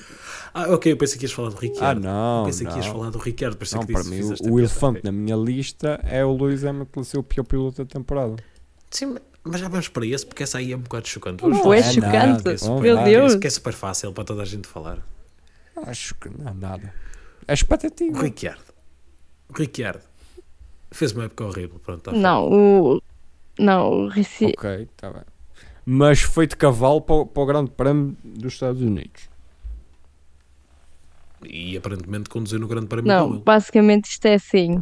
Ah, ok, eu pensei que ias falar do Ah, Ricciardo. não. pensei que ias não. falar do Ricciardo, pensei Não, que para disse- mim, o, o elefante na minha lista é o Lewis Hamilton ser o pior piloto da temporada. Sim, mas já vamos para esse, porque essa aí é um bocado chocante. Não Vamos é falar. chocante. é super- Meu. Deus. Que é super fácil para toda a gente falar. Acho que não, nada. É expectativa. O Ricciardo. O Ricciardo. Fez uma época horrível. Pronto, tá não, o. Não, o Ricci... Ok, está bem. Mas foi de cavalo para, o- para o Grande Prémio dos Estados Unidos. E aparentemente conduziu no Grande Prémio Não, basicamente isto é assim.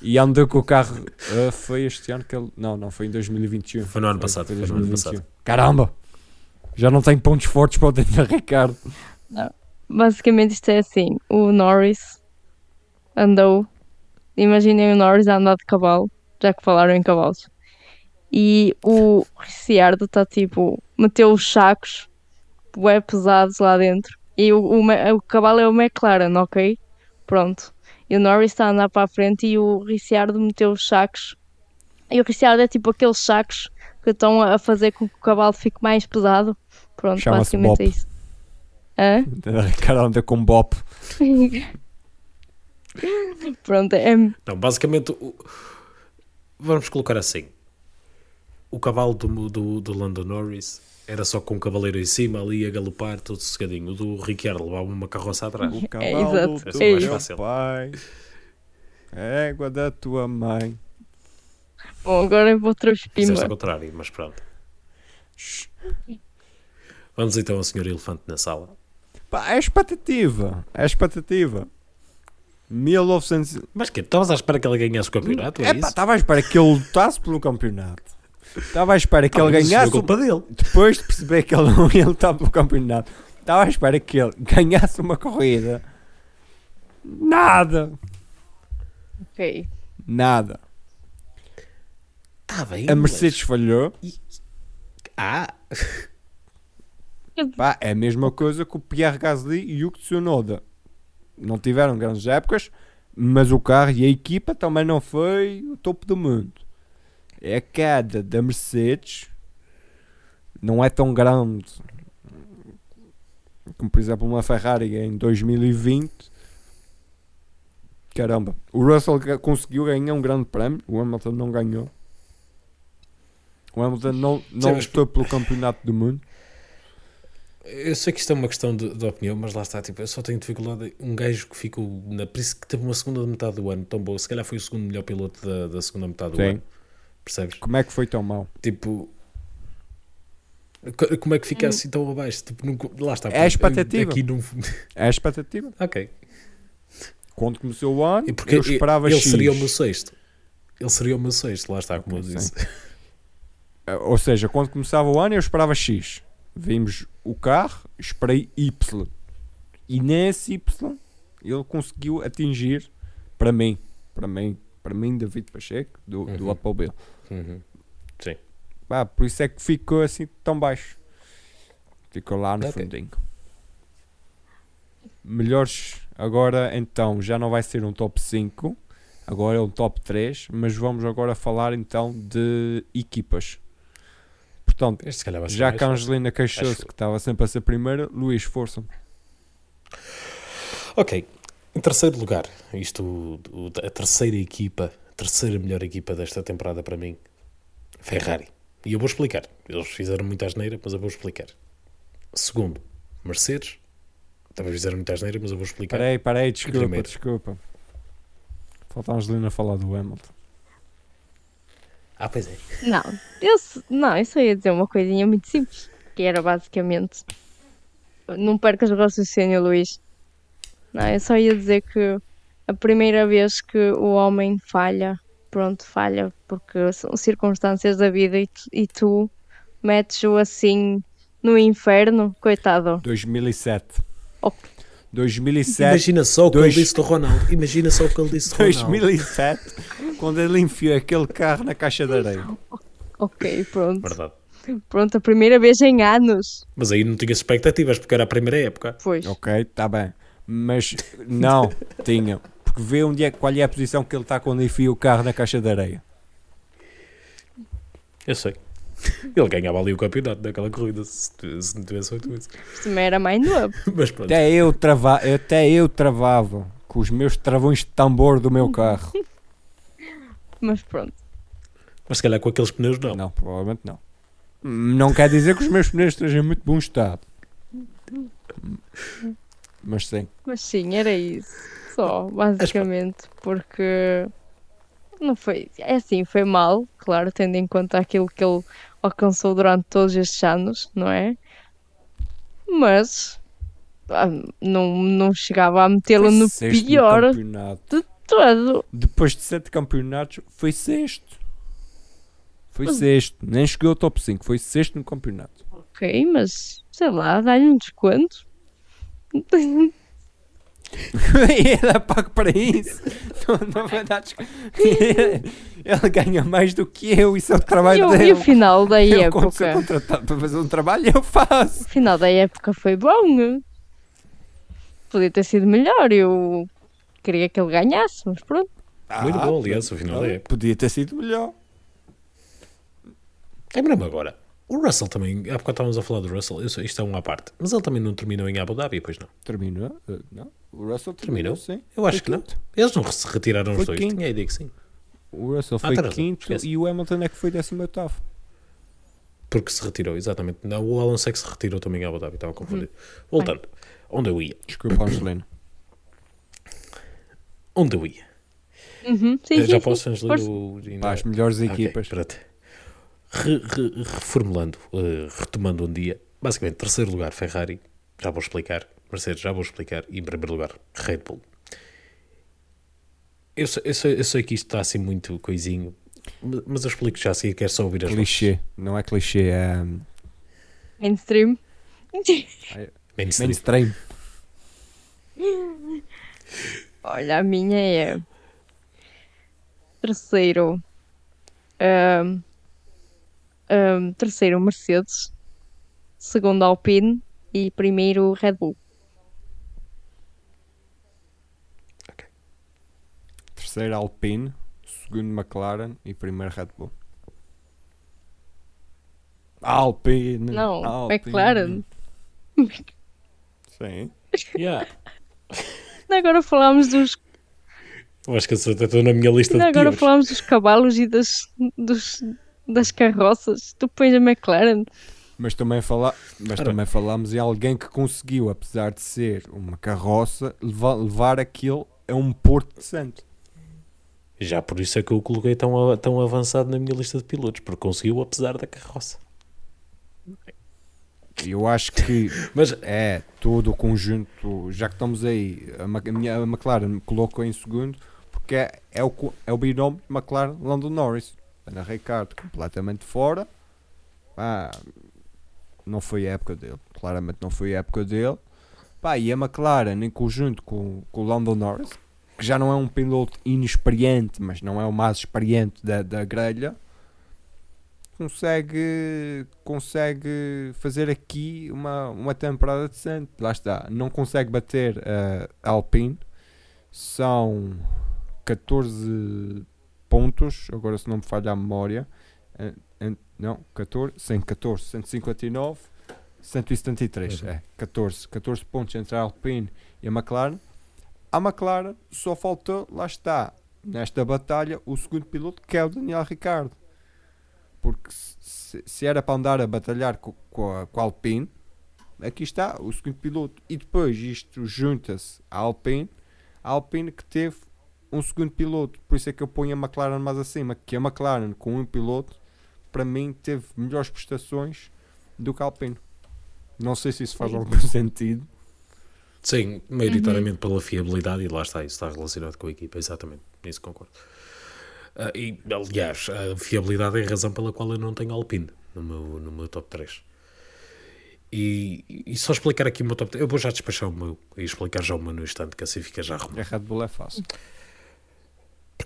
E andou com o carro. ah, foi este ano que ele. Não, não, foi em 2021. Foi no ano passado, foi no ano 2021. Caramba! Já não tem pontos fortes para o Daniel <laughs> Ricardo. Basicamente isto é assim. O Norris andou. Imaginem o Norris a andar de cavalo, já que falaram em cavalos. E o Ricciardo está tipo. meteu os sacos bué pesados lá dentro. E o, o, o cavalo é o McLaren, ok? Pronto. E o Norris está a andar para a frente e o Ricciardo meteu os sacos. E o Ricciardo é tipo aqueles sacos que estão a fazer com que o cavalo fique mais pesado. Pronto, Chama-se basicamente Bop. é isso. Hã? <laughs> Ricardo anda com um bop. <laughs> Pronto, é. Não, basicamente, vamos colocar assim: o cavalo do, do, do Lando Norris era só com um cavaleiro em cima, ali a galopar, todo sossegadinho. O do Ricciardo levava uma carroça atrás. O cavalo exato, do é isso. fácil. pai. Égua da tua mãe. Bom, agora eu vou Fizeste ao contrário, mas pronto. Vamos então ao Senhor Elefante na sala. Pá, é expectativa. É expectativa. 1900. Mas que Estavas à espera que ele ganhasse o campeonato? É, É pá, estava à espera que ele lutasse pelo campeonato. Estava à espera que Ah, ele mas é ganhasse. culpa dele. Depois de perceber que ele não ia lutar pelo campeonato, estava à espera que ele ganhasse uma corrida. Nada. Ok. Nada. Está bem. A mas- Mercedes falhou. Ah, <laughs> Pá, é a mesma coisa que o Pierre Gasly e o Tsunoda. Não tiveram grandes épocas, mas o carro e a equipa também não foi o topo do mundo. É a queda da Mercedes não é tão grande como por exemplo uma Ferrari em 2020 caramba o Russell conseguiu ganhar um grande prémio o Hamilton não ganhou o Hamilton não, não lutou pelo campeonato do mundo Eu sei que isto é uma questão de, de opinião, mas lá está, tipo, eu só tenho dificuldade. Um gajo que ficou na. Por isso que teve uma segunda metade do ano tão boa, se calhar foi o segundo melhor piloto da, da segunda metade do Sim. ano. Percebes? como é que foi tão mau Tipo. co- Como é que fica assim tão abaixo? Tipo, nunca- lá está. É a expectativa. Aqui não... é a expectativa <laughs> ok. quando começou o ano E porque eu esperava ele X seria o meu sexto. Ele seria o meu sexto, lá está, como eu Ok, disse. ou seja, quando começava o ano eu esperava X vimos o carro, esperei Y e nesse Y ele conseguiu atingir para mim, para mim, para mim David Pacheco do, do Uhum. Automobile Uhum. Sim. Pá, por isso é que ficou assim tão baixo ficou lá no Ok. fundinho melhores agora então já não vai ser um top 5 agora é um top 3 mas vamos agora falar então de equipas portanto já mais que a. Angelina queixou-se que estava sempre a ser primeira, Luís, força. Ok. Em terceiro lugar, isto, a terceira equipa, terceira melhor equipa desta temporada para mim, Ferrari. E eu vou explicar. Eles fizeram muita asneira, mas eu vou explicar. Segundo, Mercedes. Também fizeram muita asneira, mas eu vou explicar. Parei, parei, desculpa, primeiro. desculpa. Falta a Angelina falar do Hamilton. Ah, pois é. Não, eu, não, eu só ia dizer uma coisinha muito simples, que era basicamente. Não percas o raciocínio, Luís. Não, eu só ia dizer que a primeira vez que o homem falha, pronto, falha, porque são circunstâncias da vida e tu, e tu metes-o assim no inferno, coitado. 2007. Ok. 2007. Imagina só o que dois- ele disse do Ronaldo. Imagina só o que ele disse do Ronaldo. 2007, quando ele enfiou aquele carro na caixa de areia. Ok, pronto. Verdade. Pronto, a primeira vez em anos. Mas aí não tinha expectativas, porque era a primeira época. Pois. Ok, está bem. Mas não, tinha. Porque vê onde é, qual é a posição que ele está quando enfia o carro na caixa de areia. Eu sei. Ele ganhava ali o campeonato daquela corrida, se, se não tivesse feito isso. Isto também era mais <laughs> novo. Mas pronto. Até eu, trava, até eu travava com os meus travões de tambor do meu carro. <laughs> Mas pronto. Mas se calhar com aqueles pneus não. Não, provavelmente não. Não quer dizer que os meus pneus estejam em muito bom estado. Mas sim. Mas sim, era isso. Só, basicamente, porque não foi. É assim, foi mal, claro, tendo em conta aquilo que ele alcançou durante todos estes anos, não é? Mas não, não chegava a metê-lo no pior campeonato. de todo. Depois de sete campeonatos, foi sexto. Foi Mas- sexto. Nem chegou ao top 5. Foi sexto no campeonato. Ok, mas sei lá, dá-lhe um desconto. <laughs> Ele é pago para isso. Não, dar desconto. Ele ganha mais do que eu. Isso é o E trabalho o, e dele. o final da eu, quando sou época? contratado para fazer um trabalho, eu faço. O final da época foi bom. Podia ter sido melhor. Eu queria que ele ganhasse, mas pronto. Muito Ah, bom, aliás, o final da época. Podia ter sido melhor. Lembra-me agora. O Russell também, há bocado estávamos a falar do Russell, eu isto é uma à parte, mas ele também não terminou em Abu Dhabi, pois não? Terminou? Uh, Não. O Russell Terminou? terminou, sim. Eu acho Foi que não. Eles não se retiraram Foi os dois, quinto. tinha a ideia que sim. O Russell Ah, foi razão, quinto e o Hamilton é que foi 18 Porque se retirou, exatamente. Não, o Alonso é que se retirou também em Abu Dhabi, estava a confundir. Voltando, onde eu ia? Desculpa, Angelina. Onde eu ia? Uhum, sim, Eh, sim, Já sim. posso, Angelina? Para as melhores Ok, equipas. pronto. Re- re- reformulando, eh, retomando um dia, basicamente, terceiro lugar, Ferrari, já vou explicar. Mercedes, já vou explicar. E em primeiro lugar, Red Bull. Eu sei, eu sei, eu sei que isto está assim muito coisinho, mas- eu explico já a seguir, quero só ouvir as clichê. Não é clichê, é um, Mainstream. <laughs> Mainstream. mainstream. Olha, a minha é terceiro. ahm, ahm, terceiro Mercedes. segundo Alpine e primeiro Red Bull. Terceiro Alpine, segundo McLaren e primeiro Red Bull. Alpine. Não, Alpine. McLaren. Sim. Yeah. Agora falámos dos, Eu acho que eu estou na minha lista de agora piores. falámos dos cavalos e das, dos, das carroças. Tu pões a McLaren. Mas também, fala... Mas também falámos em alguém que conseguiu, apesar de ser uma carroça, levar, levar aquilo a um porto de santo. Já por isso é que eu o coloquei tão, tão avançado na minha lista de pilotos, porque conseguiu apesar da carroça. Eu acho que <laughs> Mas é todo o conjunto, já que estamos aí, a, minha a McLaren me colocou em segundo, porque é, é, o, é o binômio McLaren Lando Norris. Ana Ricardo completamente fora. Não foi a época dele, claramente não foi a época dele. Pá, e a McLaren em conjunto com, com o Lando Norris, que já não é um piloto inexperiente, mas não é o mais experiente da, da grelha, consegue, consegue fazer aqui uma, uma temporada decente. Lá está, não consegue bater a Alpine, são 14 pontos, agora se não me falha a memória. Eh, en- Não, 14, sim, 14, 159, 173, Uhum. é, 14, 14 pontos entre a Alpine e a McLaren. A McLaren só faltou, lá está, nesta batalha, o segundo piloto que é o Daniel Ricciardo. Porque se, se era para andar a batalhar co- com, a, com a Alpine, aqui está o segundo piloto. E depois isto junta-se à Alpine, a Alpine que teve um segundo piloto. Por isso é que eu ponho a McLaren mais acima, que a McLaren com um piloto, para mim, teve melhores prestações do que a Alpine. Não sei se isso faz algum <laughs> sentido. sim, maioritariamente pela fiabilidade, e lá está, isso está relacionado com a equipa, exatamente, nisso concordo. Ah, e, aliás, a fiabilidade é a razão pela qual eu não tenho Alpine no meu, no meu top 3. E, e só explicar aqui o meu top 3. Eu vou já despachar o meu e explicar já o meu no instante, que assim fica já arrumado. A Red Bull é fácil,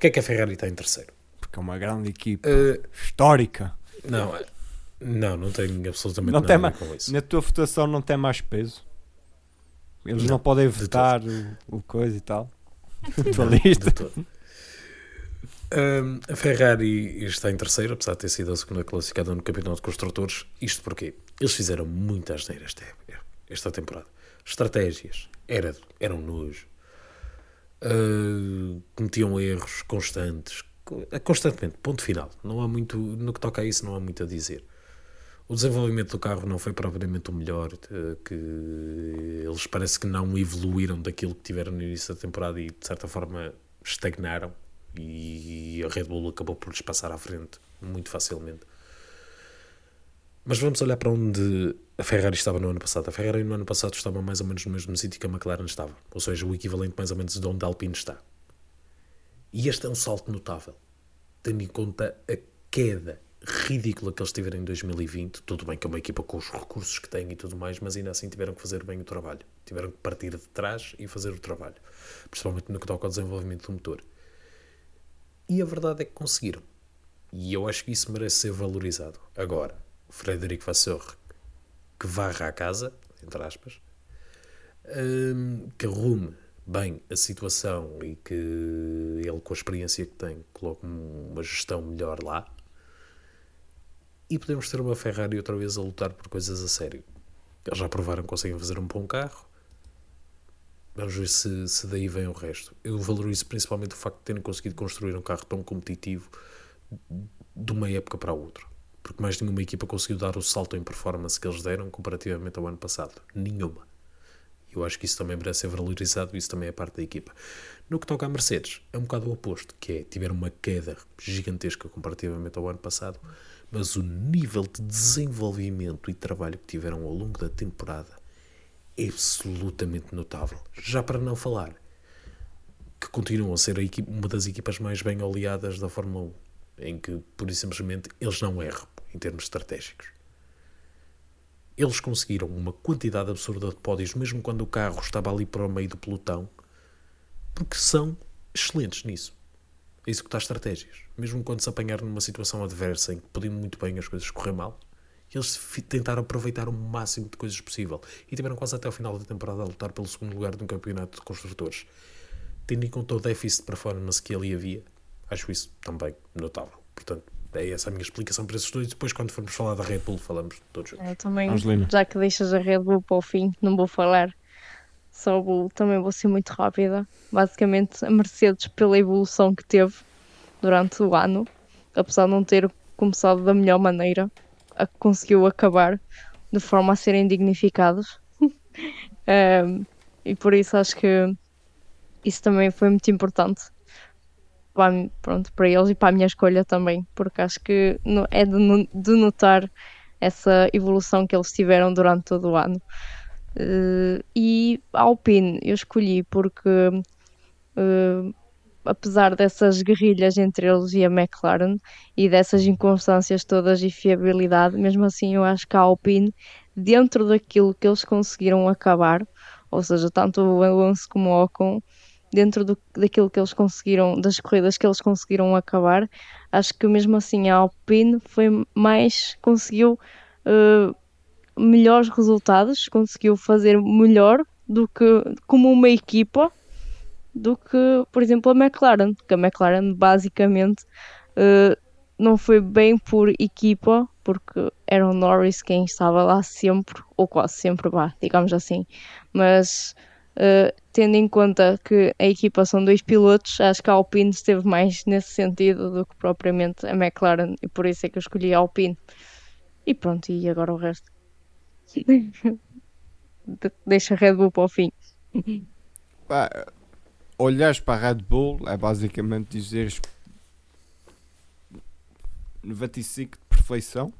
Porquê é que a Ferrari está em terceiro? porque é uma grande equipa Ah, histórica. não, é- não, não tenho absolutamente Não nada tem a ver mais- com isso. Na tua votação não tem mais peso. Eles não, Não, podem de votar o, o coisa e tal. <laughs> Tua Não, lista. a Ferrari está em terceiro, apesar de ter sido a segunda classificada no Campeonato de Construtores. Isto porque eles fizeram muitas asneiras esta, esta temporada. Estratégias era, eram nojo. Uh, cometiam erros constantes. Co- Constantemente, ponto final. Não há muito, no que toca a isso, não há muito a dizer. O desenvolvimento do carro não foi propriamente o melhor, eh, que eles parece que não evoluíram daquilo que tiveram no início da temporada e de certa forma estagnaram e a Red Bull acabou por lhes passar à frente muito facilmente. Mas vamos olhar para onde a Ferrari estava no ano passado. A Ferrari no ano passado estava mais ou menos no mesmo sítio que a McLaren estava, ou seja, o equivalente mais ou menos de onde a Alpine está. E este é um salto notável, tendo em conta a queda ridícula que eles tiveram em 2020. Tudo bem que é uma equipa com os recursos que tem e tudo mais, mas ainda assim tiveram que fazer bem o trabalho. Tiveram que partir de trás e fazer o trabalho, principalmente no que toca ao desenvolvimento do motor. E a verdade é que conseguiram. E eu acho que isso merece ser valorizado. Agora, Frederico Vasseur, que varra a casa, entre aspas, hum, que arrume bem a situação e que ele, com a experiência que tem, coloque uma gestão melhor lá. E podemos ter uma Ferrari outra vez a lutar por coisas a sério. Eles já provaram que conseguem fazer um bom carro. Vamos ver se, se daí vem o resto. Eu valorizo principalmente o facto de terem conseguido construir um carro tão competitivo de uma época para a outra. Porque mais nenhuma equipa conseguiu dar o salto em performance que eles deram comparativamente ao ano passado. Nenhuma. Eu acho que isso também merece ser valorizado isso também é parte da equipa. No que toca à Mercedes, é um bocado o oposto, que é, tiveram uma queda gigantesca comparativamente ao ano passado, mas o nível de desenvolvimento e trabalho que tiveram ao longo da temporada é absolutamente notável. Já para não falar que continuam a ser uma das equipas mais bem oleadas da Fórmula 1, em que, pura e simplesmente, eles não erram em termos estratégicos. Eles conseguiram uma quantidade absurda de pódios, mesmo quando o carro estava ali para o meio do pelotão, porque são excelentes nisso. A executar estratégias. Mesmo quando se apanharam numa situação adversa em que podiam muito bem as coisas correr mal, eles tentaram aproveitar o máximo de coisas possível. E tiveram quase até ao final da temporada a lutar pelo segundo lugar de um campeonato de construtores. Tendo em conta o déficit de performance que ali havia, acho isso também notável. Portanto, é essa a minha explicação para esses dois. Depois, quando formos falar da Red Bull, falamos de todos juntos. Eu também, Angelina. já que deixas a Red Bull para o fim, não vou falar só o Bull, também vou ser muito rápida. Basicamente, a Mercedes, pela evolução que teve durante o ano, apesar de não ter começado da melhor maneira, a que conseguiu acabar de forma a serem dignificados. Ehm, <laughs> e por isso acho que isso também foi muito importante para, pronto, para eles e para a minha escolha também, porque acho que é de, no- de notar essa evolução que eles tiveram durante todo o ano. Eh, e a Alpine eu escolhi porque, eh, apesar dessas guerrilhas entre eles e a McLaren e dessas inconstâncias todas e fiabilidade, mesmo assim eu acho que a Alpine, dentro daquilo que eles conseguiram acabar, ou seja, tanto o Alonso como o Ocon, dentro do, daquilo que eles conseguiram, das corridas que eles conseguiram acabar, acho que mesmo assim a Alpine foi mais, conseguiu eh, melhores resultados, conseguiu fazer melhor do que como uma equipa do que, por exemplo, a McLaren, que a McLaren basicamente eh, não foi bem por equipa, porque era o Norris quem estava lá sempre, ou quase sempre, vá, digamos assim, mas eh, tendo em conta que a equipa são dois pilotos, acho que a Alpine esteve mais nesse sentido do que propriamente a McLaren, e por isso é que eu escolhi a Alpine. E pronto, e agora o resto. De- Deixa a Red Bull para o fim. Pá, olhares para a Red Bull é basicamente dizeres 95 de perfeição,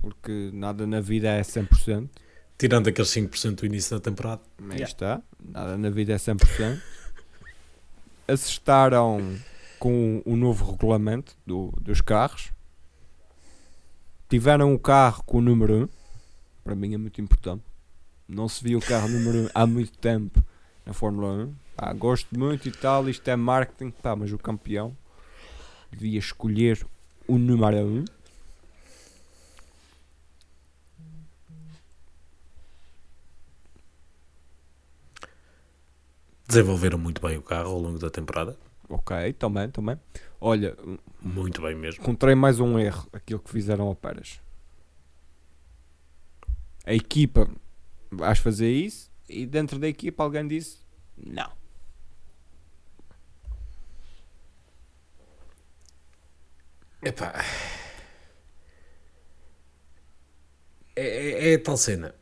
porque nada na vida é 100%. Tirando aqueles 5% do início da temporada. Aí Yeah. está, nada na vida é 100%. <laughs> Acertaram com o novo regulamento do- dos carros. Tiveram o carro com o número 1. Para mim é muito importante. Não se viu o carro número 1 há muito tempo na Fórmula 1. Pá, gosto muito e tal, isto é marketing, pá, mas o campeão devia escolher o número 1. Desenvolveram muito bem o carro ao longo da temporada. Ok, também, também. Olha, Muito bem mesmo. encontrei mais um erro, aquilo que fizeram ao Pérez. A equipa vais fazer isso e dentro da equipa alguém disse não. Epá. É, é, é tal cena.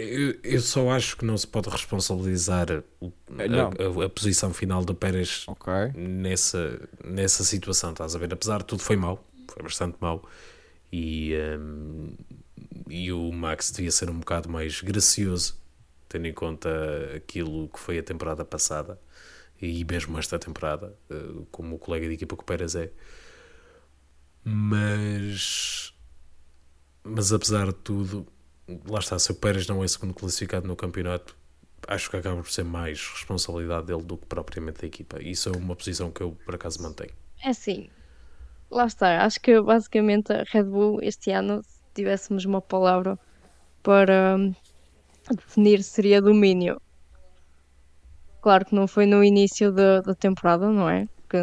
Eu, eu só acho que não se pode responsabilizar não. a, a- a posição final do Pérez Ok. nessa, nessa situação, estás a ver? Apesar de tudo foi mau, foi bastante mau. E, hum, e o Max devia ser um bocado mais gracioso, tendo em conta aquilo que foi a temporada passada e mesmo esta temporada, eh, como o colega de equipa que o Pérez é. Mas, mas apesar de tudo, lá está, se o Pérez não é segundo classificado no campeonato, acho que acaba por ser mais responsabilidade dele do que propriamente da equipa. Isso é uma posição que eu por acaso mantenho. É assim, lá está. Acho que basicamente a Red Bull este ano, se tivéssemos uma palavra para hum, definir, seria domínio. Claro que não foi no início da, da temporada, não é? Que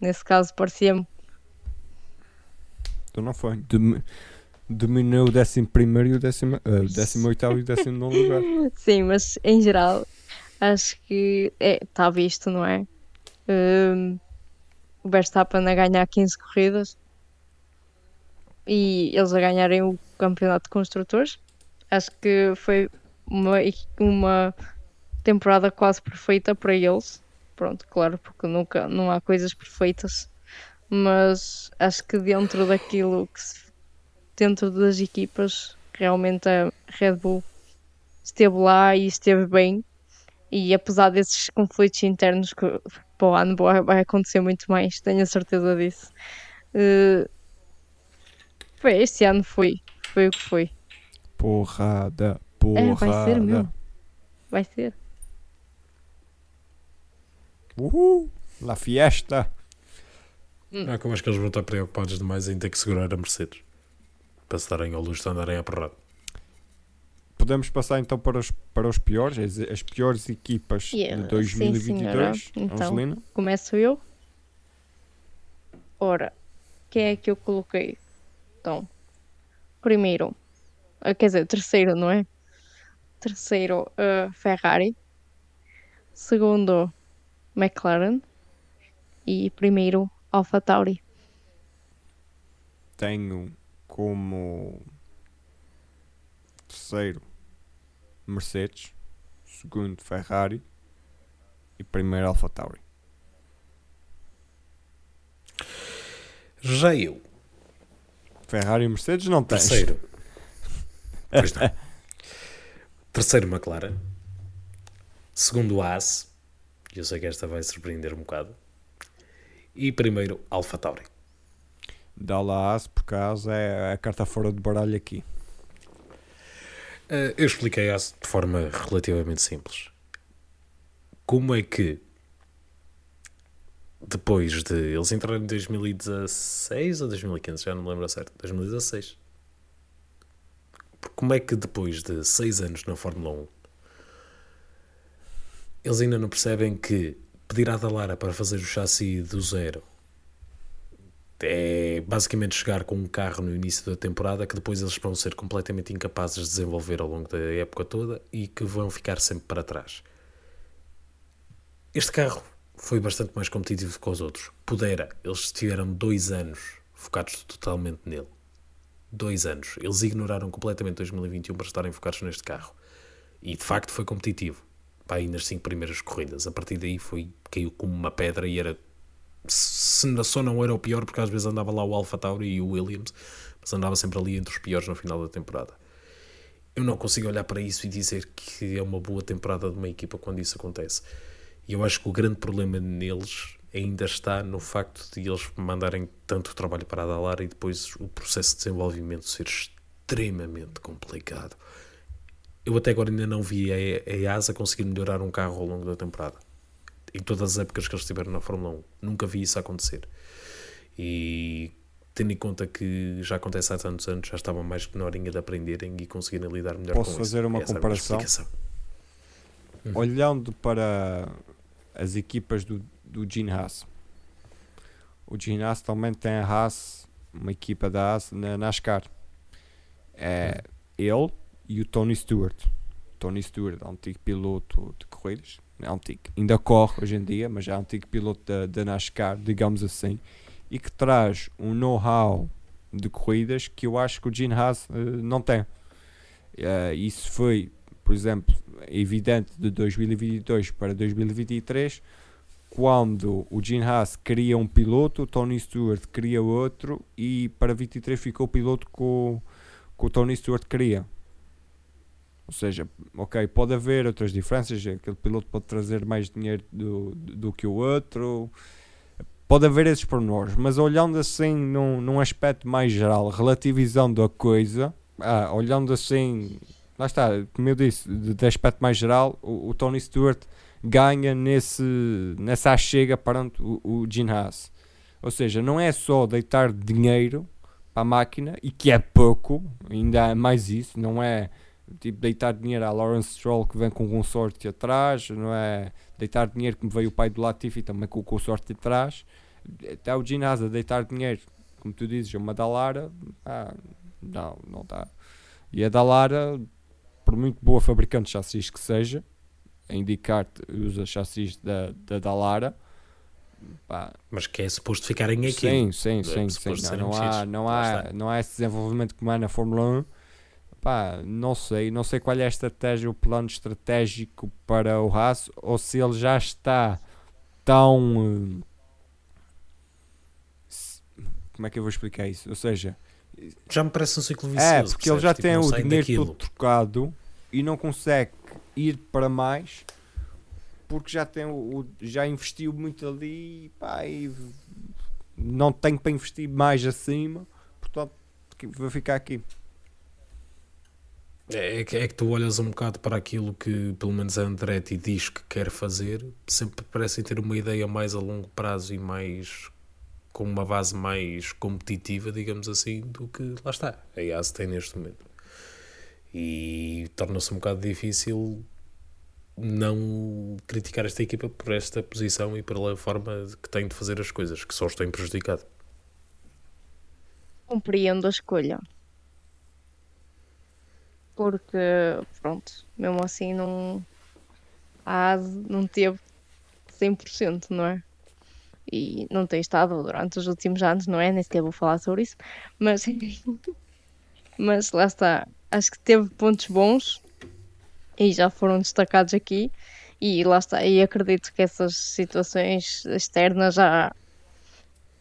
nesse caso parecia-me. Então não foi. Dom- Dominou o 11 e o 18 uh, 18 e o 19 lugar. <laughs> Sim, mas em geral acho que está visto, não é? Hum, o Verstappen a ganhar 15 corridas e eles a ganharem o campeonato de construtores. Acho que foi uma, uma temporada quase perfeita para eles. Pronto, claro, porque nunca não há coisas perfeitas, mas acho que dentro daquilo que se, dentro das equipas, realmente a Red Bull esteve lá e esteve bem. E apesar desses conflitos internos que para o ano vai, vai acontecer muito mais, tenho a certeza disso. Eh, foi, este ano foi, foi o que foi. Porrada, É, vai ser porrada. mesmo. Vai ser. Uhul, la fiesta. Não, que eu acho que eles vão estar preocupados demais em ter que segurar a Mercedes. Para se darem ao luxo de andarem a porrada. Podemos passar então para os, para os piores, as, as piores equipas Yeah, de sim, 2022. senhora. Então. Angelina? Começo eu. Ora, quem é que eu coloquei? Então, primeiro, ah, quer dizer, terceiro, não é? Terceiro, ah, Ferrari. Segundo, McLaren. E primeiro, AlphaTauri. Tenho como terceiro Mercedes, segundo Ferrari e primeiro AlphaTauri. Já eu, Ferrari e Mercedes não tens. terceiro. <laughs> Pois não. terceiro, McLaren. Segundo, Haas. Eu sei que esta vai surpreender um bocado. E primeiro, Alpha Tauri. Dá lá As, por causa é a carta fora de baralho aqui. Eh, eu expliquei de forma relativamente simples. Como é que depois de eles entraram em 2016 ou 2015, já não me lembro a certo, 2016. Porque Como é que depois de 6 anos na Fórmula 1 eles ainda não percebem que pedir à Dalara para fazer o chassi do zero é basicamente chegar com um carro no início da temporada que depois eles vão ser completamente incapazes de desenvolver ao longo da época toda e que vão ficar sempre para trás. Este carro foi bastante mais competitivo que os outros. Pudera, eles tiveram dois anos focados totalmente nele. Dois anos. Eles ignoraram completamente 2021 para estarem focados neste carro. E de facto foi competitivo. Pá, aí nas cinco primeiras corridas. A partir daí foi, caiu como uma pedra e era se só não era o pior, porque às vezes andava lá o Alpha Tauri e o Williams, mas andava sempre ali entre os piores no final da temporada. Eu não consigo olhar para isso e dizer que é uma boa temporada de uma equipa quando isso acontece. E eu acho que o grande problema neles ainda está no facto de eles mandarem tanto trabalho para a Dalara e depois o processo de desenvolvimento ser extremamente complicado. Eu até agora ainda não vi a, a EASA conseguir melhorar um carro ao longo da temporada em todas as épocas que eles estiveram na Fórmula 1. Nunca vi isso acontecer. E tendo em conta que já acontece há tantos anos, já estavam mais que na horinha de aprenderem e conseguirem lidar melhor Posso com fazer isso. uma Essa era a minha comparação? explicação. Olhando para as equipas do, do Gene Haas, o Gene Haas também tem a Haas, uma equipa da Haas na NASCAR. É ele e o Tony Stewart. Tony Stewart, antigo piloto de corridas, é ainda corre hoje em dia, mas é antigo piloto da, da NASCAR, digamos assim, e que traz um know-how de corridas que eu acho que o Gene Haas eh, não tem. Eh, isso foi, por exemplo, evidente de 2022 para 2023, quando o Gene Haas cria um piloto, o Tony Stewart cria outro e para 23 ficou o piloto que o, que o Tony Stewart queria. Ou seja, ok, pode haver outras diferenças, aquele piloto pode trazer mais dinheiro do, do, que o outro, pode haver esses pormenores, mas olhando assim num, num aspecto mais geral, relativizando a coisa, ah, olhando assim, lá está, como eu disse, de, de aspecto mais geral, o, o Tony Stewart ganha nesse, nessa chega perante o, o Gene Haas. Ou seja, não é só deitar dinheiro para a máquina, e que é pouco, ainda há mais isso, não é tipo deitar dinheiro à Lawrence Stroll que vem com um consórcio atrás, não é deitar dinheiro como veio o pai do Latifi também com o consórcio atrás, até o a deitar dinheiro, como tu dizes, uma Dallara, ah, não, não dá. E a Dallara, por muito boa fabricante de chassis que seja, a indicar-te usa chassis da, da Dallara, pá, Mas que é suposto ficarem aqui. Sim, sim, É sim, sim. Não, não há, não, há, não há esse desenvolvimento como há na Fórmula 1. Pá, não sei, não sei qual é a estratégia, o plano estratégico para o Haas, ou se ele já está tão. eh, Como é que eu vou explicar isso? Ou seja, Já me parece um ciclo vicioso. é, porque ele já percebes? Tipo, tem o dinheiro daquilo. todo trocado e não consegue ir para mais porque já tem o, já investiu muito ali pá, e não tem para investir mais acima, portanto vou ficar aqui. É, é que, é que tu olhas um bocado para aquilo que pelo menos a Andretti diz que quer fazer, sempre parecem ter uma ideia mais a longo prazo e mais com uma base mais competitiva, digamos assim, do que lá está, a Haas tem neste momento. E torna-se um bocado difícil não criticar esta equipa por esta posição e pela forma que tem de fazer as coisas, que só os tem prejudicado. Compreendo a escolha. Porque, pronto, mesmo assim não. A ASE não teve 100%, não é? E não tem estado durante os últimos anos, não é? Nem sequer vou falar sobre isso. Mas, <laughs> mas lá está. Acho que teve pontos bons e já foram destacados aqui. E lá está. E acredito que essas situações externas já.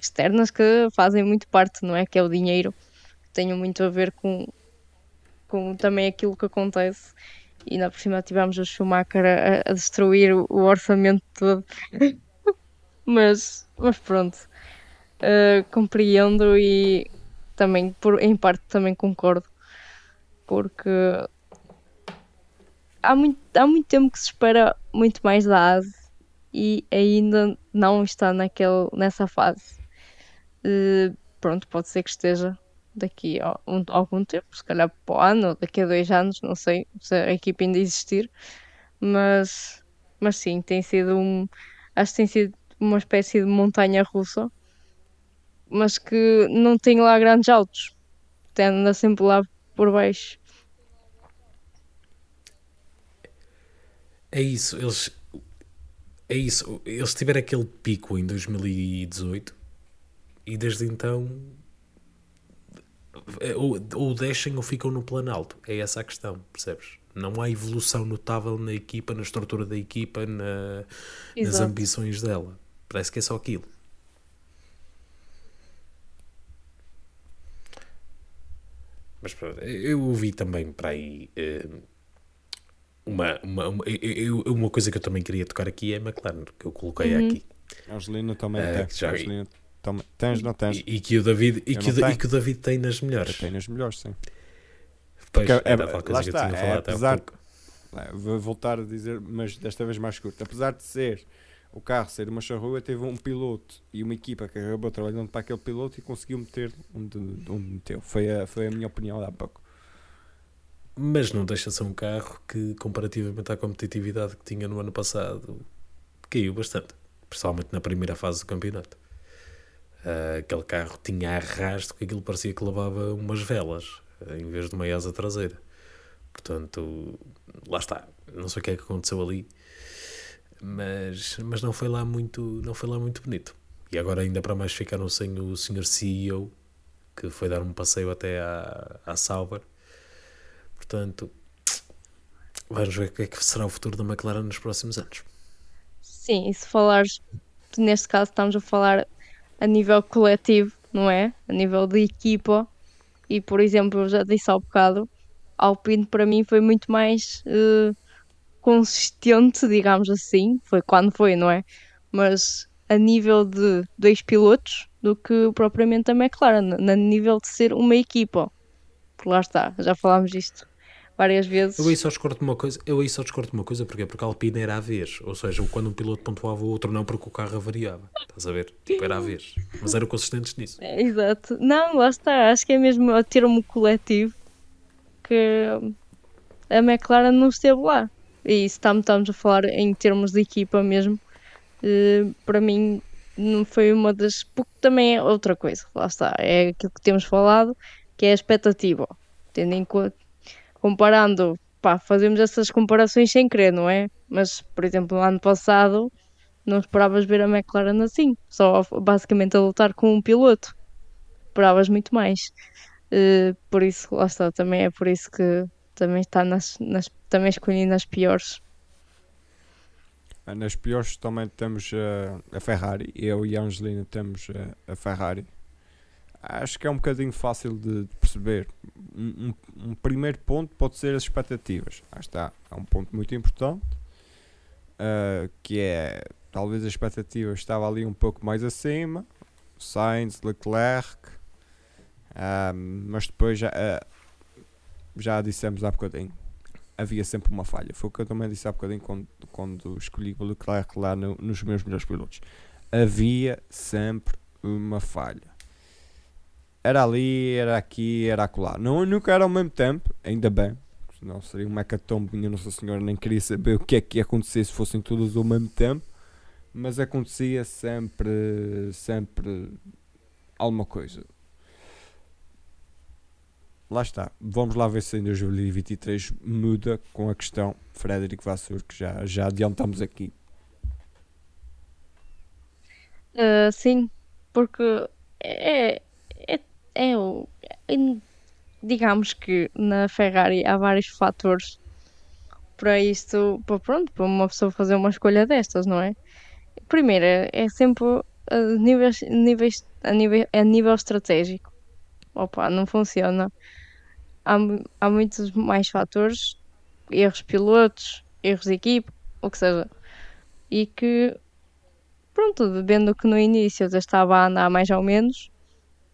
externas que fazem muito parte, não é? Que é o dinheiro. Que tenham muito a ver com, com também aquilo que acontece. E ainda por cima tivemos o Schumacher a, a destruir o, o orçamento todo. <laughs> mas, mas pronto. Uh, compreendo e também, por, em parte, também concordo. Porque há muito, há muito tempo que se espera muito mais da ASE e ainda não está naquele, nessa fase. Uh, pronto, pode ser que esteja daqui a um, algum tempo, se calhar para o ano, daqui a dois anos, não sei se a equipa ainda existir, mas, mas sim, tem sido um. Acho que tem sido uma espécie de montanha russa, mas que não tem lá grandes altos, anda sempre lá por baixo. É isso, eles. É isso, eles tiveram aquele pico em 2018 e desde então ou, ou deixem ou ficam no plano alto. É essa a questão, percebes? Não há evolução notável na equipa, na estrutura da equipa, na, nas ambições dela. Parece que é só aquilo. Mas pronto, eu ouvi também para aí eh, uma, uma, uma, eu, uma coisa que eu também queria tocar aqui é a McLaren, que eu coloquei uhum. aqui. Angelina também uh, tem. Já, Angelina, Toma, tens, não tens? E, e, que o David, e, que o, e que o David tem nas melhores. Tem nas melhores, sim. Pois, é, é, coisa lá está, é, apesar, é, vou voltar a dizer, mas desta vez mais curto. Apesar de ser o carro ser uma charrua, teve um piloto e uma equipa que acabou trabalhando para aquele piloto e conseguiu meter onde, onde meteu. Foi a, foi a minha opinião há pouco. Mas não deixa de ser um carro que, comparativamente à competitividade que tinha no ano passado, caiu bastante. Principalmente na primeira fase do campeonato. Uh, aquele carro tinha arrasto que aquilo parecia que levava umas velas em vez de uma asa traseira. Portanto, lá está. Não sei o que é que aconteceu ali, mas, mas não foi lá muito, não foi lá muito bonito. E agora ainda para mais ficaram sem o Sr. CEO, que foi dar um passeio até à, à Sauber. Portanto, vamos ver o que é que será o futuro da McLaren nos próximos anos. Sim, e se falares, neste caso estamos a falar a nível coletivo, não é? A nível de equipa. E, por exemplo, eu já disse há bocado, Alpine para mim foi muito mais uh, consistente, digamos assim. Foi quando foi, não é? Mas a nível de dois pilotos do que propriamente a McLaren, na nível de ser uma equipa. Lá está, já falámos disto várias vezes. Eu aí só discordo uma coisa, eu aí só discordo uma coisa, porque porque a Alpine era a vez, ou seja, quando um piloto pontuava o outro não porque o carro avariava, estás a ver? Tipo, era a vez, mas eram consistentes nisso. É, exato. Não, lá está, acho que é mesmo a termo coletivo que a McLaren não esteve lá. E se estamos a falar em termos de equipa mesmo, eh, para mim não foi uma das. Porque também é outra coisa, lá está, é aquilo que temos falado, que é a expectativa. Tendo em conta comparando, pá, fazemos essas comparações sem querer, não é? Mas, por exemplo, no ano passado não esperavas ver a McLaren assim, só basicamente a lutar com um piloto. Esperavas muito mais. Uh, por isso, lá está, também é por isso que também está nas, nas também escolhi nas piores. Nas piores também temos uh, a Ferrari, eu e a Angelina temos uh, a Ferrari acho que é um bocadinho fácil de, perceber. Um, um, um, primeiro ponto pode ser as expectativas. Ah, está, é um ponto muito importante. Uh, que é talvez a expectativa estava ali um pouco mais acima. Sainz, Leclerc, uh, mas depois já, uh, já dissemos há bocadinho. Havia sempre uma falha. Foi o que eu também disse há bocadinho quando, quando escolhi o Leclerc lá no, nos meus melhores pilotos. Havia sempre uma falha. Era ali, era aqui, era acolá. Não, nunca era ao mesmo tempo, ainda bem. Senão seria uma hecatombe, minha Nossa Senhora, nem queria saber o que é que ia acontecer se fossem todos ao mesmo tempo. Mas acontecia sempre, sempre alguma coisa. Lá está. Vamos lá ver se em 2023 muda com a questão Frederico Vassur, que já, já adiantamos aqui. Uh, sim, porque é, é, o. digamos que na Ferrari há vários fatores para isto, para, pronto, para uma pessoa fazer uma escolha destas, não é? Primeiro, é sempre a níveis, níveis, a, nível, a nível estratégico. Opa, não funciona. Há, há muitos mais fatores, erros pilotos, erros de equipe, o que seja. E que pronto, vendo que no início já estava a andar mais ou menos,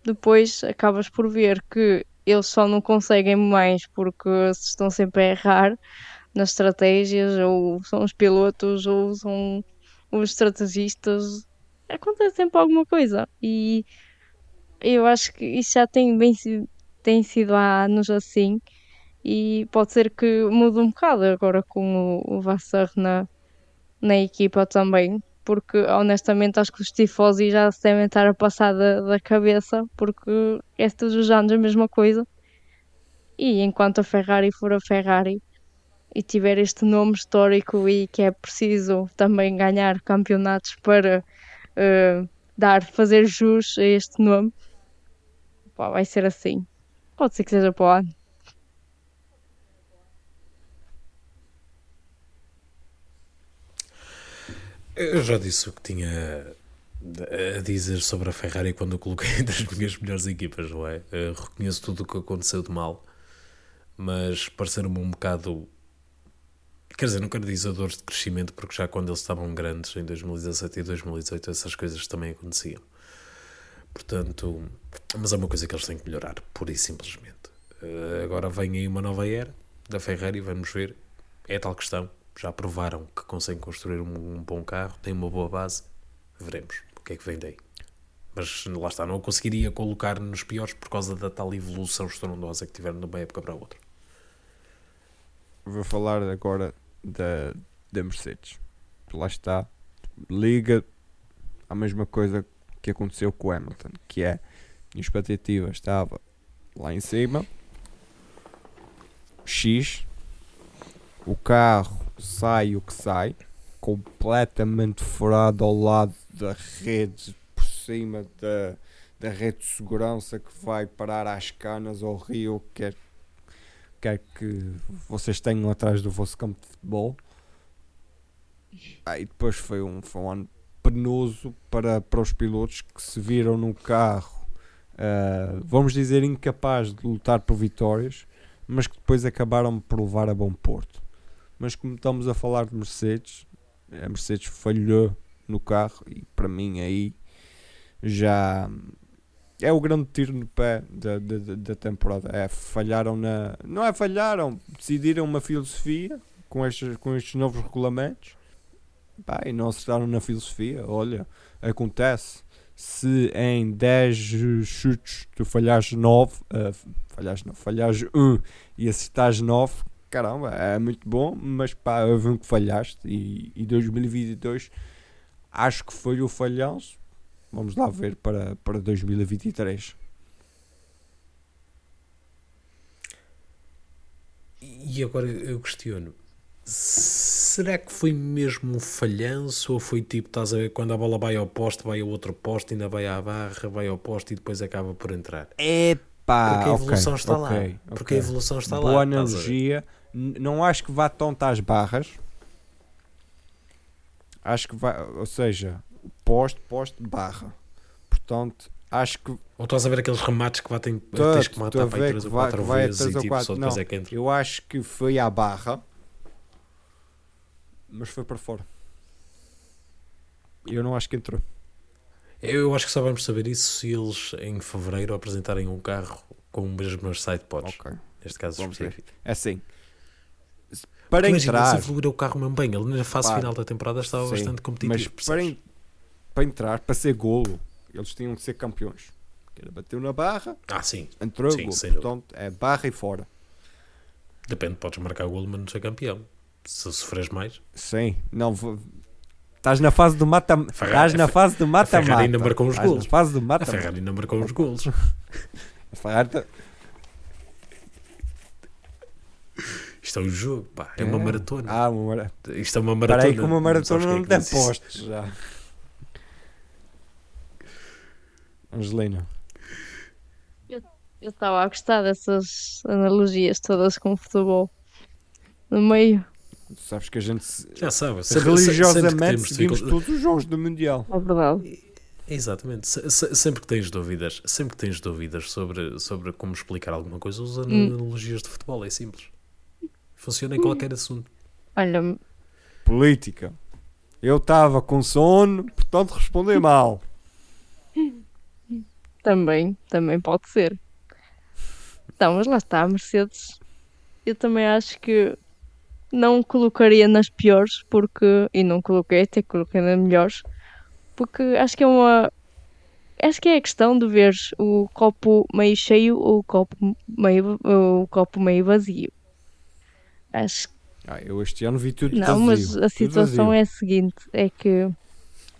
depois acabas por ver que eles só não conseguem mais porque estão sempre a errar nas estratégias, ou são os pilotos, ou são os estrategistas. Acontece sempre alguma coisa. E eu acho que isso já tem, bem, tem sido há anos assim. E pode ser que mude um bocado agora com o, o Vassar na, na equipa também, porque honestamente acho que os tifosi já se devem estar a passar da, da cabeça, porque é todos os anos a mesma coisa. E enquanto a Ferrari for a Ferrari e tiver este nome histórico e que é preciso também ganhar campeonatos para eh, dar, fazer jus a este nome, pá, vai ser assim. Pode ser que seja para o ano. Eu já disse o que tinha a dizer sobre a Ferrari quando eu coloquei <laughs> entre as minhas melhores equipas, não é? Eu reconheço tudo o que aconteceu de mal, mas pareceu-me um bocado. Quer dizer, não quero dizer dores de crescimento, porque já quando eles estavam grandes, em 2017 e 2018, essas coisas também aconteciam. Portanto, mas é uma coisa que eles têm que melhorar, pura e simplesmente. Eh, Agora vem aí uma nova era da Ferrari, vamos ver. É tal questão. Já provaram que conseguem construir um, um bom carro, têm uma boa base. Veremos o que é que vem daí. Mas lá está, não conseguiria colocar nos piores por causa da tal evolução estrondosa que tiveram de uma época para outra. Vou falar agora da, da Mercedes. Lá está. Liga a mesma coisa que aconteceu com o Hamilton, que é a expectativa estava lá em cima. X. O carro sai o que sai, completamente furado ao lado da rede, por cima da, da rede de segurança que vai parar às canas ao rio, quer, quer que vocês tenham atrás do vosso campo de futebol. Ah, e depois foi um, foi um ano penoso para, para os pilotos que se viram no carro, ah, vamos dizer, incapaz de lutar por vitórias, mas que depois acabaram por levar a bom porto. Mas como estamos a falar de Mercedes, a Mercedes falhou no carro e para mim aí já é o grande tiro no pé da, da, da- da temporada. É, falharam na. Não é falharam, decidiram uma filosofia com estes, com estes novos regulamentos pá, e não acertaram na filosofia. Olha, acontece. Se em 10 chutes tu falhares 9, falhares, não, falhares 1 e acertares 9, caramba, é muito bom, mas pá, houve um que falhaste e, e 2022 acho que foi o falhanço. Vamos lá ver para, para 2023. E agora eu questiono: será que foi mesmo um falhanço ou foi tipo, estás a ver, quando a bola vai ao poste, vai ao outro poste, ainda vai à barra, vai ao poste e depois acaba por entrar? Epá, Porque a evolução está lá. ok, Porque a evolução está Boa lá. estás a ver? analogia. Não acho que vá tanto às barras. Acho que vai, ou seja, poste, poste, barra. Portanto, acho que Ou estás a ver aqueles remates que batem, Tô- tens que matar para aí ver 3 que ou vai- 4 que vai a vezes e tipo, só depois Não. é que entra. eu acho que foi à barra, mas foi para fora. Eu não acho que entrou. Eu acho que só vamos saber isso se eles em fevereiro apresentarem um carro com os mesmos sidepods. Ok. Neste caso Vamos ver. específico. É assim. Para Imagina, entrar, eles evoluíram o carro mesmo bem. Ele na fase Pá, final da temporada estava sim, bastante competitivo. mas para, en- para entrar, para ser golo, Eles tinham que ser campeões. Era bateu na barra, Ah, sim. entrou, Sim, gol. sem dúvida. portanto é barra e fora. Depende, podes marcar golo, mas não ser campeão. Se sofres mais. Sim, não vou. Estás na fase do mata Estás na a fase do mata-mata. Ferrari ainda marcou uns golos. A Ferrari ainda marcou uns golos. <laughs> A Ferrari tá- Isto é um jogo, pá. É uma maratona. Ah, uma mara... Isto é uma maratona. aí que uma maratona é não que tem postos já. Angelina. Eu estava a gostar dessas analogias todas com o futebol. No meio, sabes que a gente se- Já sempre- que religiosamente seguimos dificuldade- todos os jogos do Mundial. é verdade. Exatamente. Se- se- Sempre que tens dúvidas, sempre que tens dúvidas sobre, sobre como explicar alguma coisa, usa Hum. analogias de futebol, é simples. Funciona em qualquer assunto. Olha, Política. Eu estava com sono, portanto respondi mal. também, também pode ser. Então, mas lá está, a Mercedes. Eu também acho que não colocaria nas piores, porque. E não coloquei, até coloquei nas melhores, porque acho que é uma. Acho que é a questão de ver o copo meio cheio ou o copo meio, ou o copo meio vazio. Acho Ah, eu este ano vi tudo Não, mas a situação é a seguinte: é que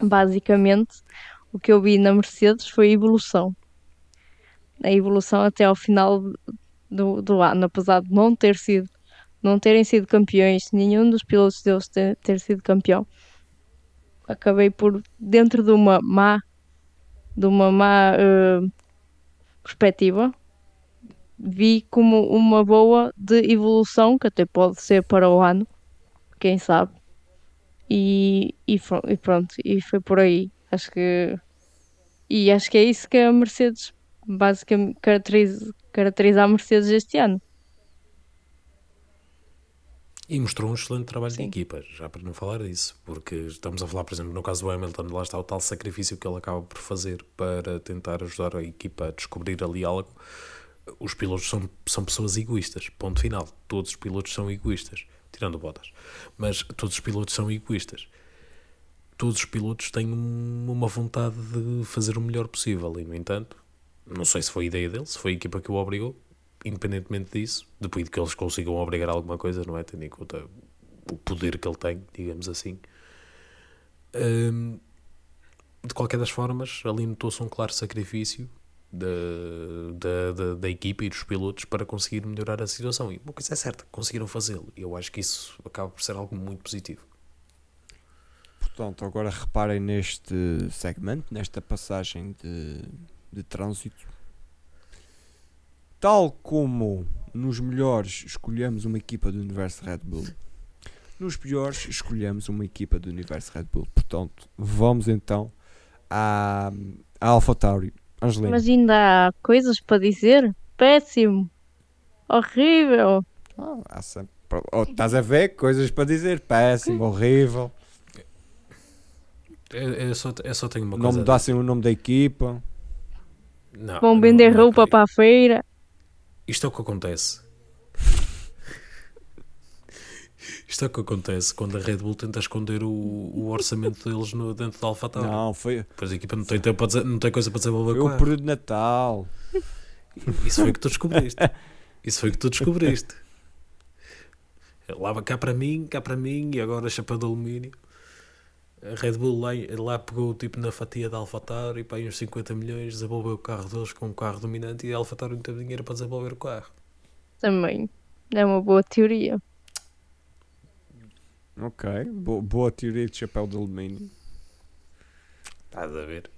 basicamente o que eu vi na Mercedes foi a evolução. A evolução até ao final do, do ano, apesar de não ter sido, não terem sido campeões, nenhum dos pilotos deles ter, ter sido campeão. Acabei por, dentro de uma má, de uma má eh, perspectiva, vi como uma boa de evolução, que até pode ser para o ano, quem sabe. E, e, e pronto, e foi por aí. Acho que. E acho que é isso que a Mercedes basicamente caracteriza, caracteriza a Mercedes este ano. E mostrou um excelente trabalho Sim. de equipa, já para não falar disso, porque estamos a falar, por exemplo, no caso do Hamilton, lá está o tal sacrifício que ele acaba por fazer para tentar ajudar a equipa a descobrir ali algo. Os pilotos são, são pessoas egoístas, ponto final. Todos os pilotos são egoístas, tirando o Bottas, mas todos os pilotos são egoístas. Todos os pilotos têm um- uma vontade de fazer o melhor possível, e no entanto, não sei se foi ideia dele, se foi a equipa que o obrigou, independentemente disso, depois de que eles consigam obrigar alguma coisa, não é? Tendo em conta o poder que ele tem, digamos assim. Hum, de qualquer das formas, ali notou-se um claro sacrifício da, da, da, equipa e dos pilotos para conseguir melhorar a situação. E uma coisa é certa, conseguiram fazê-lo. E eu acho que isso acaba por ser algo muito positivo. Portanto, agora reparem neste segmento, nesta passagem de, de trânsito. Tal como nos melhores escolhemos uma equipa do universo Red Bull, nos piores escolhemos uma equipa do universo Red Bull. Portanto, vamos então à, à AlphaTauri. Angelina, Mas ainda há coisas para dizer? Péssimo! Horrível! Ah, sempre- oh, estás a ver coisas para dizer? Péssimo, horrível. Eu, eu só, eu só tenho uma Não coisa. a mudassem o nome da equipa. Não, Vão não, vender não é roupa para a feira. Isto é o que acontece. Isto é o que acontece quando a Red Bull tenta esconder o, o orçamento deles no, dentro da AlphaTauri. Não, foi, Depois a equipa não tem, tempo dizer- não tem coisa para desenvolver foi o período de Natal. Isso foi o que tu descobriste. Isso foi o que tu descobriste. Lá cá para mim, cá para mim, e agora chapéu de alumínio. A Red Bull lá, lá pegou tipo na fatia da AlphaTauri e para aí uns 50 milhões, desenvolveu o carro deles com um carro dominante e a AlphaTauri não teve dinheiro para desenvolver o carro. Também. É uma boa teoria. Ok, bo- boa teoria de chapéu de alumínio. Estás a ver?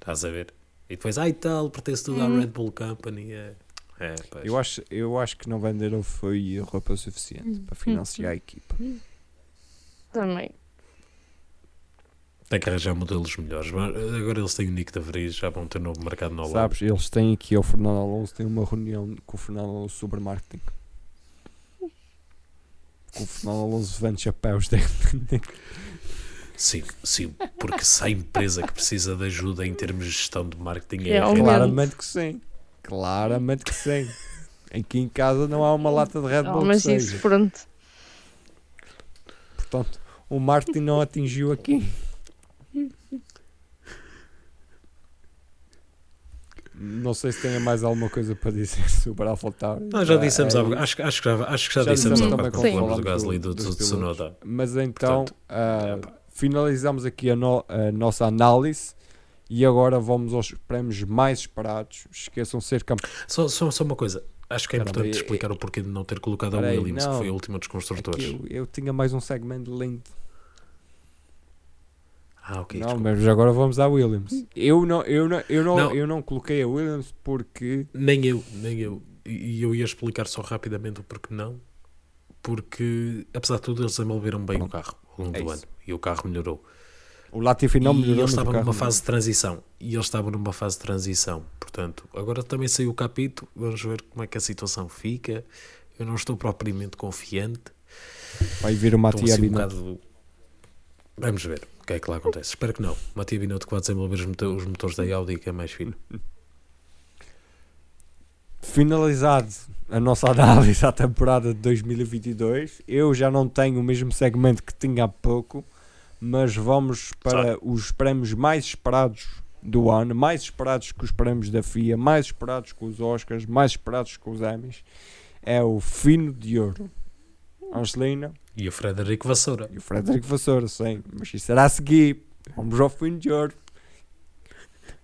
Estás a ver? E depois, ai tal, pertence tudo à Red Bull Company. É, é pois. Eu acho, eu acho que não venderam foi roupa suficiente para financiar a equipa. Também. Tem que arranjar modelos melhores. Mas agora eles têm o Nick da Vries, já vão ter novo mercado no Holanda. Sabes, eles têm aqui o Fernando Alonso, tem uma reunião com o Fernando Alonso sobre marketing. Com o Fernando Alonso vende chapéus. Tem, tem- Sim, sim, porque se há empresa que precisa de ajuda em termos de gestão de marketing é Bull. Claramente que sim. Claramente que sim. Aqui em casa não há uma lata de Red Não, Bull mas que isso, seja. pronto. Portanto, o marketing não atingiu aqui. Não sei se tenha mais alguma coisa para dizer <laughs> sobre a AlphaTauri. Não, já Ah, dissemos, é, há- acho, que- acho que já, acho que já, Já dissemos dissemos há quando falamos do Gasly e do- do, do. Tsunoda. Mas então Portanto, é, pá. finalizamos aqui a, no- a nossa análise e agora vamos aos prémios mais esperados. Esqueçam de ser campeões. Só, só, só uma coisa, acho que é Caramba, importante eu- explicar o porquê de não ter colocado a Williams, não. que foi a última dos construtores. Eu, eu tinha mais um segmento lindo. Ah, ok. não, desculpa. mas agora vamos à Williams. Eu não, eu não, eu não, Não. Eu não coloquei a Williams porque Nem eu, nem eu. E e eu ia explicar só rapidamente o porquê não. Porque, apesar de tudo, eles desenvolveram bem o carro ao longo É do isso. ano. E o carro melhorou. o Latifi não e melhorou. eles mas o estavam numa fase de transição. E eles estavam numa fase de transição. Portanto, agora também saiu o capítulo. Vamos ver como é que a situação fica. Eu não estou propriamente confiante. Vai vir Matia assim um Binotto. bocado... Vamos ver o que é que lá acontece. Espero que não. Matia Binotto que vai desenvolver os, moto- os motores da Audi, que é mais filho. Finalizado a nossa análise à temporada de 2022, eu já não tenho o mesmo segmento que tinha há pouco, mas vamos para os prémios mais esperados do ano, mais esperados que os prémios da FIA, mais esperados que os Oscars, mais esperados que os Emmys. É o Fino de Ouro. Angelina E o Frederico Vassoura. e o Frederico Vassoura, sim, mas isso será a seguir. Vamos ao Fino de Ouro.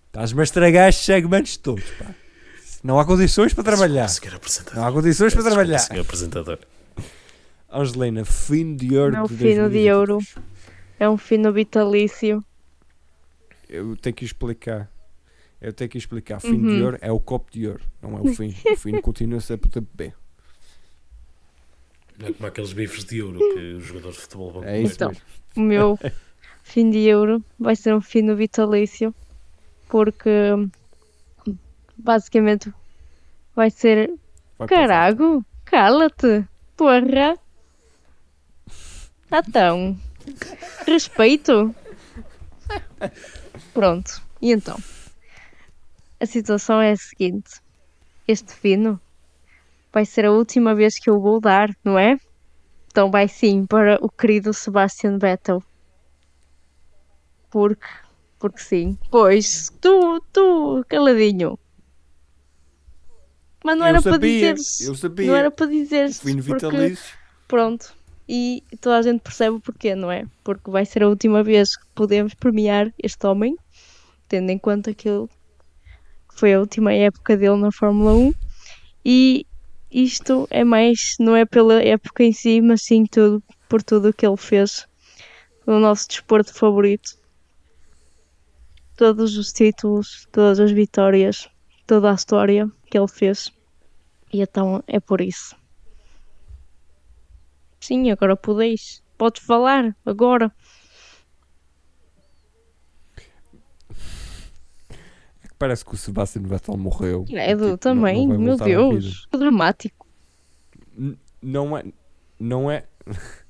Estás-me a estragar estes segmentos todos, pá. Não há condições para trabalhar. Não há condições para trabalhar. senhor apresentador. Angelina, fino de ouro. Não, de fino de 2022. ouro. É um fino vitalício. Eu tenho que explicar. Eu tenho que explicar. Fino de Uhum. ouro é o copo de ouro, não é o fino. o fino continua a ser para beber. Não é como aqueles bifes de ouro que os jogadores de futebol vão É comer. Então. O meu <laughs> fim de euro vai ser um fino vitalício. Porque basicamente vai ser. Vai Carago, cala-te, porra. Então, respeito. Pronto, e então? A situação é a seguinte: este fino vai ser a última vez que eu vou dar, não é? Então vai sim para o querido Sebastian Vettel. Porque, porque sim. Pois, tu, tu, caladinho. Mas não Eu era para sabia, dizeres. eu sabia. Não era para dizeres. Fino porque-. Pronto. E toda a gente percebe o porquê, não é? Porque vai ser a última vez que podemos premiar este homem, tendo em conta que ele foi a última época dele na Fórmula 1. E isto é mais, não é pela época em si, mas sim tudo, por tudo o que ele fez no nosso desporto favorito. Todos os títulos, todas as vitórias, toda a história que ele fez. E então é por isso. Sim, agora podeis. Podes falar, agora. É que Parece que o Sebastian Vettel morreu. É Tipo, não- do também, não vai meu. Deus. Que dramático. N- não é não é <laughs>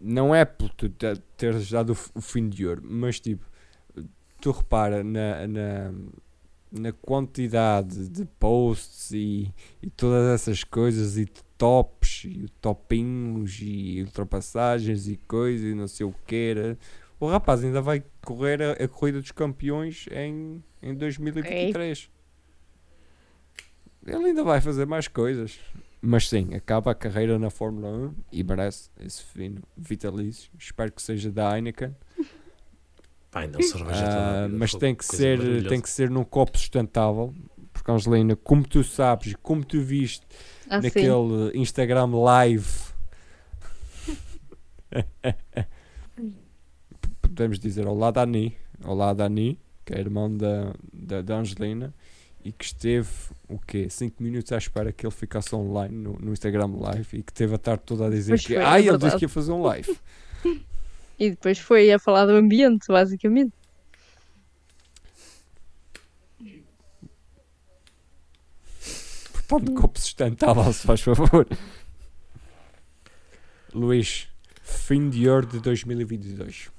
não é por tu te- teres dado o, fim de ouro mas tipo tu repara na, na, na quantidade de posts e, e todas essas coisas e de tops e topinhos e ultrapassagens e coisas e não sei o que era o rapaz ainda vai correr a, a corrida dos campeões em, em 2023 ele ainda vai fazer mais coisas mas sim, acaba a carreira na Fórmula 1 e merece esse fino vitalício. Espero que seja da Heineken. Pai, não cerveja a Ah, mas tem que, ser, tem que ser num copo sustentável. Porque, Angelina, como tu sabes, como tu viste Assim. naquele Instagram live, <laughs> podemos dizer olá Dani, olá Dani, que é irmão da, da, da Angelina, e que esteve o quê? 5 minutos à espera que ele ficasse online no, no Instagram live e que teve a tarde toda a dizer Pois que foi, é ah, ele disse que ia fazer um live. <laughs> E depois foi a falar do ambiente, basicamente. Portanto, copo sustentável, se faz favor. <laughs> Luís, fim de ouro de 2022.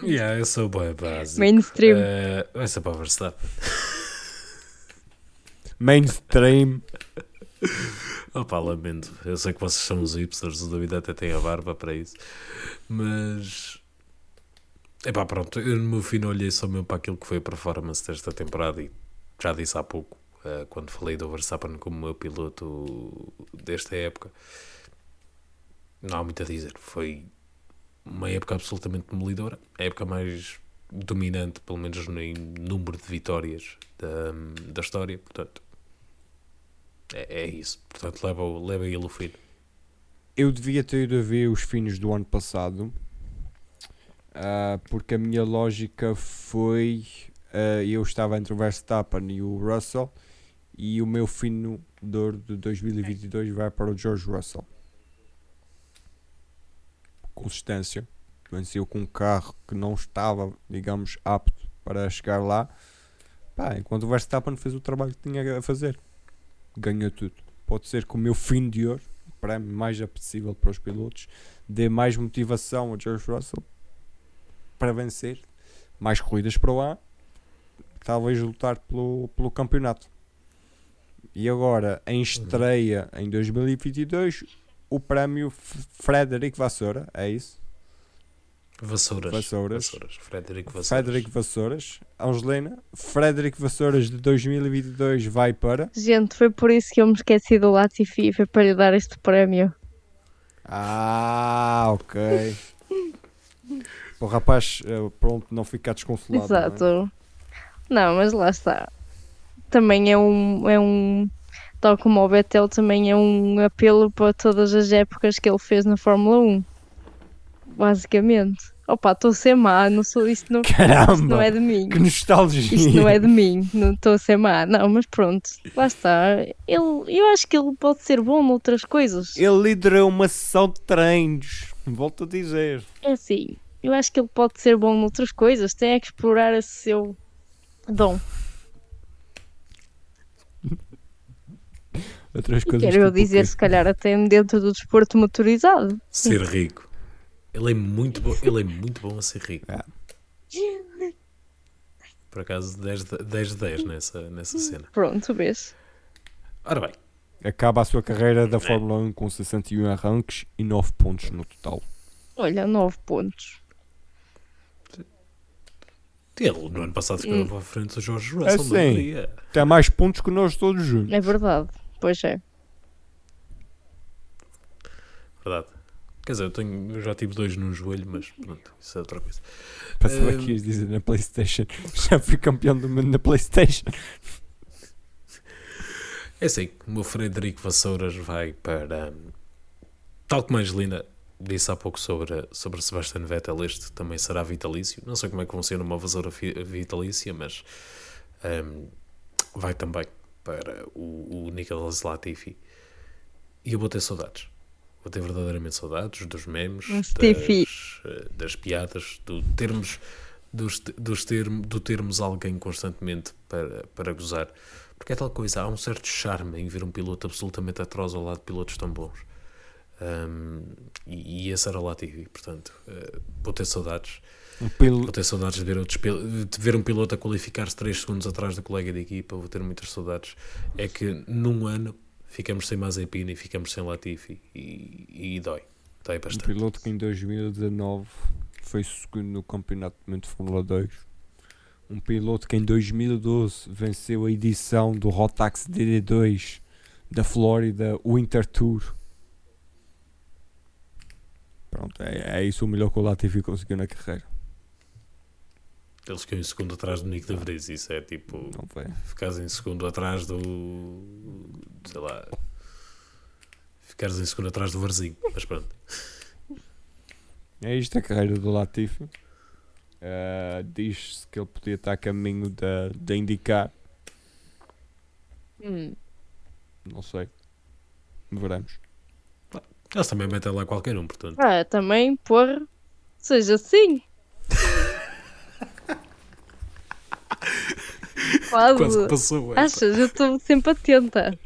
Yeah, eu sou bem básico. Mainstream. Eh, vai ser para o Verstappen. Mainstream. Opa, lamento. Eu sei que vocês são os hipsters, o David até tem a barba para isso. Mas. Epá, pronto, eu no meu fim olhei só mesmo para aquilo que foi a performance desta temporada e já disse há pouco, uh, quando falei do Verstappen como meu piloto desta época, não há muito a dizer. Foi uma época absolutamente demolidora, a época mais dominante, pelo menos no número de vitórias da, da história, portanto, é, é isso. Portanto, leva, leva ele o fino. Eu devia ter ido a ver os finos do ano passado, uh, porque a minha lógica foi. Uh, eu estava entre o Verstappen e o Russell, e o meu fino de 2022 vai para o George Russell. Consistência. Venceu com um carro que não estava, digamos, apto para chegar lá. Pá, enquanto o Verstappen fez o trabalho que tinha a fazer ganhou tudo. Pode ser que o meu fim de ouro, o prémio mais apetecível para os pilotos, dê mais motivação a George Russell para vencer mais corridas para ano, talvez lutar pelo, pelo campeonato. E agora, em estreia em 2022, o prémio Frederic Vassoura, é isso? Vassouras. Vassouras. Vassouras. Frederico Vassouras. Frederico Vassouras. Angelina. Frederico Vassouras de 2022 vai para. Gente, foi por isso que eu me esqueci do Latifi. Foi para lhe dar este prémio. Ah, ok. o rapaz, eh, pronto, não ficar desconsolado. Exato. Não, é? não, mas lá está. Também é um. É um tal como o Betel, também é um apelo para todas as épocas que ele fez na Fórmula 1. Basicamente. Opa, estou a ser má, não sou isto não, Caramba, não é de mim. Que nostalgia. Isto não é de mim, não estou a ser má. Não, mas pronto, lá está. Ele, eu acho que ele pode ser bom noutras coisas. Ele liderou uma sessão de treinos, volto a dizer. É assim, eu acho que ele pode ser bom noutras coisas, tem é que explorar esse seu dom. Outras coisas. quero eu tipo dizer, quê? se calhar até dentro do desporto motorizado. Ser rico. Ele é muito bom, ele é muito bom a ser rico. É. Por acaso 10 de 10, de 10 nessa, nessa cena. Pronto, vês? Ora bem, Acaba a sua carreira da Fórmula 1 com 61 arranques e 9 pontos no total. Olha, 9 pontos. ele no ano passado ficou Hum. à frente do Jorge É Russell. sim. não queria. Tem mais pontos que nós todos juntos. É verdade. Pois é. Verdade. Quer dizer, eu, tenho, eu já tive dois num joelho, mas pronto, isso é outra coisa. Passava aqui a dizer na Playstation. <laughs> Já fui campeão do mundo na Playstation. É assim, o meu Frederico Vassouras vai para. hum, Tal como a Angelina disse há pouco sobre, sobre Sebastian Vettel, este também será vitalício. Não sei como é que funciona uma vassoura vitalícia, mas hum, vai também para o, o Nicolas Latifi. E eu vou ter saudades. Vou ter verdadeiramente saudades dos memes, das, eh, das piadas, do termos, dos, dos do termos alguém constantemente para, para gozar. Porque é tal coisa, há um certo charme em ver um piloto absolutamente atroz ao lado de pilotos tão bons. Um, e, e esse era o Latifi, portanto, eh, vou ter saudades. Um pil... Vou ter saudades de ver, outros, de ver um piloto a qualificar-se 3 segundos atrás do colega de equipa. Vou ter muitas saudades. É que num ano ficamos sem Mazepin e ficamos sem Latifi e, e dói. Dói Um bastante. piloto que em 2019 foi segundo no Campeonato de Fórmula 2. Um piloto que em 2012 venceu a edição do Rotax DD2 da Flórida Winter Tour. Pronto, é, é isso o melhor que o Latifi conseguiu na carreira. Eles ficam em segundo atrás do Nico de Vries. Isso é tipo. Não foi? Ficares em segundo atrás do. sei lá. Ficares em segundo atrás do Varzinho. Mas pronto. É isto a carreira do Latifi. Ah, Diz-se que ele podia estar a caminho da, da indicar. Hum. Não sei. Veremos. Eles também metem lá qualquer um, portanto. Ah, também, porra, seja assim. <laughs> Quase. Quase que passou. esta. Achas? Eu estou sempre atenta.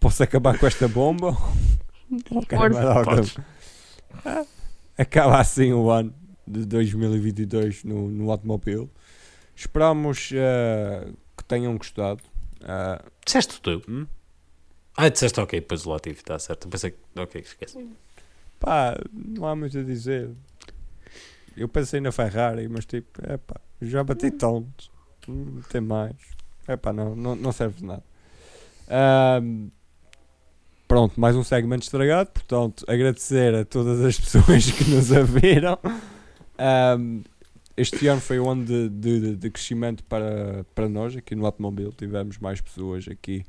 Posso acabar com esta bomba? Podes. Acaba assim o ano de 2022 no, no automóvel. Esperamos eh, que tenham gostado. Ah, Disseste tu? Hum? Ah, disseste ok, depois o Latifi, está certo. Pensei que. Ok, esquece. pá, não há muito a dizer. Eu pensei na Ferrari, mas tipo, epá, já bati tantos. Não tem mais. Epá, não, não, não serve de nada. Ahm, pronto, mais um segmento estragado. Portanto, agradecer a todas as <laughs> pessoas que nos ouviram. Ahm, este ano foi um ano de, de, de crescimento para, para nós aqui no automóvel. Tivemos mais pessoas aqui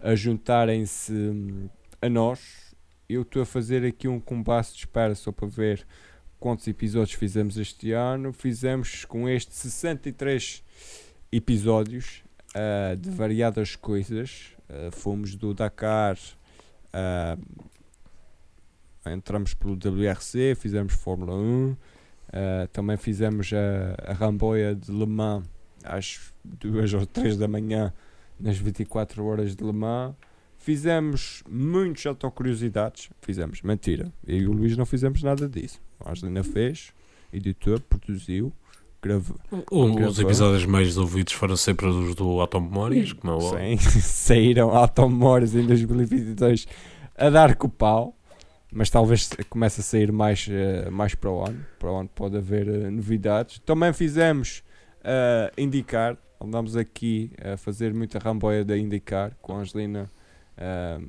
a juntarem-se hum, a nós. Eu estou a fazer aqui um compasso de espera só para ver quantos episódios fizemos este ano. Fizemos com este 63 episódios ah, de variadas coisas. Ah, fomos do Dakar, ah, entramos pelo WRC, fizemos Fórmula 1, ah, também fizemos a, a Ramboia de Le Mans às 2 ou 3 da manhã nas 24 horas de Le Mans. Fizemos muitos autocuriosidades. Fizemos, mentira. Eu e o Luís não fizemos nada disso. A Angelina fez, editou, produziu, gravou. Um, Gravou. os episódios mais ouvidos foram sempre os do Atom Memórias, como é óbvio. Sim, <laughs> saíram automóveis em 2022 a dar com o pau. Mas talvez comece a sair mais, eh, mais para o ano. Para o ano pode haver eh, novidades. Também fizemos eh, indicar. Andamos aqui a fazer muita ramboia da indicar com a Angelina. eh,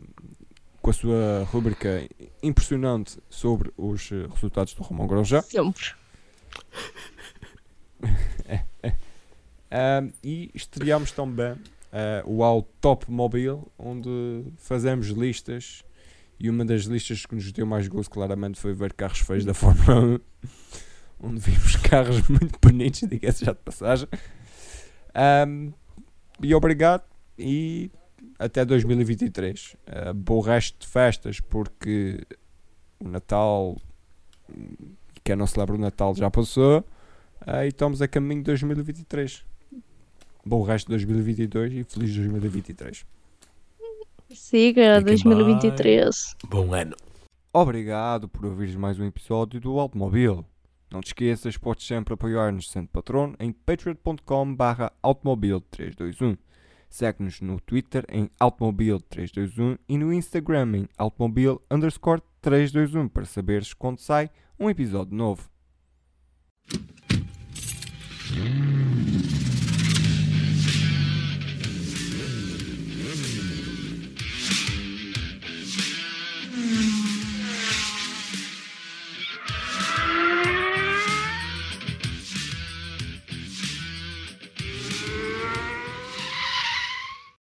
com a sua rubrica impressionante sobre os eh, resultados do Romão Grosjean. Sempre. <laughs> Um, e estreámos também uh, o All Top Mobile, onde fazemos listas. E uma das listas que nos deu mais gozo, claramente, foi ver carros feios da Fórmula 1, <laughs> onde vimos carros <laughs> muito bonitos, diga-se já de passagem. Um, e obrigado, e até 2023. Uh, bom resto de festas, porque o Natal, quem não celebra o Natal já passou. Ah, e estamos a caminho de 2023. Bom resto de 2022 e feliz 2023. Siga Fiquem 2023. Bom ano. Obrigado por ouvires mais um episódio do Automóvel. Não te esqueças, podes sempre apoiar-nos sendo patrono em patreon.com barra automobil321. Segue-nos no Twitter em automobil321 e no Instagram em automobil underscore 321 para saberes quando sai um episódio novo.